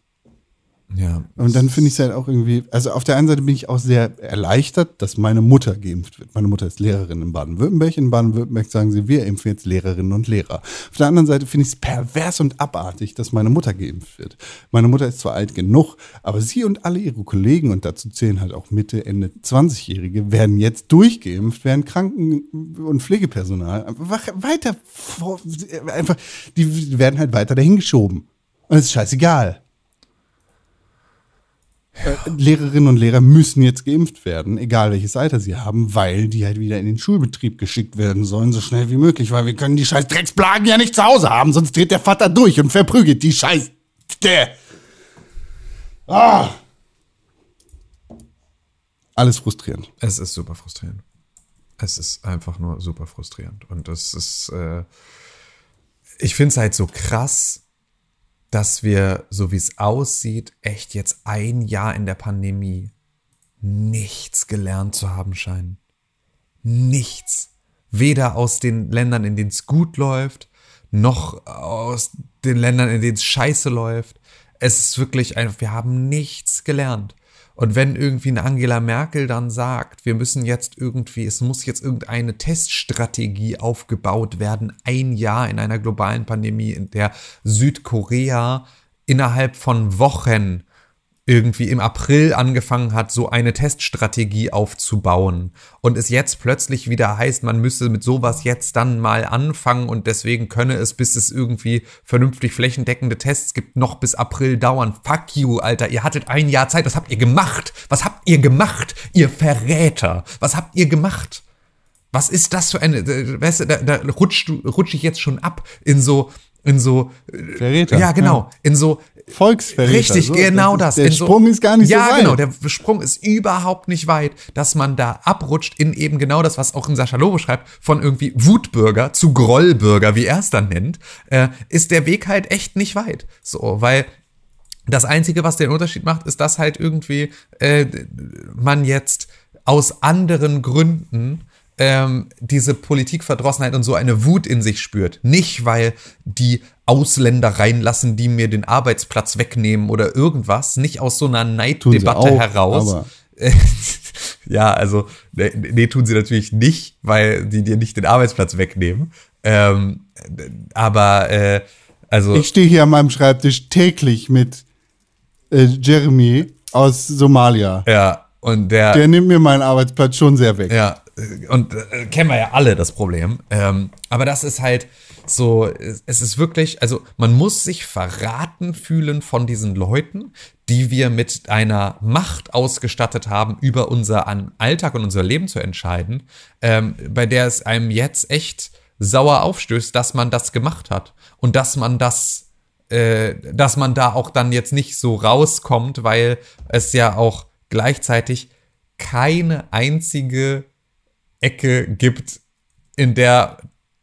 Ja. Und dann finde ich es halt auch irgendwie, also auf der einen Seite bin ich auch sehr erleichtert, dass meine Mutter geimpft wird. Meine Mutter ist Lehrerin in Baden-Württemberg. In Baden-Württemberg sagen sie, wir impfen jetzt Lehrerinnen und Lehrer. Auf der anderen Seite finde ich es pervers und abartig, dass meine Mutter geimpft wird. Meine Mutter ist zwar alt genug, aber sie und alle ihre Kollegen, und dazu zählen halt auch Mitte, Ende 20-Jährige, werden jetzt durchgeimpft, während Kranken- und Pflegepersonal weiter, vor, einfach, die werden halt weiter dahingeschoben. Und es ist scheißegal. Äh, Lehrerinnen und Lehrer müssen jetzt geimpft werden, egal welches Alter sie haben, weil die halt wieder in den Schulbetrieb geschickt werden sollen, so schnell wie möglich, weil wir können die scheiß Drecksplagen ja nicht zu Hause haben, sonst dreht der Vater durch und verprügelt die scheiß... Ah. Alles frustrierend. Es ist super frustrierend. Es ist einfach nur super frustrierend. Und es ist, äh, ich finde es halt so krass, dass wir, so wie es aussieht, echt jetzt ein Jahr in der Pandemie nichts gelernt zu haben scheinen. Nichts. Weder aus den Ländern, in denen es gut läuft, noch aus den Ländern, in denen es scheiße läuft. Es ist wirklich einfach, wir haben nichts gelernt. Und wenn irgendwie eine Angela Merkel dann sagt, wir müssen jetzt irgendwie, es muss jetzt irgendeine Teststrategie aufgebaut werden, ein Jahr in einer globalen Pandemie, in der Südkorea innerhalb von Wochen irgendwie im April angefangen hat, so eine Teststrategie aufzubauen und es jetzt plötzlich wieder heißt, man müsse mit sowas jetzt dann mal anfangen und deswegen könne es, bis es irgendwie vernünftig flächendeckende Tests gibt, noch bis April dauern. Fuck you, Alter, ihr hattet ein Jahr Zeit, was habt ihr gemacht? Was habt ihr gemacht, ihr Verräter? Was habt ihr gemacht? Was ist das für eine, äh, weißt du, da, da rutsch, du- rutsch ich jetzt schon ab in so, in so, äh, Verräter. ja genau, in so, Volksverräter. Richtig, so, genau das. Ist, der so- Sprung ist gar nicht ja, so weit. genau, der Sprung ist überhaupt nicht weit, dass man da abrutscht in eben genau das, was auch in Sascha Lobo schreibt, von irgendwie Wutbürger zu Grollbürger, wie er es dann nennt, äh, ist der Weg halt echt nicht weit. So, weil das Einzige, was den Unterschied macht, ist, dass halt irgendwie äh, man jetzt aus anderen Gründen ähm, diese Politikverdrossenheit und so eine Wut in sich spürt. Nicht, weil die Ausländer reinlassen, die mir den Arbeitsplatz wegnehmen oder irgendwas. Nicht aus so einer Neiddebatte auch, heraus. (laughs) ja, also, nee, nee, tun sie natürlich nicht, weil die dir nicht den Arbeitsplatz wegnehmen. Ähm, aber, äh, also. Ich stehe hier an meinem Schreibtisch täglich mit äh, Jeremy aus Somalia. ja, und der. Der nimmt mir meinen Arbeitsplatz schon sehr weg. Ja, und äh, kennen wir ja alle das Problem. Ähm, aber das ist halt so, es ist wirklich, also man muss sich verraten fühlen von diesen Leuten, die wir mit einer Macht ausgestattet haben, über unser Alltag und unser Leben zu entscheiden, ähm, bei der es einem jetzt echt sauer aufstößt, dass man das gemacht hat und dass man das, äh, dass man da auch dann jetzt nicht so rauskommt, weil es ja auch gleichzeitig keine einzige Ecke gibt, in der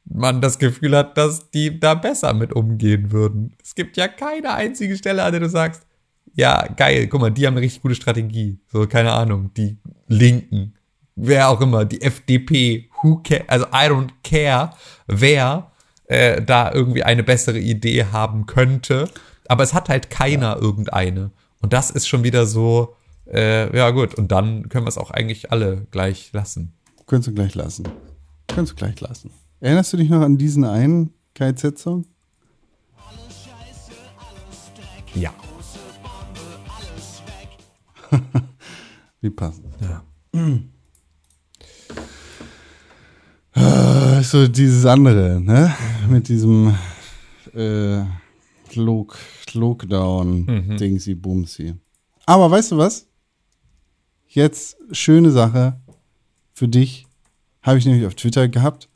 man das Gefühl hat, dass die da besser mit umgehen würden. Es gibt ja keine einzige Stelle, an der du sagst, ja, geil, guck mal, die haben eine richtig gute Strategie. So, keine Ahnung, die Linken, wer auch immer, die FDP, who care, also I don't care, wer äh, da irgendwie eine bessere Idee haben könnte. Aber es hat halt keiner ja. irgendeine. Und das ist schon wieder so, äh, ja gut, und dann können wir es auch eigentlich alle gleich lassen. Könntest du gleich lassen. Könntest du gleich lassen. Erinnerst du dich noch an diesen einen KZ-Song? Ja. (laughs) Wie passend. Ja. Ah, so dieses andere, ne? Mit diesem äh, Look, Lockdown, mhm. Aber weißt du was? Jetzt schöne Sache für dich. Habe ich nämlich auf Twitter gehabt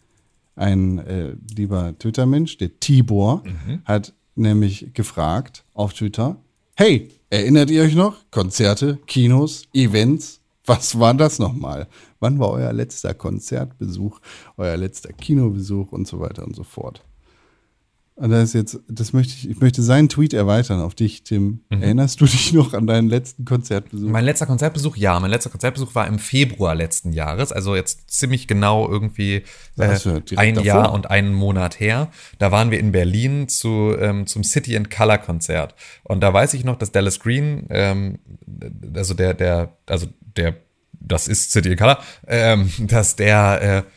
ein äh, lieber Twitter-Mensch, der Tibor, mhm. hat nämlich gefragt auf Twitter, hey, erinnert ihr euch noch? Konzerte, Kinos, Events, was war das nochmal? Wann war euer letzter Konzertbesuch, euer letzter Kinobesuch und so weiter und so fort? Und das ist jetzt, das möchte ich, ich möchte seinen Tweet erweitern auf dich, Tim. Mhm. Erinnerst du dich noch an deinen letzten Konzertbesuch? Mein letzter Konzertbesuch, ja. Mein letzter Konzertbesuch war im Februar letzten Jahres, also jetzt ziemlich genau irgendwie äh, ein davor. Jahr und einen Monat her. Da waren wir in Berlin zu, ähm, zum City and Color Konzert. Und da weiß ich noch, dass Dallas Green, ähm, also der, der, also der, das ist City and Color, ähm, dass der äh,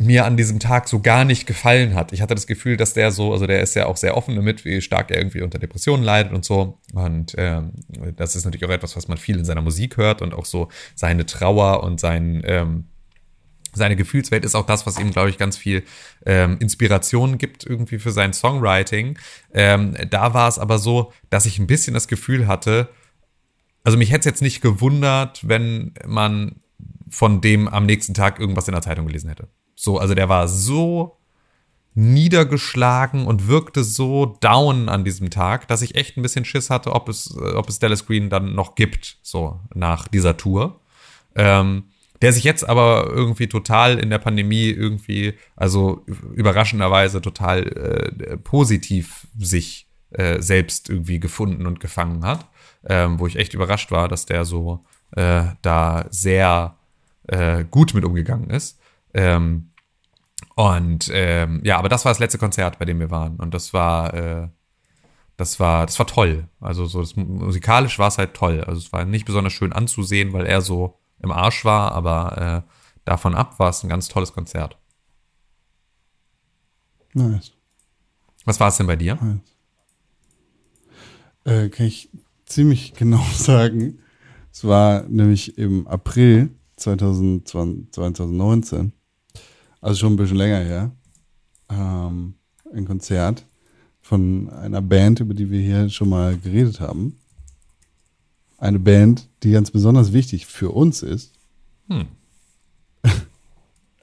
mir an diesem Tag so gar nicht gefallen hat. Ich hatte das Gefühl, dass der so, also der ist ja auch sehr offen damit, wie stark er irgendwie unter Depressionen leidet und so. Und ähm, das ist natürlich auch etwas, was man viel in seiner Musik hört und auch so seine Trauer und sein ähm, seine Gefühlswelt ist auch das, was ihm, glaube ich, ganz viel ähm, Inspiration gibt irgendwie für sein Songwriting. Ähm, da war es aber so, dass ich ein bisschen das Gefühl hatte, also mich hätte es jetzt nicht gewundert, wenn man von dem am nächsten Tag irgendwas in der Zeitung gelesen hätte. So, also der war so niedergeschlagen und wirkte so down an diesem Tag, dass ich echt ein bisschen Schiss hatte, ob es, ob es Dallas Green dann noch gibt, so nach dieser Tour. Ähm, der sich jetzt aber irgendwie total in der Pandemie irgendwie, also überraschenderweise total äh, positiv sich äh, selbst irgendwie gefunden und gefangen hat, ähm, wo ich echt überrascht war, dass der so äh, da sehr äh, gut mit umgegangen ist. Ähm, und ähm, ja, aber das war das letzte Konzert, bei dem wir waren. Und das war, äh, das war, das war toll. Also so das, musikalisch war es halt toll. Also es war nicht besonders schön anzusehen, weil er so im Arsch war, aber äh, davon ab war es ein ganz tolles Konzert. Nice. Was war es denn bei dir? Nice. Äh, kann ich ziemlich (laughs) genau sagen. Es war nämlich im April 2020, 2019 also schon ein bisschen länger her, ähm, ein Konzert von einer Band, über die wir hier schon mal geredet haben. Eine Band, die ganz besonders wichtig für uns ist. Hm. (laughs)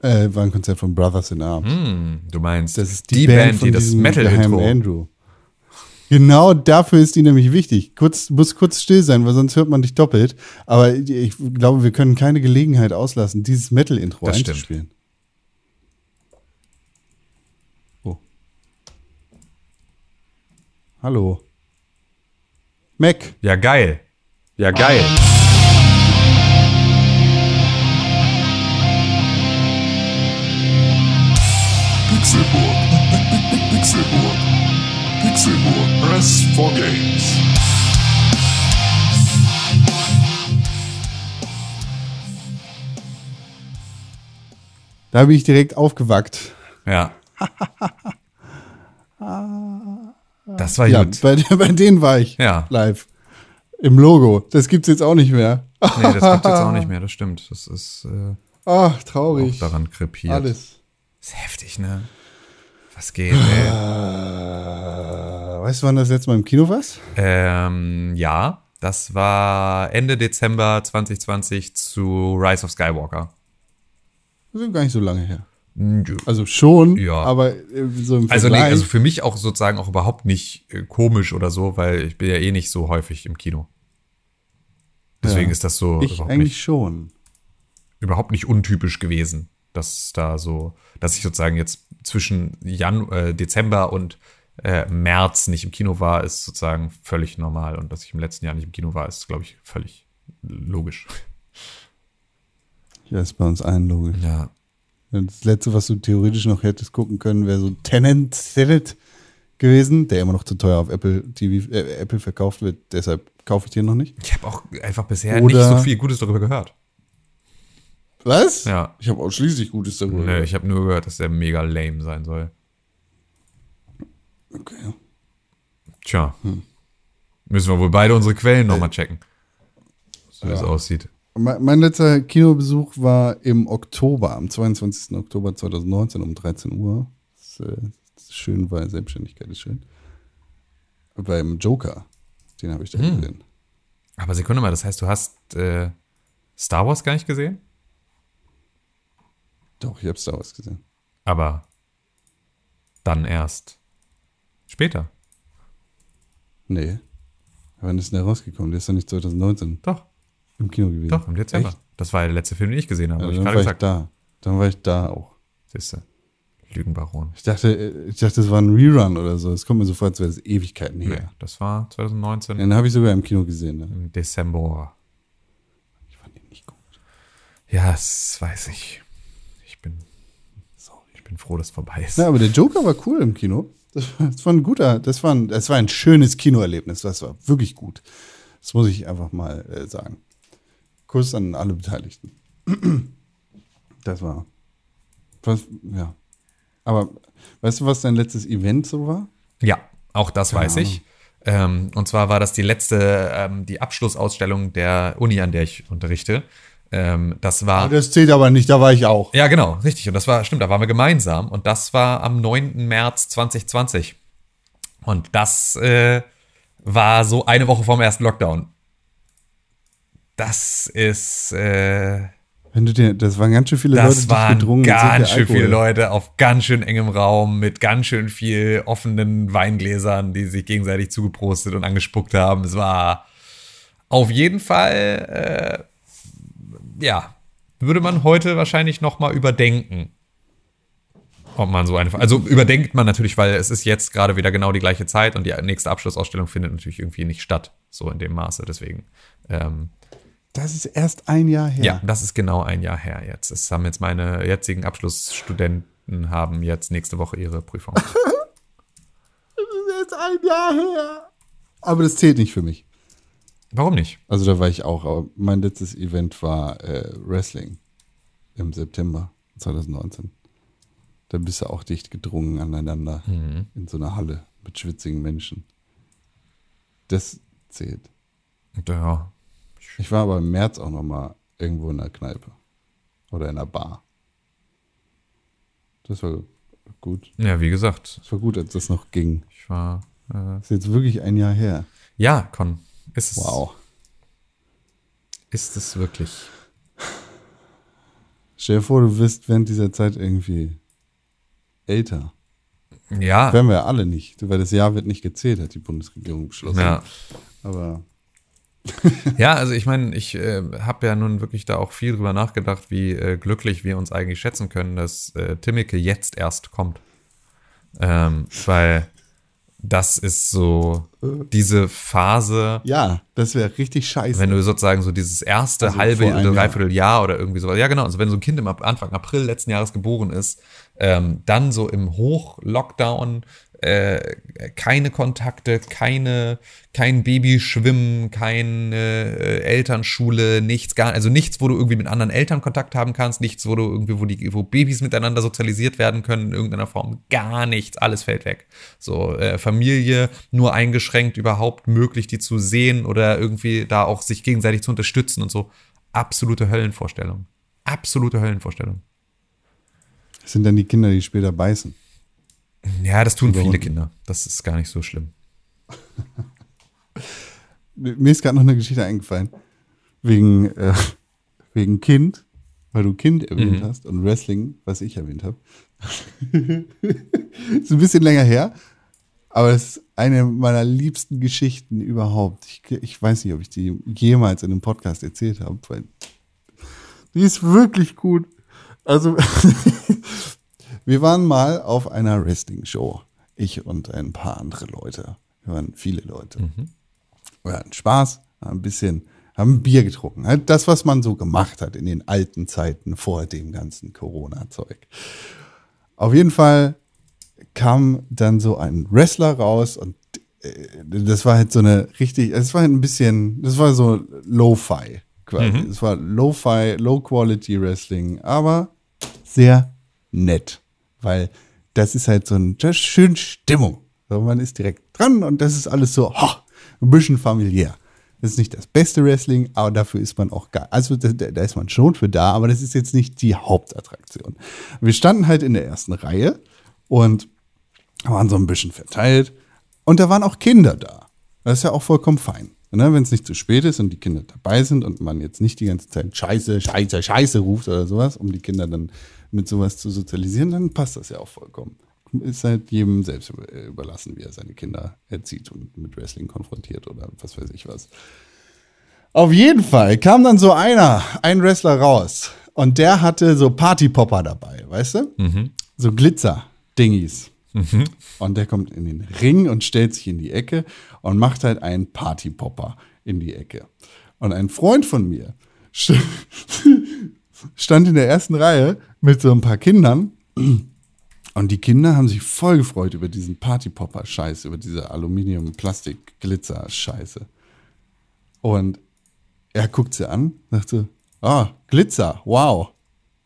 äh, war ein Konzert von Brothers in Arms. Hm, du meinst, das ist die, die Band, Band die das Metal-Intro. Andrew. Genau dafür ist die nämlich wichtig. Kurz, muss kurz still sein, weil sonst hört man dich doppelt. Aber ich glaube, wir können keine Gelegenheit auslassen, dieses Metal-Intro einzuspielen. Stimmt. Hallo. Mac. Ja, geil. Ja, geil. Pixelburg. Pixelburg. Pixelburg. Press for Games. Da bin ich direkt aufgewackt. Ja. (laughs) (laughs) Das war ja, gut. Bei, bei denen war ich ja. live. Im Logo. Das gibt's jetzt auch nicht mehr. nee, das gibt's jetzt auch nicht (laughs) mehr, das stimmt. Das ist. Äh Ach, auch traurig. daran krepiert. Alles. Ist heftig, ne? Was geht, ey? Äh, weißt du, wann das letzte Mal im Kino warst? ähm, ja, das war Ende Dezember 2020 zu Rise of Skywalker. Das ist gar nicht so lange her. Also schon, Ja. aber äh, so im Also, nee, Vergleich. also für mich auch sozusagen auch überhaupt nicht äh, komisch oder so, weil ich bin ja eh nicht so häufig im Kino. Deswegen Ja. ist das so ich überhaupt eigentlich nicht, schon. überhaupt nicht untypisch gewesen, dass da so, dass ich sozusagen jetzt zwischen Jan äh, Dezember und äh, März nicht im Kino war, ist sozusagen völlig normal. Und dass ich im letzten Jahr nicht im Kino war, ist, glaube ich, völlig logisch. Ja, ist bei uns allen logisch. Ja. Das letzte, was du theoretisch noch hättest gucken können, wäre so Tenant, Tenet gewesen, der immer noch zu teuer auf Apple TV, äh, Apple verkauft wird. Deshalb kaufe ich den noch nicht. Ich habe auch einfach bisher Oder- nicht so viel Gutes darüber gehört. Was? Ja. Ich habe ausschließlich Gutes darüber. Nö, ich habe nur gehört, dass der mega lame sein soll. Okay. Tja. Müssen wir wohl beide unsere Quellen nochmal checken. So wie es aussieht. Mein, letzter Kinobesuch war im Oktober, am 22. Oktober 2019 um 13 Uhr. Das, äh, das ist schön, weil Selbstständigkeit ist schön. Beim Joker, den habe ich da gesehen. Aber Sekunde mal, das heißt, du hast äh, Star Wars gar nicht gesehen? Doch, ich habe Star Wars gesehen. Aber dann erst später. Nee. Wann ist denn der rausgekommen? Der ist doch nicht 2019 Doch, im Kino gewesen. doch, im Dezember. Echt? Das war der letzte Film, den ich gesehen habe. Ja, hab ich dann gerade war ich gesagt. da. Dann war ich da auch. Siehste. Lügenbaron. Ich dachte, ich dachte, das war ein Rerun oder so. Es kommt mir so vor, als wäre das Ewigkeiten her. Nee, das war 2019 Den habe ich sogar im Kino gesehen. Ne? im Dezember. Ich fand ihn nicht gut. Ja, das weiß ich. Ich bin, ich bin froh, dass es vorbei ist. Ja, aber der Joker war cool im Kino. Das, war- das war ein guter, das war ein, das war ein schönes Kinoerlebnis. Das war wirklich gut. Das muss ich einfach mal äh, sagen. Kuss an alle Beteiligten. (clears throat) Das war. Was, ja. Aber weißt du, was dein letztes Event so war? Ja, auch das weiß ich. Ähm, und zwar war das die letzte, ähm, die Abschlussausstellung der Uni, an der ich unterrichte. Ähm, das war. Das zählt aber nicht, da war ich auch. Ja, genau, richtig. Und das war, stimmt, da waren wir gemeinsam. Und das war am 9. März 2020. Und das äh, war so eine Woche vorm ersten Lockdown. Das ist, äh, Wenn du dir, das waren ganz schön viele Leute, das waren gedrungen so ganz schön viele Alkohol. Leute auf ganz schön engem Raum mit ganz schön viel offenen Weingläsern, die sich gegenseitig zugeprostet und angespuckt haben. Es war auf jeden Fall, äh, ja, würde man heute wahrscheinlich noch mal überdenken. Ob man so eine, also überdenkt man natürlich, weil es ist jetzt gerade wieder genau die gleiche Zeit und die nächste Abschlussausstellung findet natürlich irgendwie nicht statt, so in dem Maße. Deswegen, ähm, Das ist erst ein Jahr her. ja, das ist genau ein Jahr her jetzt. Das haben jetzt meine jetzigen Abschlussstudenten haben jetzt nächste Woche ihre Prüfung. (laughs) Das ist erst ein Jahr her. Aber das zählt nicht für mich. Warum nicht? Also da war ich auch, aber mein letztes Event war äh, Wrestling im September 2019. Da bist du auch dicht gedrungen aneinander in so einer Halle mit schwitzigen Menschen. Das zählt. Ja, Ich war aber im März auch noch mal irgendwo in einer Kneipe oder in einer Bar. Das war gut. ja, wie gesagt, Das war gut, als das noch ging. ich war. Äh, Das ist jetzt wirklich ein Jahr her. ja, Con, ist es. Wow. Ist es wirklich? Stell dir vor, du wirst während dieser Zeit irgendwie älter. Ja, Werden wir ja alle nicht, weil das Jahr wird nicht gezählt, hat die Bundesregierung beschlossen. ja. Aber (laughs) Ja, also ich meine, ich äh, habe ja nun wirklich da auch viel drüber nachgedacht, wie äh, glücklich wir uns eigentlich schätzen können, dass äh, Timmeke jetzt erst kommt. Ähm, weil das ist so diese Phase, ja, das wäre richtig scheiße. wenn du sozusagen so dieses erste Also halbe oder Jahr. dreiviertel Jahr oder irgendwie so, ja genau, also wenn so ein Kind im Anfang April letzten Jahres geboren ist, ähm, dann so im Hoch-Lockdown, äh, keine Kontakte, keine, kein Babyschwimmen, keine äh, Elternschule, nichts, gar, also nichts, wo du irgendwie mit anderen Eltern Kontakt haben kannst, nichts, wo du irgendwie, wo die, wo Babys miteinander sozialisiert werden können in irgendeiner Form, gar nichts, alles fällt weg. So, äh, Familie nur eingeschränkt überhaupt möglich, die zu sehen oder irgendwie da auch sich gegenseitig zu unterstützen und so. Absolute Höllenvorstellung. absolute Höllenvorstellung. Das sind dann die Kinder, die später beißen. Ja, das tun viele. Kinder. Das ist gar nicht so schlimm. Mir ist gerade noch eine Geschichte eingefallen. Wegen, äh, wegen Kind, weil du Kind erwähnt hast und Wrestling, was ich erwähnt habe. (laughs) ist ein bisschen länger her, aber es ist eine meiner liebsten Geschichten überhaupt. Ich, ich weiß nicht, ob ich die jemals in einem Podcast erzählt habe, weil die ist wirklich gut. Also, (laughs) wir waren mal auf einer Wrestling-Show. Ich und ein paar andere Leute. Wir waren viele Leute. Wir hatten Spaß, haben ein bisschen, haben Bier getrunken. Halt das, was man so gemacht hat in den alten Zeiten vor dem ganzen Corona-Zeug. Auf jeden Fall kam dann so ein Wrestler raus und äh, das war halt so eine richtig, es war halt ein bisschen, das war so Lo-Fi quasi. Es war Lo-Fi, Low-Quality Wrestling, aber sehr nett, weil das ist halt so ein, das ist schön Stimmung. So, man ist direkt dran und das ist alles so ha, ein bisschen familiär. Das ist nicht das beste Wrestling, aber dafür ist man auch geil. Also da, da ist man schon für da, aber das ist jetzt nicht die Hauptattraktion. Wir standen halt in der ersten Reihe und waren so ein bisschen verteilt und da waren auch Kinder da. Das ist ja auch vollkommen fein. Ne, Wenn es nicht zu spät ist und die Kinder dabei sind und man jetzt nicht die ganze Zeit Scheiße, Scheiße, Scheiße ruft oder sowas, um die Kinder dann mit sowas zu sozialisieren, dann passt das ja auch vollkommen. Ist halt jedem selbst über- überlassen, wie er seine Kinder erzieht und mit Wrestling konfrontiert oder was weiß ich was. Auf jeden Fall kam dann so einer, ein Wrestler raus und der hatte so Partypopper dabei, weißt du? So Glitzer-Dingis. Und der kommt in den Ring und stellt sich in die Ecke und macht halt einen Partypopper in die Ecke. Und ein Freund von mir (laughs) stand in der ersten Reihe mit so ein paar Kindern und die Kinder haben sich voll gefreut über diesen Partypopper-Scheiß, über diese Aluminium-Plastik-Glitzer-Scheiße. Und er guckt sie an, sagt so, ah, Glitzer, wow.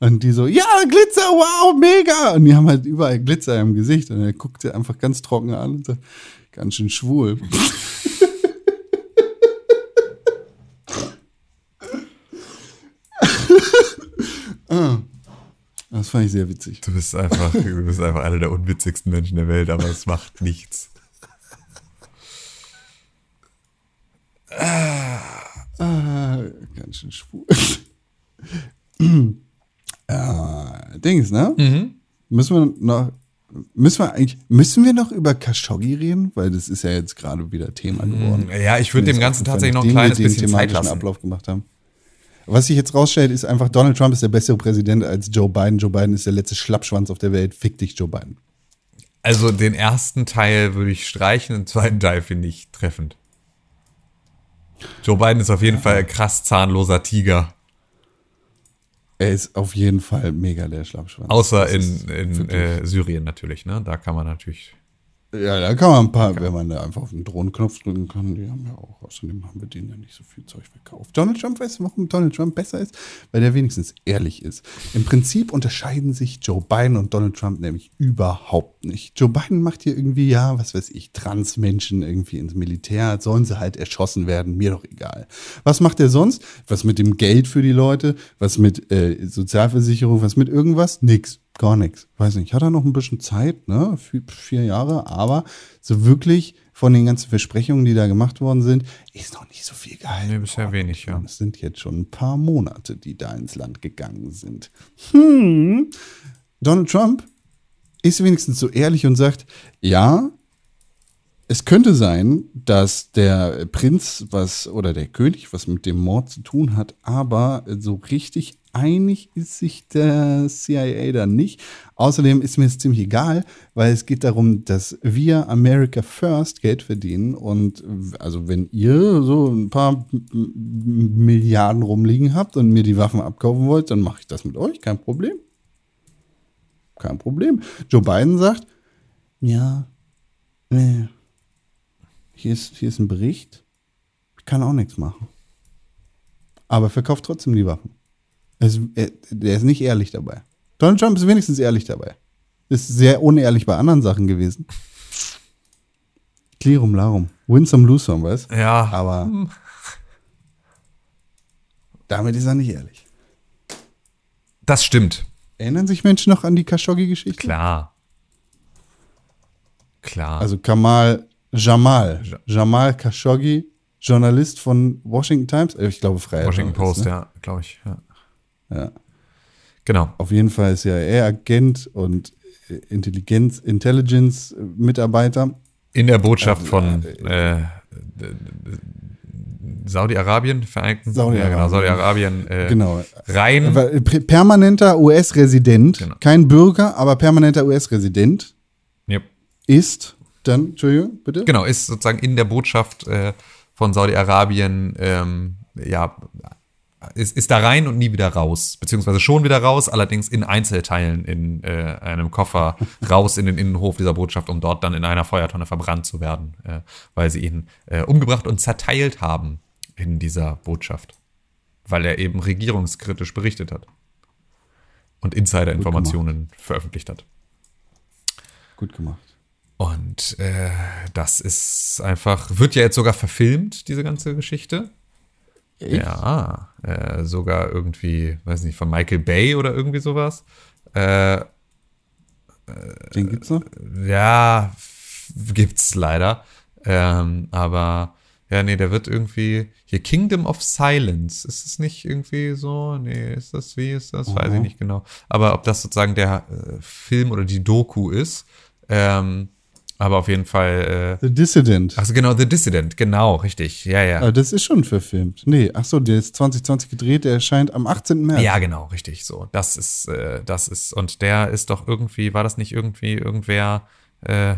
Und die so, ja, Glitzer, wow, mega. Und die haben halt überall Glitzer im Gesicht. Und er guckt sie einfach ganz trocken an und sagt, ganz schön schwul. (laughs) Ah, das fand ich sehr witzig. Du bist einfach, du bist einfach einer der unwitzigsten Menschen der Welt, aber es macht nichts. Ah, ganz schön schwul. äh, Dings, ne? Müssen wir noch, müssen wir eigentlich, müssen wir noch über Khashoggi reden? Weil das ist ja jetzt gerade wieder Thema geworden. Ja, ich würde dem Ganzen tatsächlich noch ein kleines bisschen Zeit lassen. Ablauf gemacht haben. Was sich jetzt rausstellt, ist einfach, Donald Trump ist der bessere Präsident als Joe Biden. Joe Biden ist der letzte Schlappschwanz auf der Welt. Fick dich, Joe Biden. Also den ersten Teil würde ich streichen, den zweiten Teil finde ich treffend. Joe Biden ist auf jeden Fall ein krass zahnloser Tiger. Er ist auf jeden Fall mega der Schlappschwanz. Außer in, in äh, Syrien natürlich, ne? Da kann man natürlich. Ja, da kann man ein paar, wenn man da einfach auf den Drohnenknopf drücken kann, die haben ja auch, außerdem haben wir denen ja nicht so viel Zeug verkauft. Donald Trump, weißt du, warum Donald Trump besser ist? Weil der wenigstens ehrlich ist. Im Prinzip unterscheiden sich Joe Biden und Donald Trump nämlich überhaupt nicht. Joe Biden macht hier irgendwie, ja, was weiß ich, Transmenschen irgendwie ins Militär, sollen sie halt erschossen werden, mir doch egal. Was macht er sonst? Was mit dem Geld für die Leute? Was mit äh, Sozialversicherung? Was mit irgendwas? Nix. Gar nichts. Weiß nicht. Hat er noch ein bisschen Zeit, ne? Vier, vier Jahre, aber so wirklich von den ganzen Versprechungen, die da gemacht worden sind, ist noch nicht so viel gehalten. Nee, bisher worden. wenig, ja. Es sind jetzt schon ein paar Monate, die da ins Land gegangen sind. Hm. Donald Trump ist wenigstens so ehrlich und sagt, ja, es könnte sein, dass der Prinz was oder der König was mit dem Mord zu tun hat, aber so richtig einig ist sich der CIA da nicht. Außerdem ist mir es ziemlich egal, weil es geht darum, dass wir America First Geld verdienen und also wenn ihr so ein paar Milliarden rumliegen habt und mir die Waffen abkaufen wollt, dann mache ich das mit euch, kein Problem. Kein Problem. Joe Biden sagt, ja, nee, hier ist, hier ist ein Bericht, ich kann auch nichts machen. Aber er verkauft trotzdem die Waffen. Es, er, der ist nicht ehrlich dabei. Donald Trump ist wenigstens ehrlich dabei. Ist sehr unehrlich bei anderen Sachen gewesen. Klirum Larum. Win some, lose some, weißt Ja. Aber damit ist er nicht ehrlich. Das stimmt. Erinnern sich Menschen noch an die Khashoggi-Geschichte? Klar. Klar. Also Kamal Jamal. Jamal Khashoggi, Journalist von Washington Times. Äh, Ich glaube, freier Washington Post, ne? ja, glaube ich. Ja. Ja. Genau. Auf jeden Fall ist ja er Agent und äh, Intelligenz, Intelligence-Mitarbeiter. In der Botschaft von äh, Saudi-Arabien, Vereinigten Saudi-Arabien. Ja, genau, Saudi-Arabien äh, Genau. rein. Permanenter US-Resident, Genau. kein Bürger, aber permanenter US-Resident Yep. ist dann, Entschuldigung, bitte? Genau, ist sozusagen in der Botschaft äh, von Saudi-Arabien, ähm, ja, ist, ist da rein und nie wieder raus. Beziehungsweise schon wieder raus, allerdings in Einzelteilen in äh, einem Koffer (laughs) raus in den Innenhof dieser Botschaft, um dort dann in einer Feuertonne verbrannt zu werden, äh, weil sie ihn äh, umgebracht und zerteilt haben in dieser Botschaft. Weil er eben regierungskritisch berichtet hat. Und Insider-Informationen veröffentlicht hat. Gut gemacht. Und äh, das ist einfach, wird ja jetzt sogar verfilmt, diese ganze Geschichte. Ja, äh, sogar irgendwie, weiß nicht, von Michael Bay oder irgendwie sowas. Äh, Den gibt's noch? ja, gibt's leider. Ähm, aber ja, nee, der wird irgendwie hier Kingdom of Silence. Ist es nicht irgendwie so? Nee, ist das wie ist das? Weiß ich nicht genau. Aber ob das sozusagen der äh, Film oder die Doku ist. Ähm, aber auf jeden Fall. Äh, The Dissident. also genau, The Dissident, genau, richtig. Ja, ja. Aber das ist schon verfilmt. Nee, ach so, der ist 2020 gedreht, der erscheint am 18. März. Ja, genau, richtig so. Das ist, äh, das ist, und der ist doch irgendwie, war das nicht irgendwie irgendwer äh,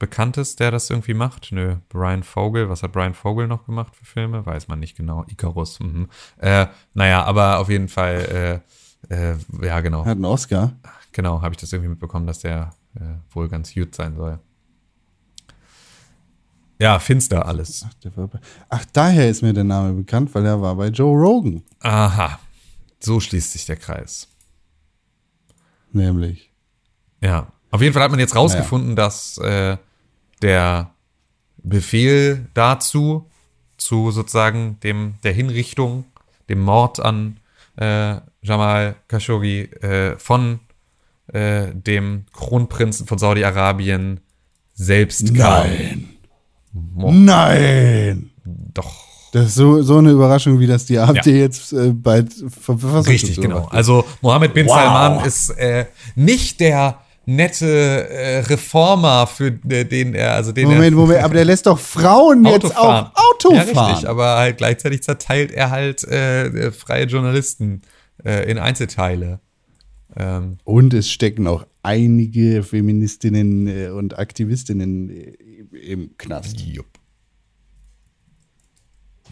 Bekanntes, der das irgendwie macht? Nö, Brian Vogel, was hat Brian Vogel noch gemacht für Filme? Weiß man nicht genau. Icarus, mhm. äh, naja, aber auf jeden Fall, äh, äh, ja, genau. Hat einen Oscar. Genau, habe ich das irgendwie mitbekommen, dass der äh, wohl ganz gut sein soll. Ja, finster alles. Ach, der war bei, ach, daher ist mir der Name bekannt, weil er war bei Joe Rogan. Aha, so schließt sich der Kreis. Nämlich. Ja, auf jeden Fall hat man jetzt rausgefunden, dass äh, der Befehl dazu, zu sozusagen dem der Hinrichtung, dem Mord an äh, Jamal Khashoggi äh, von äh, dem Kronprinzen von Saudi-Arabien selbst kam. Mo- Nein! Doch. Das ist so, so eine Überraschung, wie das die AfD jetzt äh, bald ver Verfassungsschutz Richtig, genau. überwacht. Also Mohammed bin Wow. Salman ist äh, nicht der nette äh, Reformer, für den er, also den Moment, er Moment, aber der lässt doch Frauen Auto jetzt fahren. auch Auto ja, fahren. richtig, aber halt gleichzeitig zerteilt er halt äh, freie Journalisten äh, in Einzelteile. Ähm, Und es stecken auch einige Feministinnen äh, und Aktivistinnen im Knast. jupp.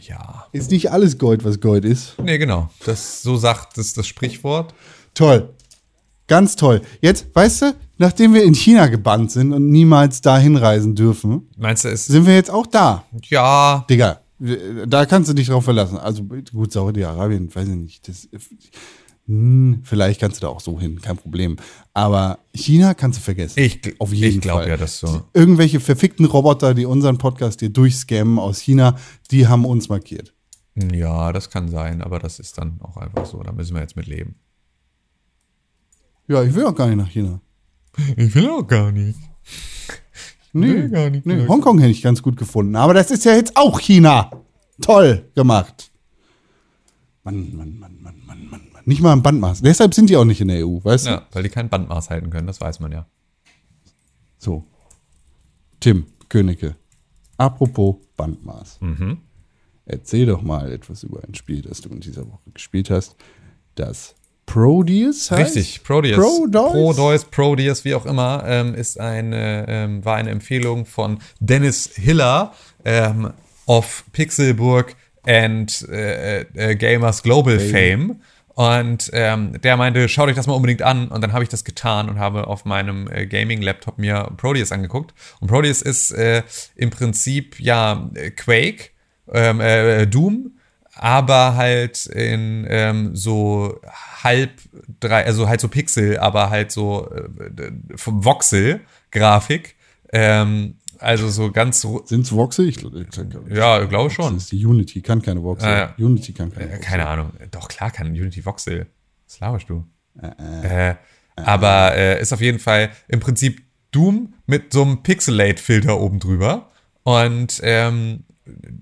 Ja. Ist nicht alles Gold, was Gold ist. Nee, genau. Das, so sagt es das Sprichwort. Toll. Ganz toll. Jetzt, weißt du, nachdem wir in China gebannt sind und niemals dahin reisen dürfen, Meinst du, es sind wir jetzt auch da. ja, Digga, da kannst du dich drauf verlassen. Also gut, Saudi-Arabien, weiß ich nicht. Das, hm, vielleicht kannst du da auch so hin, kein Problem. Aber China kannst du vergessen. Ich Auf jeden ich glaub Fall. ja, dass so- Irgendwelche verfickten Roboter, die unseren Podcast hier durchscammen aus China, die haben uns markiert. ja, das kann sein, aber das ist dann auch einfach so. Da müssen wir jetzt mit leben. Ja, ich will auch gar nicht nach China. Ich will auch gar nicht. Nee, gar nicht nee Hongkong hätte ich ganz gut gefunden. Aber das ist ja jetzt auch China. Toll gemacht. Mann, Mann, Mann, Mann, Mann, Mann. Nicht mal ein Bandmaß. Deshalb sind die auch nicht in der EU, weißt du? Ja, weil die kein Bandmaß halten können, das weiß man ja. So. Tim Königke. Apropos Bandmaß. Mhm. Erzähl doch mal etwas über ein Spiel, das du in dieser Woche gespielt hast. Das Prodeus heißt? Richtig, Prodeus. Prodeus? Prodeus, Prodeus, wie auch immer, ähm, ist eine, ähm, war eine Empfehlung von Dennis Hiller ähm, of Pixelburg and äh, äh, Gamers Global Fame. Und ähm, der meinte, schaut euch das mal unbedingt an. Und dann habe ich das getan und habe auf meinem äh, Gaming-Laptop mir Prodeus angeguckt. Und Prodeus ist äh, im Prinzip ja äh, Quake, ähm, äh, Doom, aber halt in ähm, so halb drei, also halt so Pixel, aber halt so äh, Voxel-Grafik. Ähm, also so ganz, ru- Sind's Voxel? Ich, ich, ja, glaube schon. Ist die Unity, kann keine Voxel. Ah, ja. Unity kann keine Äh, Voxel. keine Ahnung. Doch, klar kann Unity Voxel. Was laberst du? Äh, aber äh, ist auf jeden Fall im Prinzip Doom mit so einem Pixelate-Filter oben drüber. Und ähm,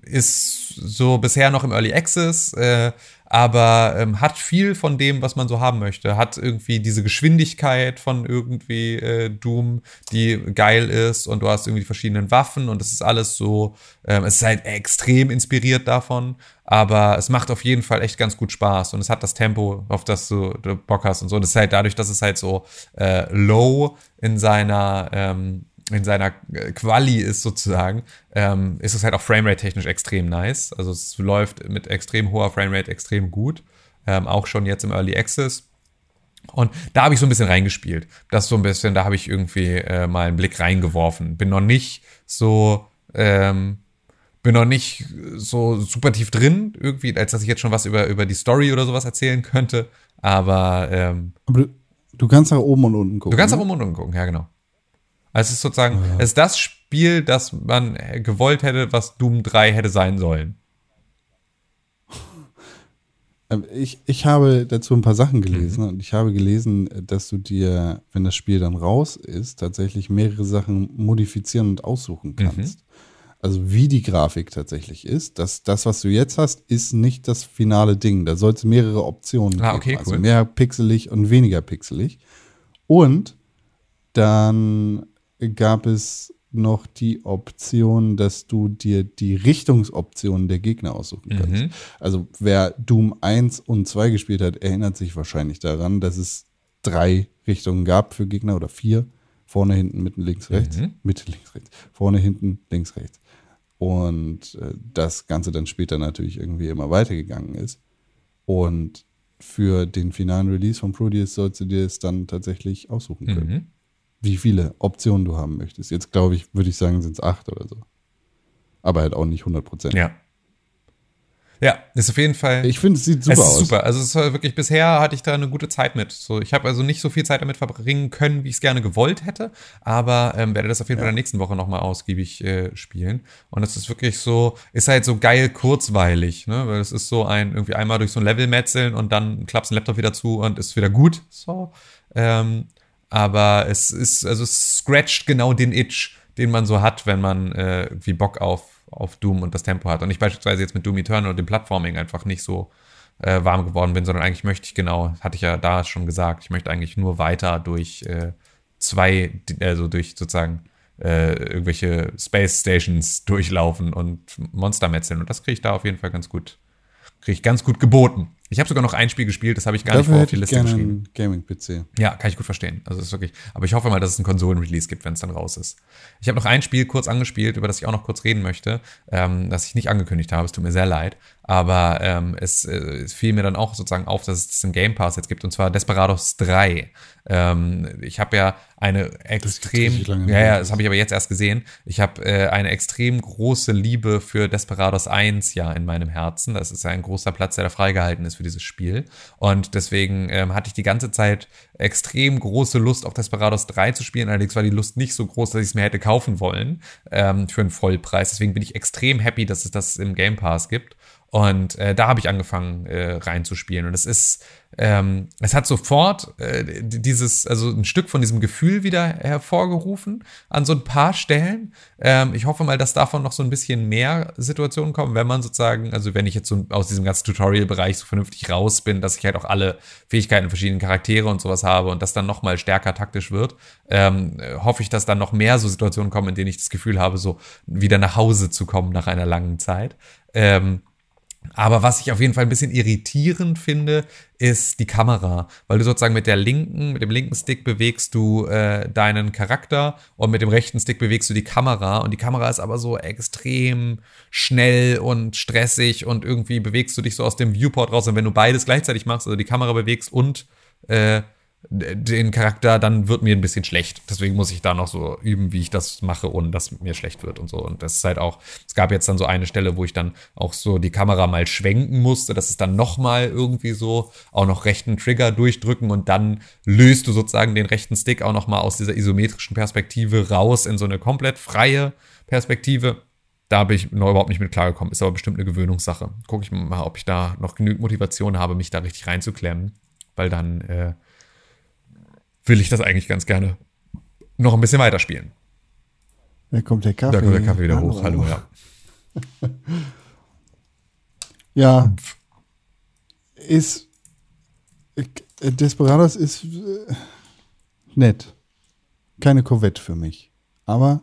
ist so bisher noch im Early Access, äh, aber ähm, hat viel von dem, was man so haben möchte. Hat irgendwie diese Geschwindigkeit von irgendwie äh, Doom, die geil ist und du hast irgendwie die verschiedenen Waffen und es ist alles so, ähm, es ist halt extrem inspiriert davon, aber es macht auf jeden Fall echt ganz gut Spaß und es hat das Tempo, auf das du, du Bock hast und so. Und es ist halt dadurch, dass es halt so äh, low in seiner ähm, in seiner äh, Quali ist sozusagen, ähm, ist es halt auch Framerate-technisch extrem nice. Also es läuft mit extrem hoher Framerate extrem gut. Ähm, auch schon jetzt im Early Access. Und da habe ich so ein bisschen reingespielt. Das so ein bisschen, da habe ich irgendwie äh, mal einen Blick reingeworfen. Bin noch nicht so, ähm, bin noch nicht so super tief drin, irgendwie, als dass ich jetzt schon was über, über die Story oder sowas erzählen könnte. Aber, ähm, Aber du, du kannst nach oben und unten gucken. du kannst ne? auch um und um gucken, ja, genau. Also es ist sozusagen, es ist das Spiel, das man gewollt hätte, was Doom 3 hätte sein sollen. Ähm, Ich, ich habe dazu ein paar Sachen gelesen und ich habe gelesen, dass du dir, wenn das Spiel dann raus ist, tatsächlich mehrere Sachen modifizieren und aussuchen kannst. Also wie die Grafik tatsächlich ist. Das, das, was du jetzt hast, ist nicht das finale Ding. Da soll es mehrere Optionen Ah, okay, geben. Also cool. mehr pixelig und weniger pixelig. Und dann gab es noch die Option, dass du dir die Richtungsoptionen der Gegner aussuchen kannst. Mhm. Also wer Doom 1 und 2 gespielt hat, erinnert sich wahrscheinlich daran, dass es drei Richtungen gab für Gegner oder vier. Vorne, hinten, mitten, links, rechts. Mhm. Mitte, links, rechts. Vorne, hinten, links, rechts. Und äh, das Ganze dann später natürlich irgendwie immer weitergegangen ist. Und für den finalen Release von Proteus sollst du dir es dann tatsächlich aussuchen können Mhm. Wie viele Optionen du haben möchtest. Jetzt glaube ich, würde ich sagen, sind es acht oder so. Aber halt auch nicht 100 Prozent. Ja. Ja, ist auf jeden Fall. Ich finde, es sieht super es ist aus. super. Also es war wirklich bisher hatte ich da eine gute Zeit mit. So, ich habe also nicht so viel Zeit damit verbringen können, wie ich es gerne gewollt hätte, aber ähm, werde das auf jeden Fall in der nächsten Woche nochmal ausgiebig äh, spielen. Und es ist wirklich so, ist halt so geil kurzweilig, ne? Weil es ist so ein irgendwie einmal durch so ein Level metzeln und dann klappst den Laptop wieder zu und ist wieder gut. So. Ähm, aber es ist, also es scratcht genau den Itch, den man so hat, wenn man äh, irgendwie Bock auf, auf Doom und das Tempo hat. Und ich beispielsweise jetzt mit Doom Eternal und dem Plattforming einfach nicht so äh, warm geworden bin, sondern eigentlich möchte ich genau, hatte ich ja da schon gesagt, ich möchte eigentlich nur weiter durch äh, zwei, also durch sozusagen äh, irgendwelche Space Stations durchlaufen und Monster metzeln. Und das kriege ich da auf jeden Fall ganz gut, kriege ich ganz gut geboten. Ich habe sogar noch ein Spiel gespielt, das habe ich gar nicht Dafür vor auf die Liste geschrieben. Gaming-PC. Ja, kann ich gut verstehen. Also ist wirklich. Aber ich hoffe mal, dass es einen Konsolen-Release gibt, wenn es dann raus ist. Ich habe noch ein Spiel kurz angespielt, über das ich auch noch kurz reden möchte, ähm, das ich nicht angekündigt habe. Es tut mir sehr leid. Aber ähm, es, äh, es fiel mir dann auch sozusagen auf, dass es das im Game Pass jetzt gibt, und zwar Desperados 3. Ähm, ich habe ja eine extrem. Ja, ja, das habe ich aber jetzt erst gesehen. Ich habe äh, eine extrem große Liebe für Desperados 1 ja in meinem Herzen. Das ist ja ein großer Platz, der da freigehalten ist für dieses Spiel. Und deswegen ähm, hatte ich die ganze Zeit extrem große Lust, auf Desperados 3 zu spielen. Allerdings war die Lust nicht so groß, dass ich es mir hätte kaufen wollen ähm, für einen Vollpreis. Deswegen bin ich extrem happy, dass es das im Game Pass gibt. Und äh, da habe ich angefangen äh, reinzuspielen. Und es ist, ähm, es hat sofort äh, dieses, also ein Stück von diesem Gefühl wieder hervorgerufen an so ein paar Stellen. Ähm, ich hoffe mal, dass davon noch so ein bisschen mehr Situationen kommen, wenn man sozusagen, also wenn ich jetzt so aus diesem ganzen Tutorial-Bereich so vernünftig raus bin, dass ich halt auch alle Fähigkeiten verschiedenen Charaktere und sowas habe und das dann noch mal stärker taktisch wird, ähm, äh, hoffe ich, dass dann noch mehr so Situationen kommen, in denen ich das Gefühl habe, so wieder nach Hause zu kommen nach einer langen Zeit. Ähm, aber was ich auf jeden Fall ein bisschen irritierend finde, ist die Kamera, weil du sozusagen mit der linken, mit dem linken Stick bewegst du äh, deinen Charakter und mit dem rechten Stick bewegst du die Kamera. Und die Kamera ist aber so extrem schnell und stressig und irgendwie bewegst du dich so aus dem Viewport raus. Und wenn du beides gleichzeitig machst, also die Kamera bewegst und äh, den Charakter, dann wird mir ein bisschen schlecht. Deswegen muss ich da noch so üben, wie ich das mache, ohne dass mir schlecht wird und so. Und das ist halt auch, es gab jetzt dann so eine Stelle, wo ich dann auch so die Kamera mal schwenken musste. Das ist dann noch mal irgendwie so auch noch rechten Trigger durchdrücken und dann löst du sozusagen den rechten Stick auch noch mal aus dieser isometrischen Perspektive raus in so eine komplett freie Perspektive. Da bin ich noch überhaupt nicht mit klargekommen. Ist aber bestimmt eine Gewöhnungssache. Gucke ich mal, ob ich da noch genügend Motivation habe, mich da richtig reinzuklemmen. Weil dann äh, will ich das eigentlich ganz gerne noch ein bisschen weiterspielen. Da kommt der Kaffee. Da kommt der Kaffee wieder hoch. Hallo, ja. (laughs) Ja. Ist. äh, Desperados ist äh, nett. Keine Corvette für mich. Aber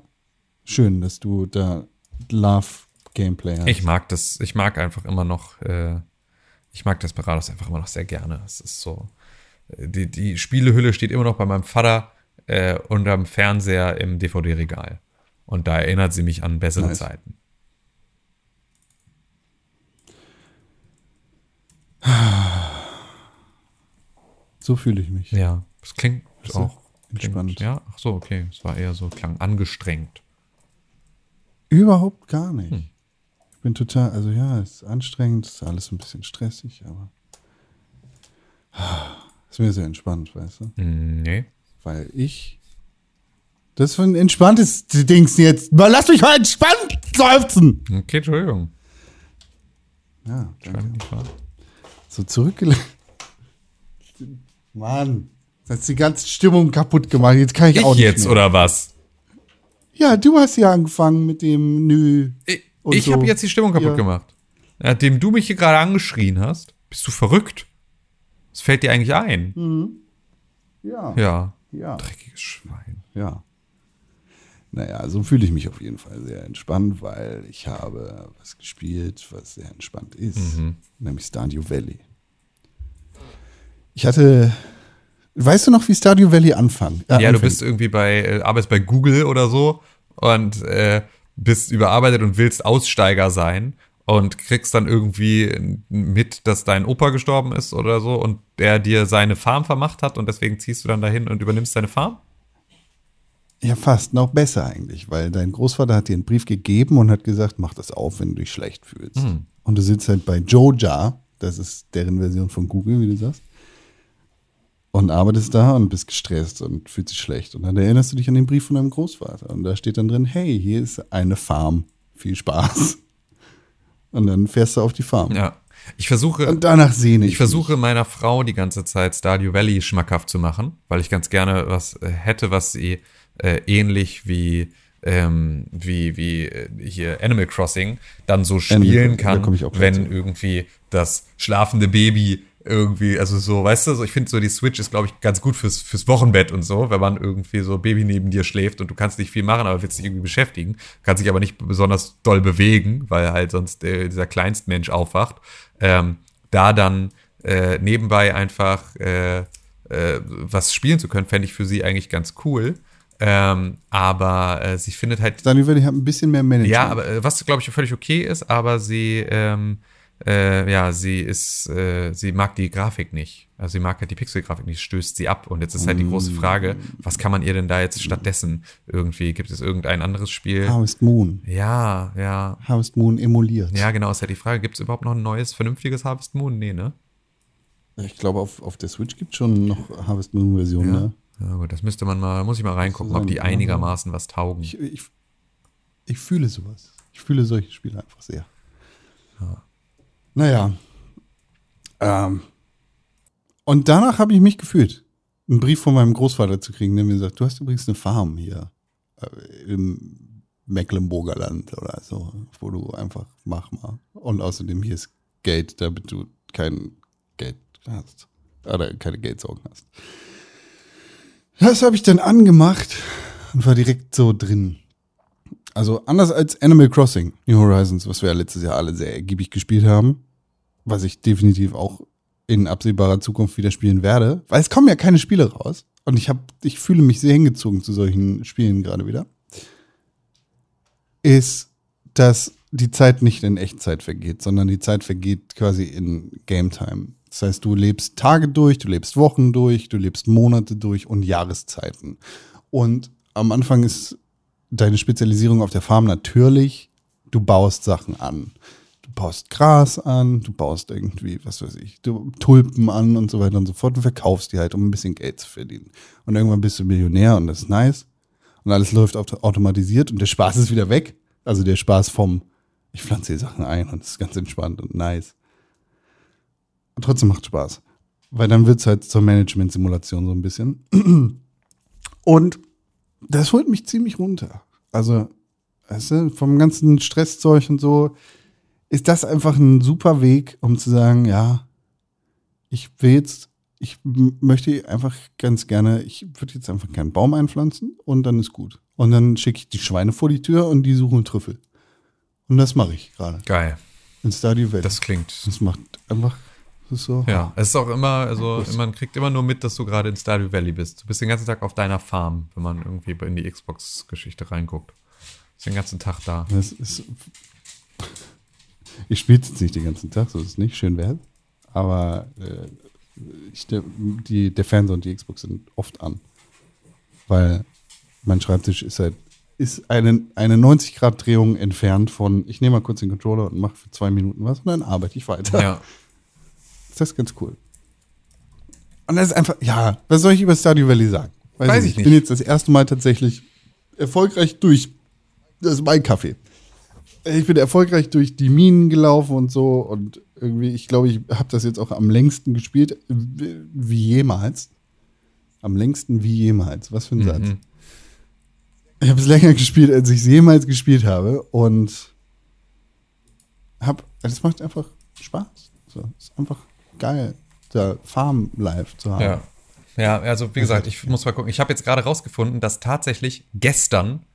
schön, dass du da Love-Gameplay hast. Ich mag das, ich mag einfach immer noch, äh, ich mag Desperados einfach immer noch sehr gerne. Es ist so, die, die Spielehülle steht immer noch bei meinem Vater äh, unterm Fernseher im DVD-Regal. Und da erinnert sie mich an bessere Nice. Zeiten. So fühle ich mich. Ja, das klingt du auch entspannt? Klingt, ja, ach so, okay. Es war eher so, klang angestrengt. Überhaupt gar nicht. Hm. Ich bin total, also ja, es ist anstrengend, es ist alles ein bisschen stressig, aber ist mir sehr entspannt, weißt du? Hm, Nee. Weil ich. Das ist ein entspanntes Dings jetzt. Mal lass mich mal entspannt seufzen. Okay, Entschuldigung. Ja, danke. So zurückgelegt. Mann, das hat die ganze Stimmung kaputt gemacht. Jetzt kann ich, auch Ich nicht jetzt, mehr. oder was? Ja, du hast ja angefangen mit dem Nü. Ich, ich so. habe jetzt die Stimmung kaputt Ja. gemacht. Nachdem du mich hier gerade angeschrien hast, bist du verrückt. Was fällt dir eigentlich ein? Ja. Ja. Ja. Dreckiges Schwein. Ja. Naja, so fühle ich mich auf jeden Fall sehr entspannt, weil ich habe was gespielt, was sehr entspannt ist, Mhm. nämlich Stardew Valley. Ich hatte, weißt du noch, wie Stardew Valley anfang, äh, Ja, du anfängt? bist irgendwie bei, äh, arbeitest bei Google oder so und äh, bist überarbeitet und willst Aussteiger sein und kriegst dann irgendwie mit, dass dein Opa gestorben ist oder so und der dir seine Farm vermacht hat und deswegen ziehst du dann dahin und übernimmst seine Farm? Ja, fast noch besser eigentlich, weil dein Großvater hat dir einen Brief gegeben und hat gesagt, mach das auf, wenn du dich schlecht fühlst. Hm. Und du sitzt halt bei Joja, das ist deren Version von Google, wie du sagst, und arbeitest da und bist gestresst und fühlst dich schlecht. Und dann erinnerst du dich an den Brief von deinem Großvater und da steht dann drin, hey, hier ist eine Farm, viel Spaß. Und dann fährst du auf die Farm. Ja. Ich versuche. Und danach sehne ich Ich versuche meiner Frau die ganze Zeit Stardew Valley schmackhaft zu machen, weil ich ganz gerne was äh, hätte, was sie äh, ähnlich wie ähm, wie wie äh, hier Animal Crossing dann so spielen da kann, wenn irgendwie das schlafende Baby irgendwie, also so, weißt du, so, ich finde so die Switch ist glaube ich ganz gut fürs fürs Wochenbett und so, wenn man irgendwie so Baby neben dir schläft und du kannst nicht viel machen, aber willst dich irgendwie beschäftigen, kannst dich aber nicht besonders doll bewegen, weil halt sonst äh, dieser Kleinstmensch aufwacht. Ähm, da dann äh, nebenbei einfach äh, äh, was spielen zu können, fände ich für sie eigentlich ganz cool. Ähm, aber äh, sie findet halt Stardew Valley hat ein bisschen mehr Management. ja, aber äh, was glaube ich völlig okay ist, aber sie, ähm, äh, ja, sie ist, äh, sie mag die Grafik nicht. Also sie mag halt die Pixel-Grafik nicht, stößt sie ab. Und jetzt ist halt die große Frage, was kann man ihr denn da jetzt stattdessen irgendwie? Gibt es irgendein anderes Spiel? Harvest Moon. Ja, ja. Harvest Moon emuliert. Ja, genau, ist halt die Frage, gibt es überhaupt noch ein neues, vernünftiges Harvest Moon? Nee, ne? Ich glaube, auf, auf der Switch gibt es schon noch Harvest Moon-Version, ne? Ja, gut, das müsste man mal, muss ich mal reingucken, sein, ob die ja. einigermaßen was taugen. Ich, ich, ich fühle sowas. Ich fühle solche Spiele einfach sehr. Naja. Ähm. Und danach habe ich mich gefühlt, einen Brief von meinem Großvater zu kriegen, der mir sagt, du hast übrigens eine Farm hier äh, im Mecklenburger Land oder so, wo du einfach mach mal. Und außerdem hier ist Geld, damit du kein Geld hast. Oder keine Geldsorgen hast. Das habe ich dann angemacht und war direkt so drin. Also anders als Animal Crossing, New Horizons, was wir ja letztes Jahr alle sehr ergiebig gespielt haben, was ich definitiv auch in absehbarer Zukunft wieder spielen werde, weil es kommen ja keine Spiele raus und ich habe, ich fühle mich sehr hingezogen zu solchen Spielen gerade wieder, ist, dass die Zeit nicht in Echtzeit vergeht, sondern die Zeit vergeht quasi in Game Time. Das heißt, du lebst Tage durch, du lebst Wochen durch, du lebst Monate durch und Jahreszeiten. Und am Anfang ist deine Spezialisierung auf der Farm natürlich, du baust Sachen an. Du baust Gras an, du baust irgendwie, was weiß ich, du Tulpen an und so weiter und so fort und verkaufst die halt, um ein bisschen Geld zu verdienen. Und irgendwann bist du Millionär und das ist nice. Und alles läuft auto- automatisiert und der Spaß ist wieder weg. Also der Spaß vom, ich pflanze hier Sachen ein und es ist ganz entspannt und nice. Und trotzdem macht Spaß. weil dann wird es halt zur Management-Simulation so ein bisschen. Und das holt mich ziemlich runter. Also, weißt du, vom ganzen Stresszeug und so ist das einfach ein super Weg, um zu sagen, ja, ich will jetzt, ich möchte einfach ganz gerne, ich würde jetzt einfach keinen Baum einpflanzen und dann ist gut. Und dann schicke ich die Schweine vor die Tür und die suchen Trüffel. Und das mache ich gerade Geil. in Stardew Valley. Das klingt. das macht einfach, so. Ja, es ist auch immer, also man kriegt immer nur mit, dass du gerade in Stardew Valley bist. Du bist den ganzen Tag auf deiner Farm, wenn man irgendwie in die Xbox-Geschichte reinguckt. Bist den ganzen Tag da. Das ist. (laughs) Ich spiele es jetzt nicht den ganzen Tag, so ist es nicht, schön wert. Aber äh, ich, der, die, der Fernseher und die Xbox sind oft an. Weil mein Schreibtisch ist halt ist eine, eine 90-Grad-Drehung entfernt von, ich nehme mal kurz den Controller und mache für zwei Minuten was und dann arbeite ich weiter. Ja. Das ist ganz cool. Und das ist einfach, ja, was soll ich über Stardew Valley sagen? Weiß ich Ich nicht. bin jetzt das erste Mal tatsächlich erfolgreich durch, das ist mein Kaffee. Ich bin erfolgreich durch die Minen gelaufen und so und irgendwie, ich glaube, ich habe das jetzt auch am längsten gespielt, wie wie jemals. Am längsten wie jemals. Was für ein Satz. Mhm. Ich habe es länger gespielt, als ich es jemals gespielt habe und hab, es macht einfach Spaß. So, ist einfach geil, da Farm live zu haben. Ja. Ja, also wie gesagt, ich muss mal gucken. Ich habe jetzt gerade rausgefunden, dass tatsächlich gestern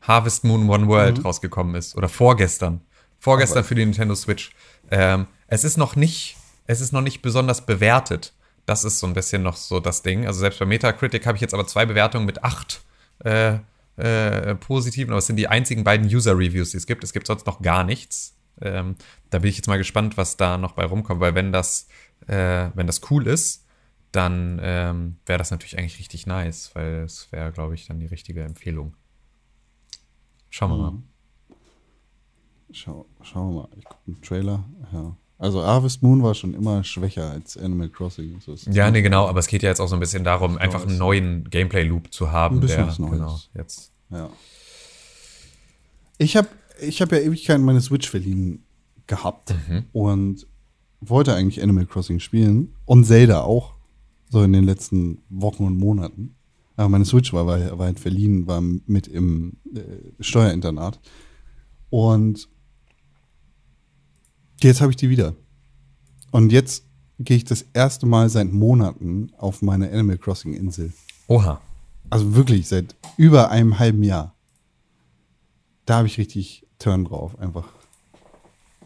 Harvest Moon One World rausgekommen ist. Oder vorgestern. Vorgestern für die Nintendo Switch. Ähm, es ist noch nicht, es ist noch nicht besonders bewertet. Das ist so ein bisschen noch so das Ding. Also selbst bei Metacritic habe ich jetzt aber zwei Bewertungen mit acht äh, äh, positiven, aber es sind die einzigen beiden User-Reviews, die es gibt. Es gibt sonst noch gar nichts. Ähm, da bin ich jetzt mal gespannt, was da noch bei rumkommt, weil wenn das, äh, wenn das cool ist, dann ähm, wäre das natürlich eigentlich richtig nice, weil es wäre, glaube ich, dann die richtige Empfehlung. Schauen wir mal. Schau, schauen wir mal, ich gucke den Trailer. Ja. Also Harvest Moon war schon immer schwächer als Animal Crossing. So. Ja, nee, genau, aber es geht ja jetzt auch so ein bisschen darum, einfach einen neuen Gameplay-Loop zu haben. Ein bisschen der, was Neues. Genau, jetzt. Ja. Ich habe ich hab ja Ewigkeiten meine Switch verliehen gehabt und wollte eigentlich Animal Crossing spielen und Zelda auch, so in den letzten Wochen und Monaten. Aber meine Switch war, war, war halt verliehen, war mit im äh, Steuerinternat. Und jetzt habe ich die wieder. Und jetzt gehe ich das erste Mal seit Monaten auf meine Animal Crossing Insel. Oha. Also wirklich seit über einem halben Jahr. Da habe ich richtig Turn drauf, einfach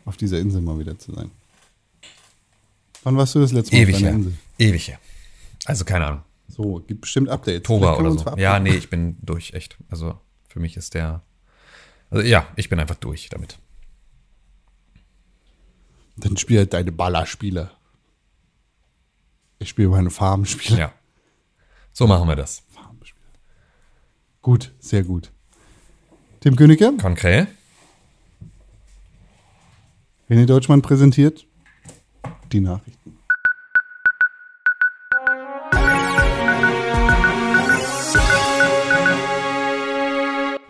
auf dieser Insel mal wieder zu sein. Wann warst du das letzte Mal Ewig auf deiner her. Insel? Ewig her. Also keine Ahnung. So, gibt bestimmt Updates. Oktober oder so. Ja, nee, ich bin durch, echt. Also für mich ist der. Also ja, ich bin einfach durch damit. Dann spiel halt deine Ballerspiele. Ich spiele meine Farmspiele. Ja. So machen wir das. Farmspiele. Gut, sehr gut. Tim Königke, Konkret? René Deutschmann präsentiert die Nachrichten.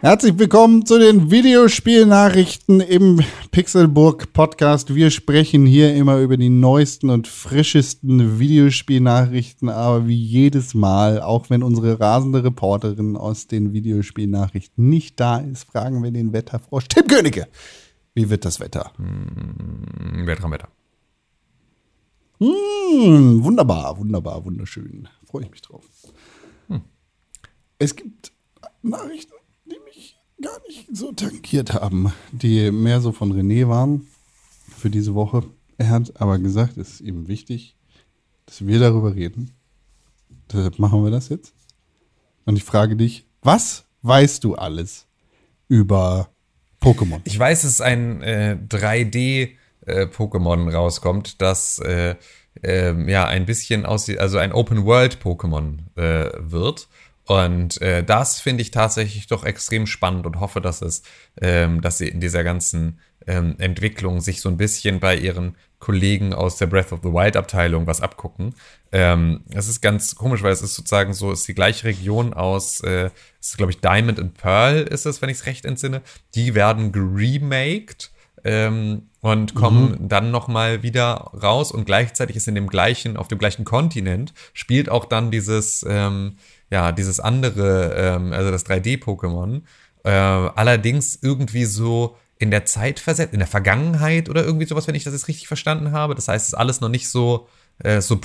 Herzlich willkommen zu den Videospielnachrichten im Pixelburg Podcast. Wir sprechen hier immer über die neuesten und frischesten Videospielnachrichten, aber wie jedes Mal, auch wenn unsere rasende Reporterin aus den Videospielnachrichten nicht da ist, fragen wir den Wetterfrosch Tim Königke. Wie wird das Wetter? Hm, Weltraumwetter. Hm, wunderbar, wunderbar, wunderschön. Freue ich mich drauf. Es gibt Nachrichten, die mich gar nicht so tankiert haben, die mehr so von René waren für diese Woche. Er hat aber gesagt, es ist ihm wichtig, dass wir darüber reden. Deshalb machen wir das jetzt. Und ich frage dich, was weißt du alles über Pokémon? Ich weiß, dass ein äh, 3D-Pokémon rauskommt, das äh, ähm, ja ein bisschen aussieht, also ein Open-World-Pokémon äh, wird. Und äh, das finde ich tatsächlich doch extrem spannend und hoffe, dass es, ähm, dass sie in dieser ganzen ähm, Entwicklung sich so ein bisschen bei ihren Kollegen aus der Breath of the Wild Abteilung was abgucken. Ähm, ist ganz komisch, weil es ist sozusagen so, ist die gleiche Region aus, äh, es ist glaube ich Diamond and Pearl ist es, wenn ich es recht entsinne. Die werden geremaked ähm, und kommen dann noch mal wieder raus und gleichzeitig ist in dem gleichen auf dem gleichen Kontinent spielt auch dann dieses ähm, ja dieses andere ähm, also das 3D-Pokémon äh, allerdings irgendwie so in der Zeit versetzt, in der Vergangenheit oder irgendwie sowas, wenn ich das jetzt richtig verstanden habe. Das heißt, es ist alles noch nicht so äh, so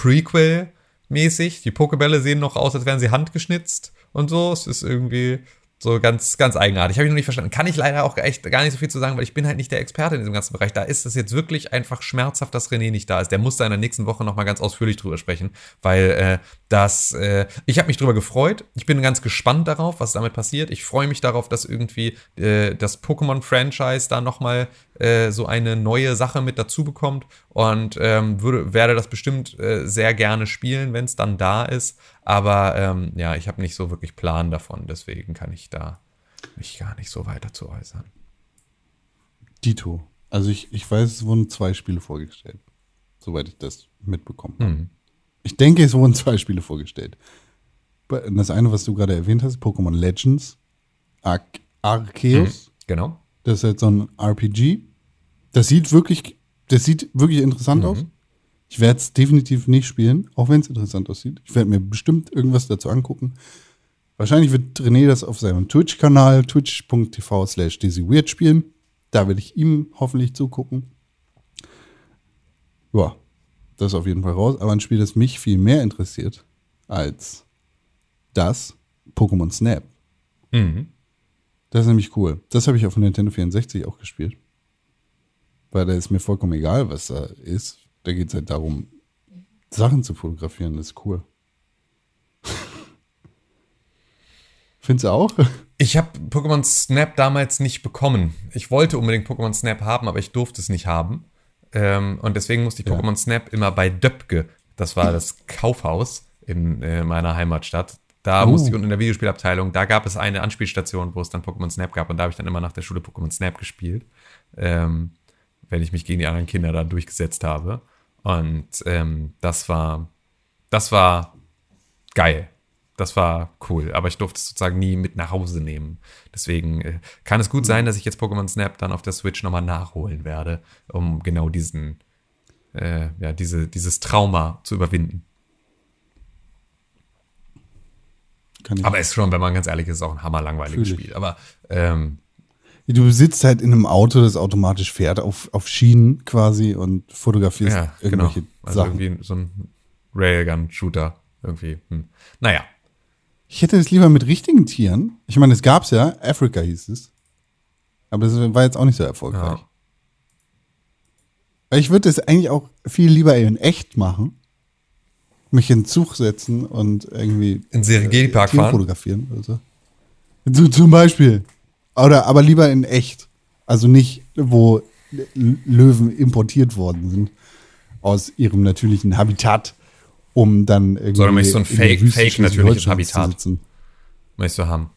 Prequel-mäßig. Die Pokebälle sehen noch aus, als wären sie handgeschnitzt und so. Es ist irgendwie so ganz, ganz eigenartig. Habe ich noch nicht verstanden. Kann ich leider auch echt gar nicht so viel zu sagen, weil ich bin halt nicht der Experte in diesem ganzen Bereich. Da ist es jetzt wirklich einfach schmerzhaft, dass René nicht da ist. Der muss da in der nächsten Woche nochmal ganz ausführlich drüber sprechen, weil äh, das, äh, ich habe mich drüber gefreut. Ich bin ganz gespannt darauf, was damit passiert. Ich freue mich darauf, dass irgendwie äh, das Pokémon-Franchise da nochmal äh, so eine neue Sache mit dazu bekommt und ähm, würde, werde das bestimmt äh, sehr gerne spielen, wenn es dann da ist. Aber ähm, ja, ich habe nicht so wirklich Plan davon, deswegen kann ich da mich gar nicht so weiter zu äußern. Dito. Also ich, ich weiß, es wurden zwei Spiele vorgestellt. Soweit ich das mitbekommen habe. Mhm. Ich denke, es wurden zwei Spiele vorgestellt. Das eine, was du gerade erwähnt hast, Pokémon Legends, Ar Arceus. Genau. Das ist halt so ein RPG. Das sieht wirklich, das sieht wirklich interessant Mhm. aus. Ich werde es definitiv nicht spielen, auch wenn es interessant aussieht. Ich werde mir bestimmt irgendwas dazu angucken. Wahrscheinlich wird René das auf seinem Twitch-Kanal, twitch.tv slash Weird spielen. Da werde ich ihm hoffentlich zugucken. Ja, das ist auf jeden Fall raus. Aber ein Spiel, das mich viel mehr interessiert als das, Pokémon Snap. Mhm. Das ist nämlich cool. Das habe ich auf dem Nintendo 64 auch gespielt. Weil da ist mir vollkommen egal, was da ist. Da geht es halt darum, Sachen zu fotografieren. Das ist cool. (laughs) Findest du auch? Ich habe Pokémon Snap damals nicht bekommen. Ich wollte unbedingt Pokémon Snap haben, aber ich durfte es nicht haben. Ähm, und deswegen musste ich Ja. Pokémon Snap immer bei Döpke, das war das Kaufhaus in äh, meiner Heimatstadt. Da Oh. musste ich unten in der Videospielabteilung, da gab es eine Anspielstation, wo es dann Pokémon Snap gab und da habe ich dann immer nach der Schule Pokémon Snap gespielt, ähm, wenn ich mich gegen die anderen Kinder da durchgesetzt habe. Und ähm, das war, das war geil. Das war cool, aber ich durfte es sozusagen nie mit nach Hause nehmen. Deswegen äh, kann es gut sein, dass ich jetzt Pokémon Snap dann auf der Switch nochmal nachholen werde, um genau diesen, äh, ja, diese, dieses Trauma zu überwinden. Kann ich. Aber ist schon, wenn man ganz ehrlich ist, auch ein hammerlangweiliges. Spiel. Aber ähm, du sitzt halt in einem Auto, das automatisch fährt, auf, auf Schienen quasi und fotografierst ja, genau. irgendwelche Also Sachen. irgendwie so ein Railgun-Shooter irgendwie. Hm. Naja. Ich hätte es lieber mit richtigen Tieren. Ich meine, es gab's ja, Afrika hieß es. Aber das war jetzt auch nicht so erfolgreich. Ja. Ich würde es eigentlich auch viel lieber in echt machen. Mich in den Zug setzen und irgendwie In Sergei-Park Tiere fahren. fotografieren oder so. So, zum Beispiel. Oder, aber lieber in echt. Also nicht, wo Löwen importiert worden sind aus ihrem natürlichen Habitat, um dann irgendwie. Sondern möchtest du ein Fake- fake natürliches Habitat. Möchtest du haben.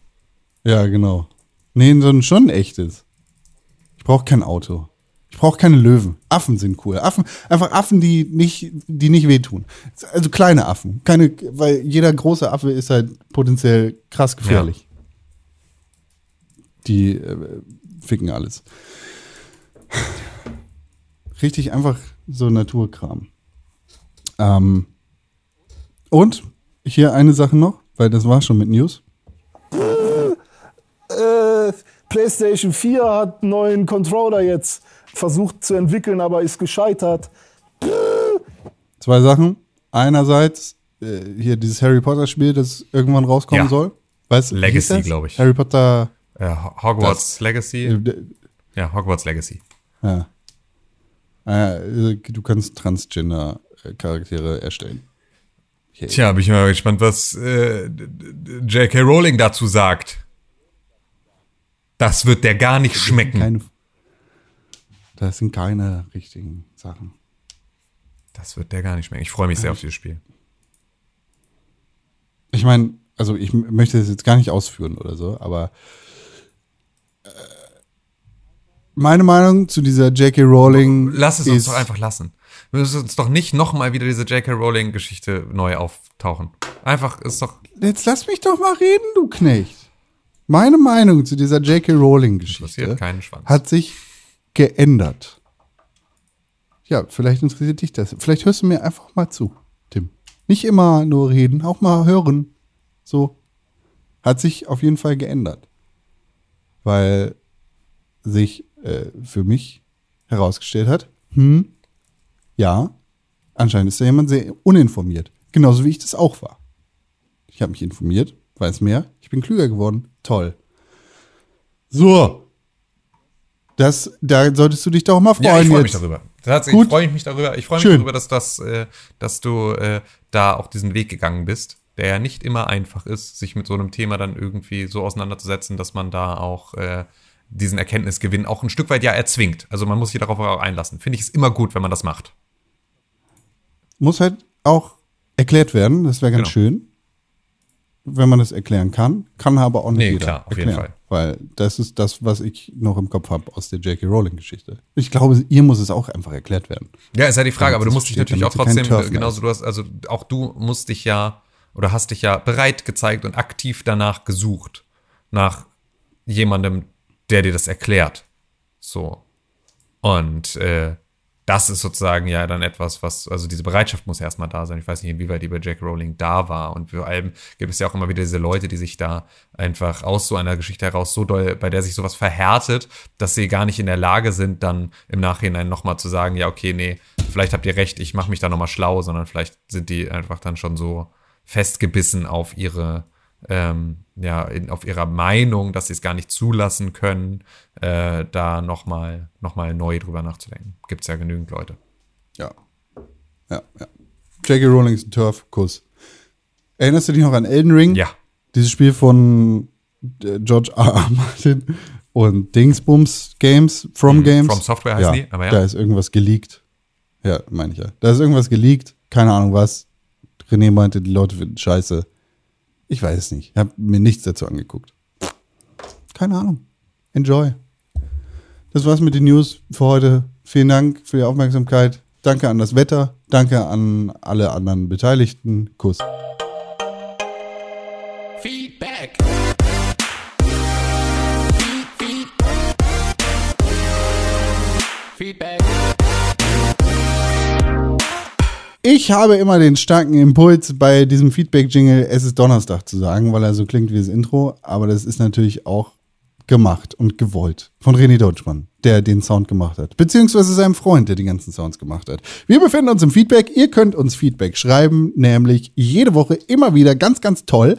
Ja, genau. Nee, so ein schon ein echtes. Ich brauche kein Auto. Ich brauche keine Löwen. Affen sind cool. Affen, einfach Affen, die nicht, die nicht wehtun. Also kleine Affen. Keine, weil jeder große Affe ist halt potenziell krass gefährlich. Die äh, ficken alles. Richtig einfach so Naturkram. Ähm, und hier eine Sache noch, weil das war schon mit News. äh, PlayStation 4 hat einen neuen Controller jetzt versucht zu entwickeln, aber ist gescheitert. Zwei Sachen. Einerseits äh, hier dieses Harry Potter Spiel, das irgendwann rauskommen Ja. soll. Weißt, Legacy, hieß das? glaub ich. Harry Potter. Äh, Hogwarts Legacy. Äh, Ja, Hogwarts Legacy. ja. Äh, du kannst Transgender-Charaktere erstellen. Tja, bin ich mal gespannt, was äh, J.K. Rowling dazu sagt. Das wird der gar nicht schmecken. Keine, das sind keine richtigen Sachen. Das wird der gar nicht schmecken. Ich freue mich sehr auf dieses Spiel. Ich meine, also ich möchte das jetzt gar nicht ausführen oder so, aber äh, meine Meinung zu dieser J.K. Rowling Lass es uns doch einfach lassen. Wir müssen uns doch nicht nochmal wieder diese J.K. Rowling-Geschichte neu auftauchen. Einfach ist doch. Jetzt lass mich doch mal reden, du Knecht. Meine Meinung zu dieser J.K. Rowling-Geschichte hat sich geändert. Ja, vielleicht interessiert dich das. Vielleicht hörst du mir einfach mal zu, Tim. Nicht immer nur reden, auch mal hören. So. Hat sich auf jeden Fall geändert. Weil sich äh, für mich herausgestellt hat, hm, ja, anscheinend ist da jemand sehr uninformiert. Genauso wie ich das auch war. Ich habe mich informiert, weiß mehr, ich bin klüger geworden. Toll. So. Das, da solltest du dich doch mal freuen. Ja, ich freue mich darüber. Tatsächlich freue ich mich darüber. Ich freue mich Schön. darüber, dass, das, äh, dass du äh, da auch diesen Weg gegangen bist, der ja nicht immer einfach ist, sich mit so einem Thema dann irgendwie so auseinanderzusetzen, dass man da auch äh, diesen Erkenntnisgewinn auch ein Stück weit ja erzwingt. Also man muss sich darauf auch einlassen. Finde ich es immer gut, wenn man das macht. Muss halt auch erklärt werden. Das wäre ganz Genau. schön. Wenn man das erklären kann. Kann aber auch nicht Nee, jeder klar, auf jeden erklären. Weil das ist das, was ich noch im Kopf habe aus der J.K. Rowling-Geschichte. Ich glaube, ihr muss es auch einfach erklärt werden. Ja, ist ja die Frage, aber du musst dich natürlich auch trotzdem, genauso du hast, also auch du musst dich ja oder hast dich ja bereit gezeigt und aktiv danach gesucht. Nach jemandem, der dir das erklärt. So. Und äh, das ist sozusagen ja dann etwas, was, also diese Bereitschaft muss erstmal da sein. Ich weiß nicht, inwieweit die bei Jack Rowling da war. Und vor allem gibt es ja auch immer wieder diese Leute, die sich da einfach aus so einer Geschichte heraus so doll, bei der sich sowas verhärtet, dass sie gar nicht in der Lage sind, dann im Nachhinein nochmal zu sagen, ja, okay, nee, vielleicht habt ihr recht, ich mache mich da nochmal schlau, sondern vielleicht sind die einfach dann schon so festgebissen auf ihre, ähm, ja, in, auf ihrer Meinung, dass sie es gar nicht zulassen können, äh, da nochmal noch mal neu drüber nachzudenken. Gibt es ja genügend Leute. Ja. Ja, ja. J.K. Rowling ist ein Turf-Kuss. Erinnerst du dich noch an Elden Ring? Ja. Dieses Spiel von äh, George R. R. (laughs) Martin und Dingsbums Games, From Mhm, Games. From Software heißen die, aber ja. Da ist irgendwas geleakt. Ja, meine ich ja. Da ist irgendwas geleakt, keine Ahnung was. René meinte, die Leute finden scheiße. Ich weiß es nicht. Ich habe mir nichts dazu angeguckt. Keine Ahnung. Enjoy. Das war's mit den News für heute. Vielen Dank für die Aufmerksamkeit. Danke an das Wetter. Danke an alle anderen Beteiligten. Kuss. Feedback. Feedback. Ich habe immer den starken Impuls, bei diesem Feedback-Jingle Es ist Donnerstag zu sagen, weil er so klingt wie das Intro. Aber das ist natürlich auch gemacht und gewollt von René Deutschmann, der den Sound gemacht hat. Beziehungsweise seinem Freund, der die ganzen Sounds gemacht hat. Wir befinden uns im Feedback. Ihr könnt uns Feedback schreiben, nämlich jede Woche immer wieder ganz, ganz toll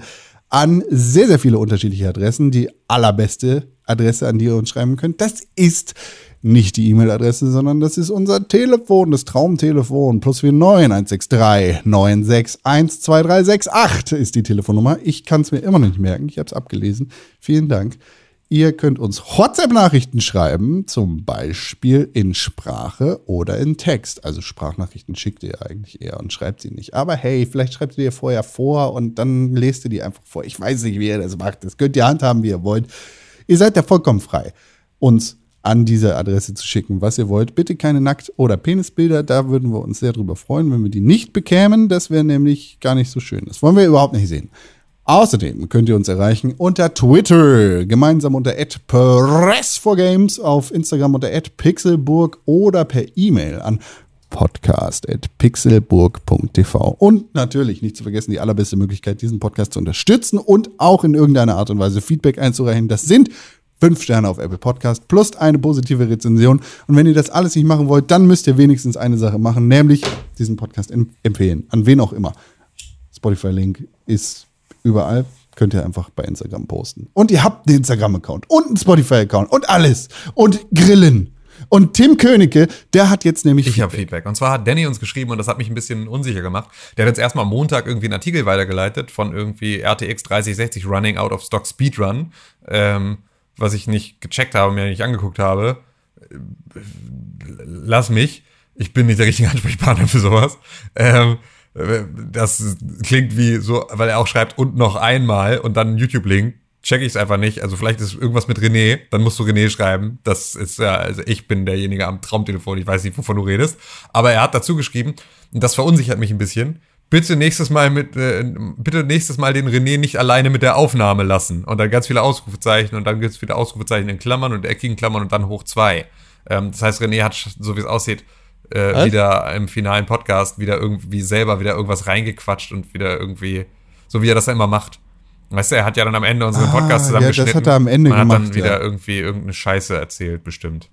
an sehr, sehr viele unterschiedliche Adressen. Die allerbeste Adresse, an die ihr uns schreiben könnt, das ist nicht die E-Mail-Adresse, sondern das ist unser Telefon, das Traumtelefon. Plus 49 163 961 2368 ist die Telefonnummer. Ich kann es mir immer noch nicht merken. Ich habe es abgelesen. Vielen Dank. Ihr könnt uns WhatsApp-Nachrichten schreiben, zum Beispiel in Sprache oder in Text. Also Sprachnachrichten schickt ihr eigentlich eher und schreibt sie nicht. Aber hey, vielleicht schreibt ihr die vorher vor und dann lest ihr die einfach vor. Ich weiß nicht, wie ihr das macht. Das könnt ihr handhaben, wie ihr wollt. Ihr seid da vollkommen frei, uns an diese Adresse zu schicken, was ihr wollt. Bitte keine Nackt- oder Penisbilder. Da würden wir uns sehr drüber freuen, wenn wir die nicht bekämen. Das wäre nämlich gar nicht so schön. Das wollen wir überhaupt nicht sehen. Außerdem könnt ihr uns erreichen unter Twitter, gemeinsam unter @press4games, auf Instagram unter @pixelburg oder per E-Mail an podcast.pixelburg.tv. Und natürlich nicht zu vergessen, die allerbeste Möglichkeit, diesen Podcast zu unterstützen und auch in irgendeiner Art und Weise Feedback einzureichen. Das sind fünf Sterne auf Apple Podcast plus eine positive Rezension. Und wenn ihr das alles nicht machen wollt, dann müsst ihr wenigstens eine Sache machen, nämlich diesen Podcast em- empfehlen. An wen auch immer. Spotify-Link ist überall. Könnt ihr einfach bei Instagram posten. Und ihr habt einen Instagram-Account und einen Spotify-Account und alles. Und Grillen. Und Tim Königke, der hat jetzt nämlich. Ich habe Feedback. Und zwar hat Danny uns geschrieben und das hat mich ein bisschen unsicher gemacht. Der hat uns erstmal Montag irgendwie einen Artikel weitergeleitet von irgendwie RTX 3060 Running Out of Stock Speedrun, ähm, was ich nicht gecheckt habe, mir nicht angeguckt habe. Lass mich. Ich bin nicht der richtige Ansprechpartner für sowas. Ähm, das klingt wie so, weil er auch schreibt und noch einmal und dann YouTube-Link. Check ich es einfach nicht. Also vielleicht ist irgendwas mit René. Dann musst du René schreiben. Das ist ja, also ich bin derjenige am Traumtelefon. Ich weiß nicht, wovon du redest. Aber er hat dazu geschrieben, und das verunsichert mich ein bisschen. Bitte nächstes Mal mit, äh, bitte nächstes Mal den René nicht alleine mit der Aufnahme lassen. Und dann ganz viele Ausrufezeichen und dann gibt es wieder Ausrufezeichen in Klammern und eckigen Klammern und dann hoch zwei. Ähm, das heißt, René hat, so wie es aussieht, äh, wieder im finalen Podcast wieder irgendwie selber wieder irgendwas reingequatscht und wieder irgendwie, so wie er das ja immer macht. Weißt du, er hat ja dann am Ende unseren Ah, Podcast ja, das zusammengeschnitten. hat er am Ende und hat gemacht, dann wieder ja. irgendwie irgendeine Scheiße erzählt, bestimmt.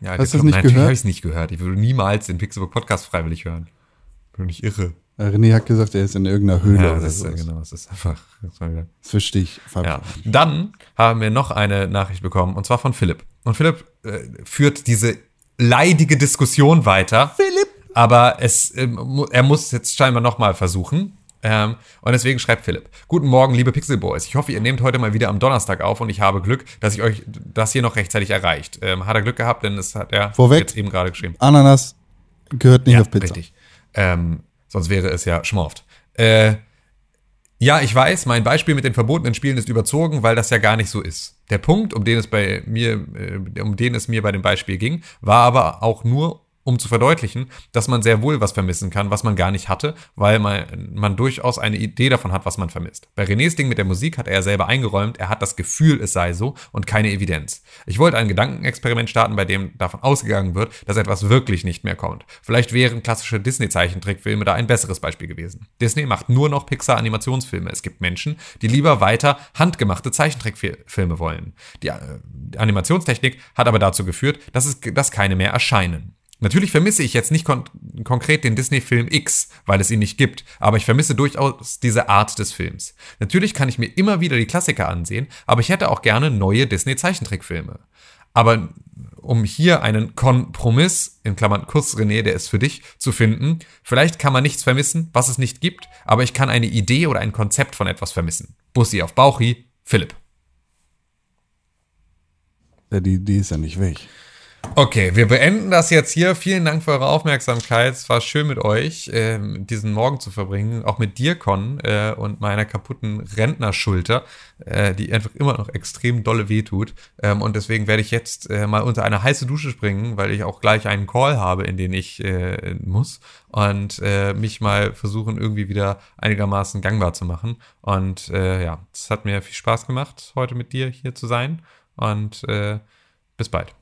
Ja, Hast du das nicht Natürlich gehört? habe ich es nicht gehört. Ich würde niemals den Pixelbook Podcast freiwillig hören. Bin nicht irre. Äh, René hat gesagt, er ist in irgendeiner Höhle Ja, das ist, so. ja, genau, das ist einfach. Das wieder Das verstehe ich. ja. Dann haben wir noch eine Nachricht bekommen, und zwar von Philipp. Und Philipp äh, führt diese leidige Diskussion weiter. Philipp! Aber es, ähm, er muss jetzt scheinbar nochmal versuchen. Ähm, und deswegen schreibt Philipp. Guten Morgen, liebe Pixel Boys. Ich hoffe, ihr nehmt heute mal wieder am Donnerstag auf und ich habe Glück, dass ich euch das hier noch rechtzeitig erreicht. Ähm, hat er Glück gehabt, denn es hat er Vorweg. jetzt eben gerade geschrieben. Ananas gehört nicht auf Pizza. Richtig. Ähm, sonst wäre es ja schmorft. Äh, ja, ich weiß, mein Beispiel mit den verbotenen Spielen ist überzogen, weil das ja gar nicht so ist. Der Punkt, um den es bei mir, äh, um den es mir bei dem Beispiel ging, war aber auch nur, um zu verdeutlichen, dass man sehr wohl was vermissen kann, was man gar nicht hatte, weil man, man durchaus eine Idee davon hat, was man vermisst. Bei Renés Ding mit der Musik hat er selber eingeräumt, er hat das Gefühl, es sei so und keine Evidenz. Ich wollte ein Gedankenexperiment starten, bei dem davon ausgegangen wird, dass etwas wirklich nicht mehr kommt. Vielleicht wären klassische Disney-Zeichentrickfilme da ein besseres Beispiel gewesen. Disney macht nur noch Pixar-Animationsfilme. Es gibt Menschen, die lieber weiter handgemachte Zeichentrickfilme wollen. Die äh, Animationstechnik hat aber dazu geführt, dass, es, dass keine mehr erscheinen. Natürlich vermisse ich jetzt nicht kon konkret den Disney-Film X, weil es ihn nicht gibt, aber ich vermisse durchaus diese Art des Films. Natürlich kann ich mir immer wieder die Klassiker ansehen, aber ich hätte auch gerne neue Disney-Zeichentrickfilme. Aber um hier einen Kompromiss, in Klammern Kuss René, der ist für dich, zu finden, vielleicht kann man nichts vermissen, was es nicht gibt, aber ich kann eine Idee oder ein Konzept von etwas vermissen. Bussi auf Bauchi, Philipp. Ja, die, die ist ja nicht weg. Okay, wir beenden das jetzt hier. Vielen Dank für eure Aufmerksamkeit. Es war schön mit euch, ähm, diesen Morgen zu verbringen. Auch mit dir, Con, äh, und meiner kaputten Rentnerschulter, äh, die einfach immer noch extrem dolle wehtut. Ähm, und deswegen werde ich jetzt äh, mal unter eine heiße Dusche springen, weil ich auch gleich einen Call habe, in den ich äh, muss. Und äh, mich mal versuchen, irgendwie wieder einigermaßen gangbar zu machen. Und äh, ja, es hat mir viel Spaß gemacht, heute mit dir hier zu sein. Und äh, bis bald.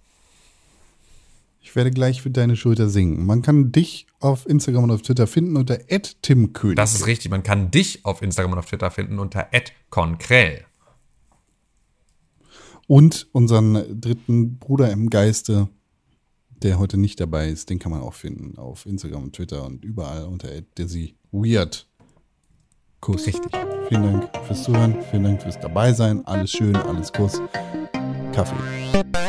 Ich werde gleich für deine Schulter singen. Man kann dich auf Instagram und auf Twitter finden unter @timkönig. Das ist richtig. Man kann dich auf Instagram und auf Twitter finden unter @konkrell. Und unseren dritten Bruder im Geiste, der heute nicht dabei ist, den kann man auch finden auf Instagram und Twitter und überall unter Desi Weird. Kuss. Richtig. Vielen Dank fürs Zuhören, vielen Dank fürs Dabeisein. Alles schön, alles Kuss. Kaffee.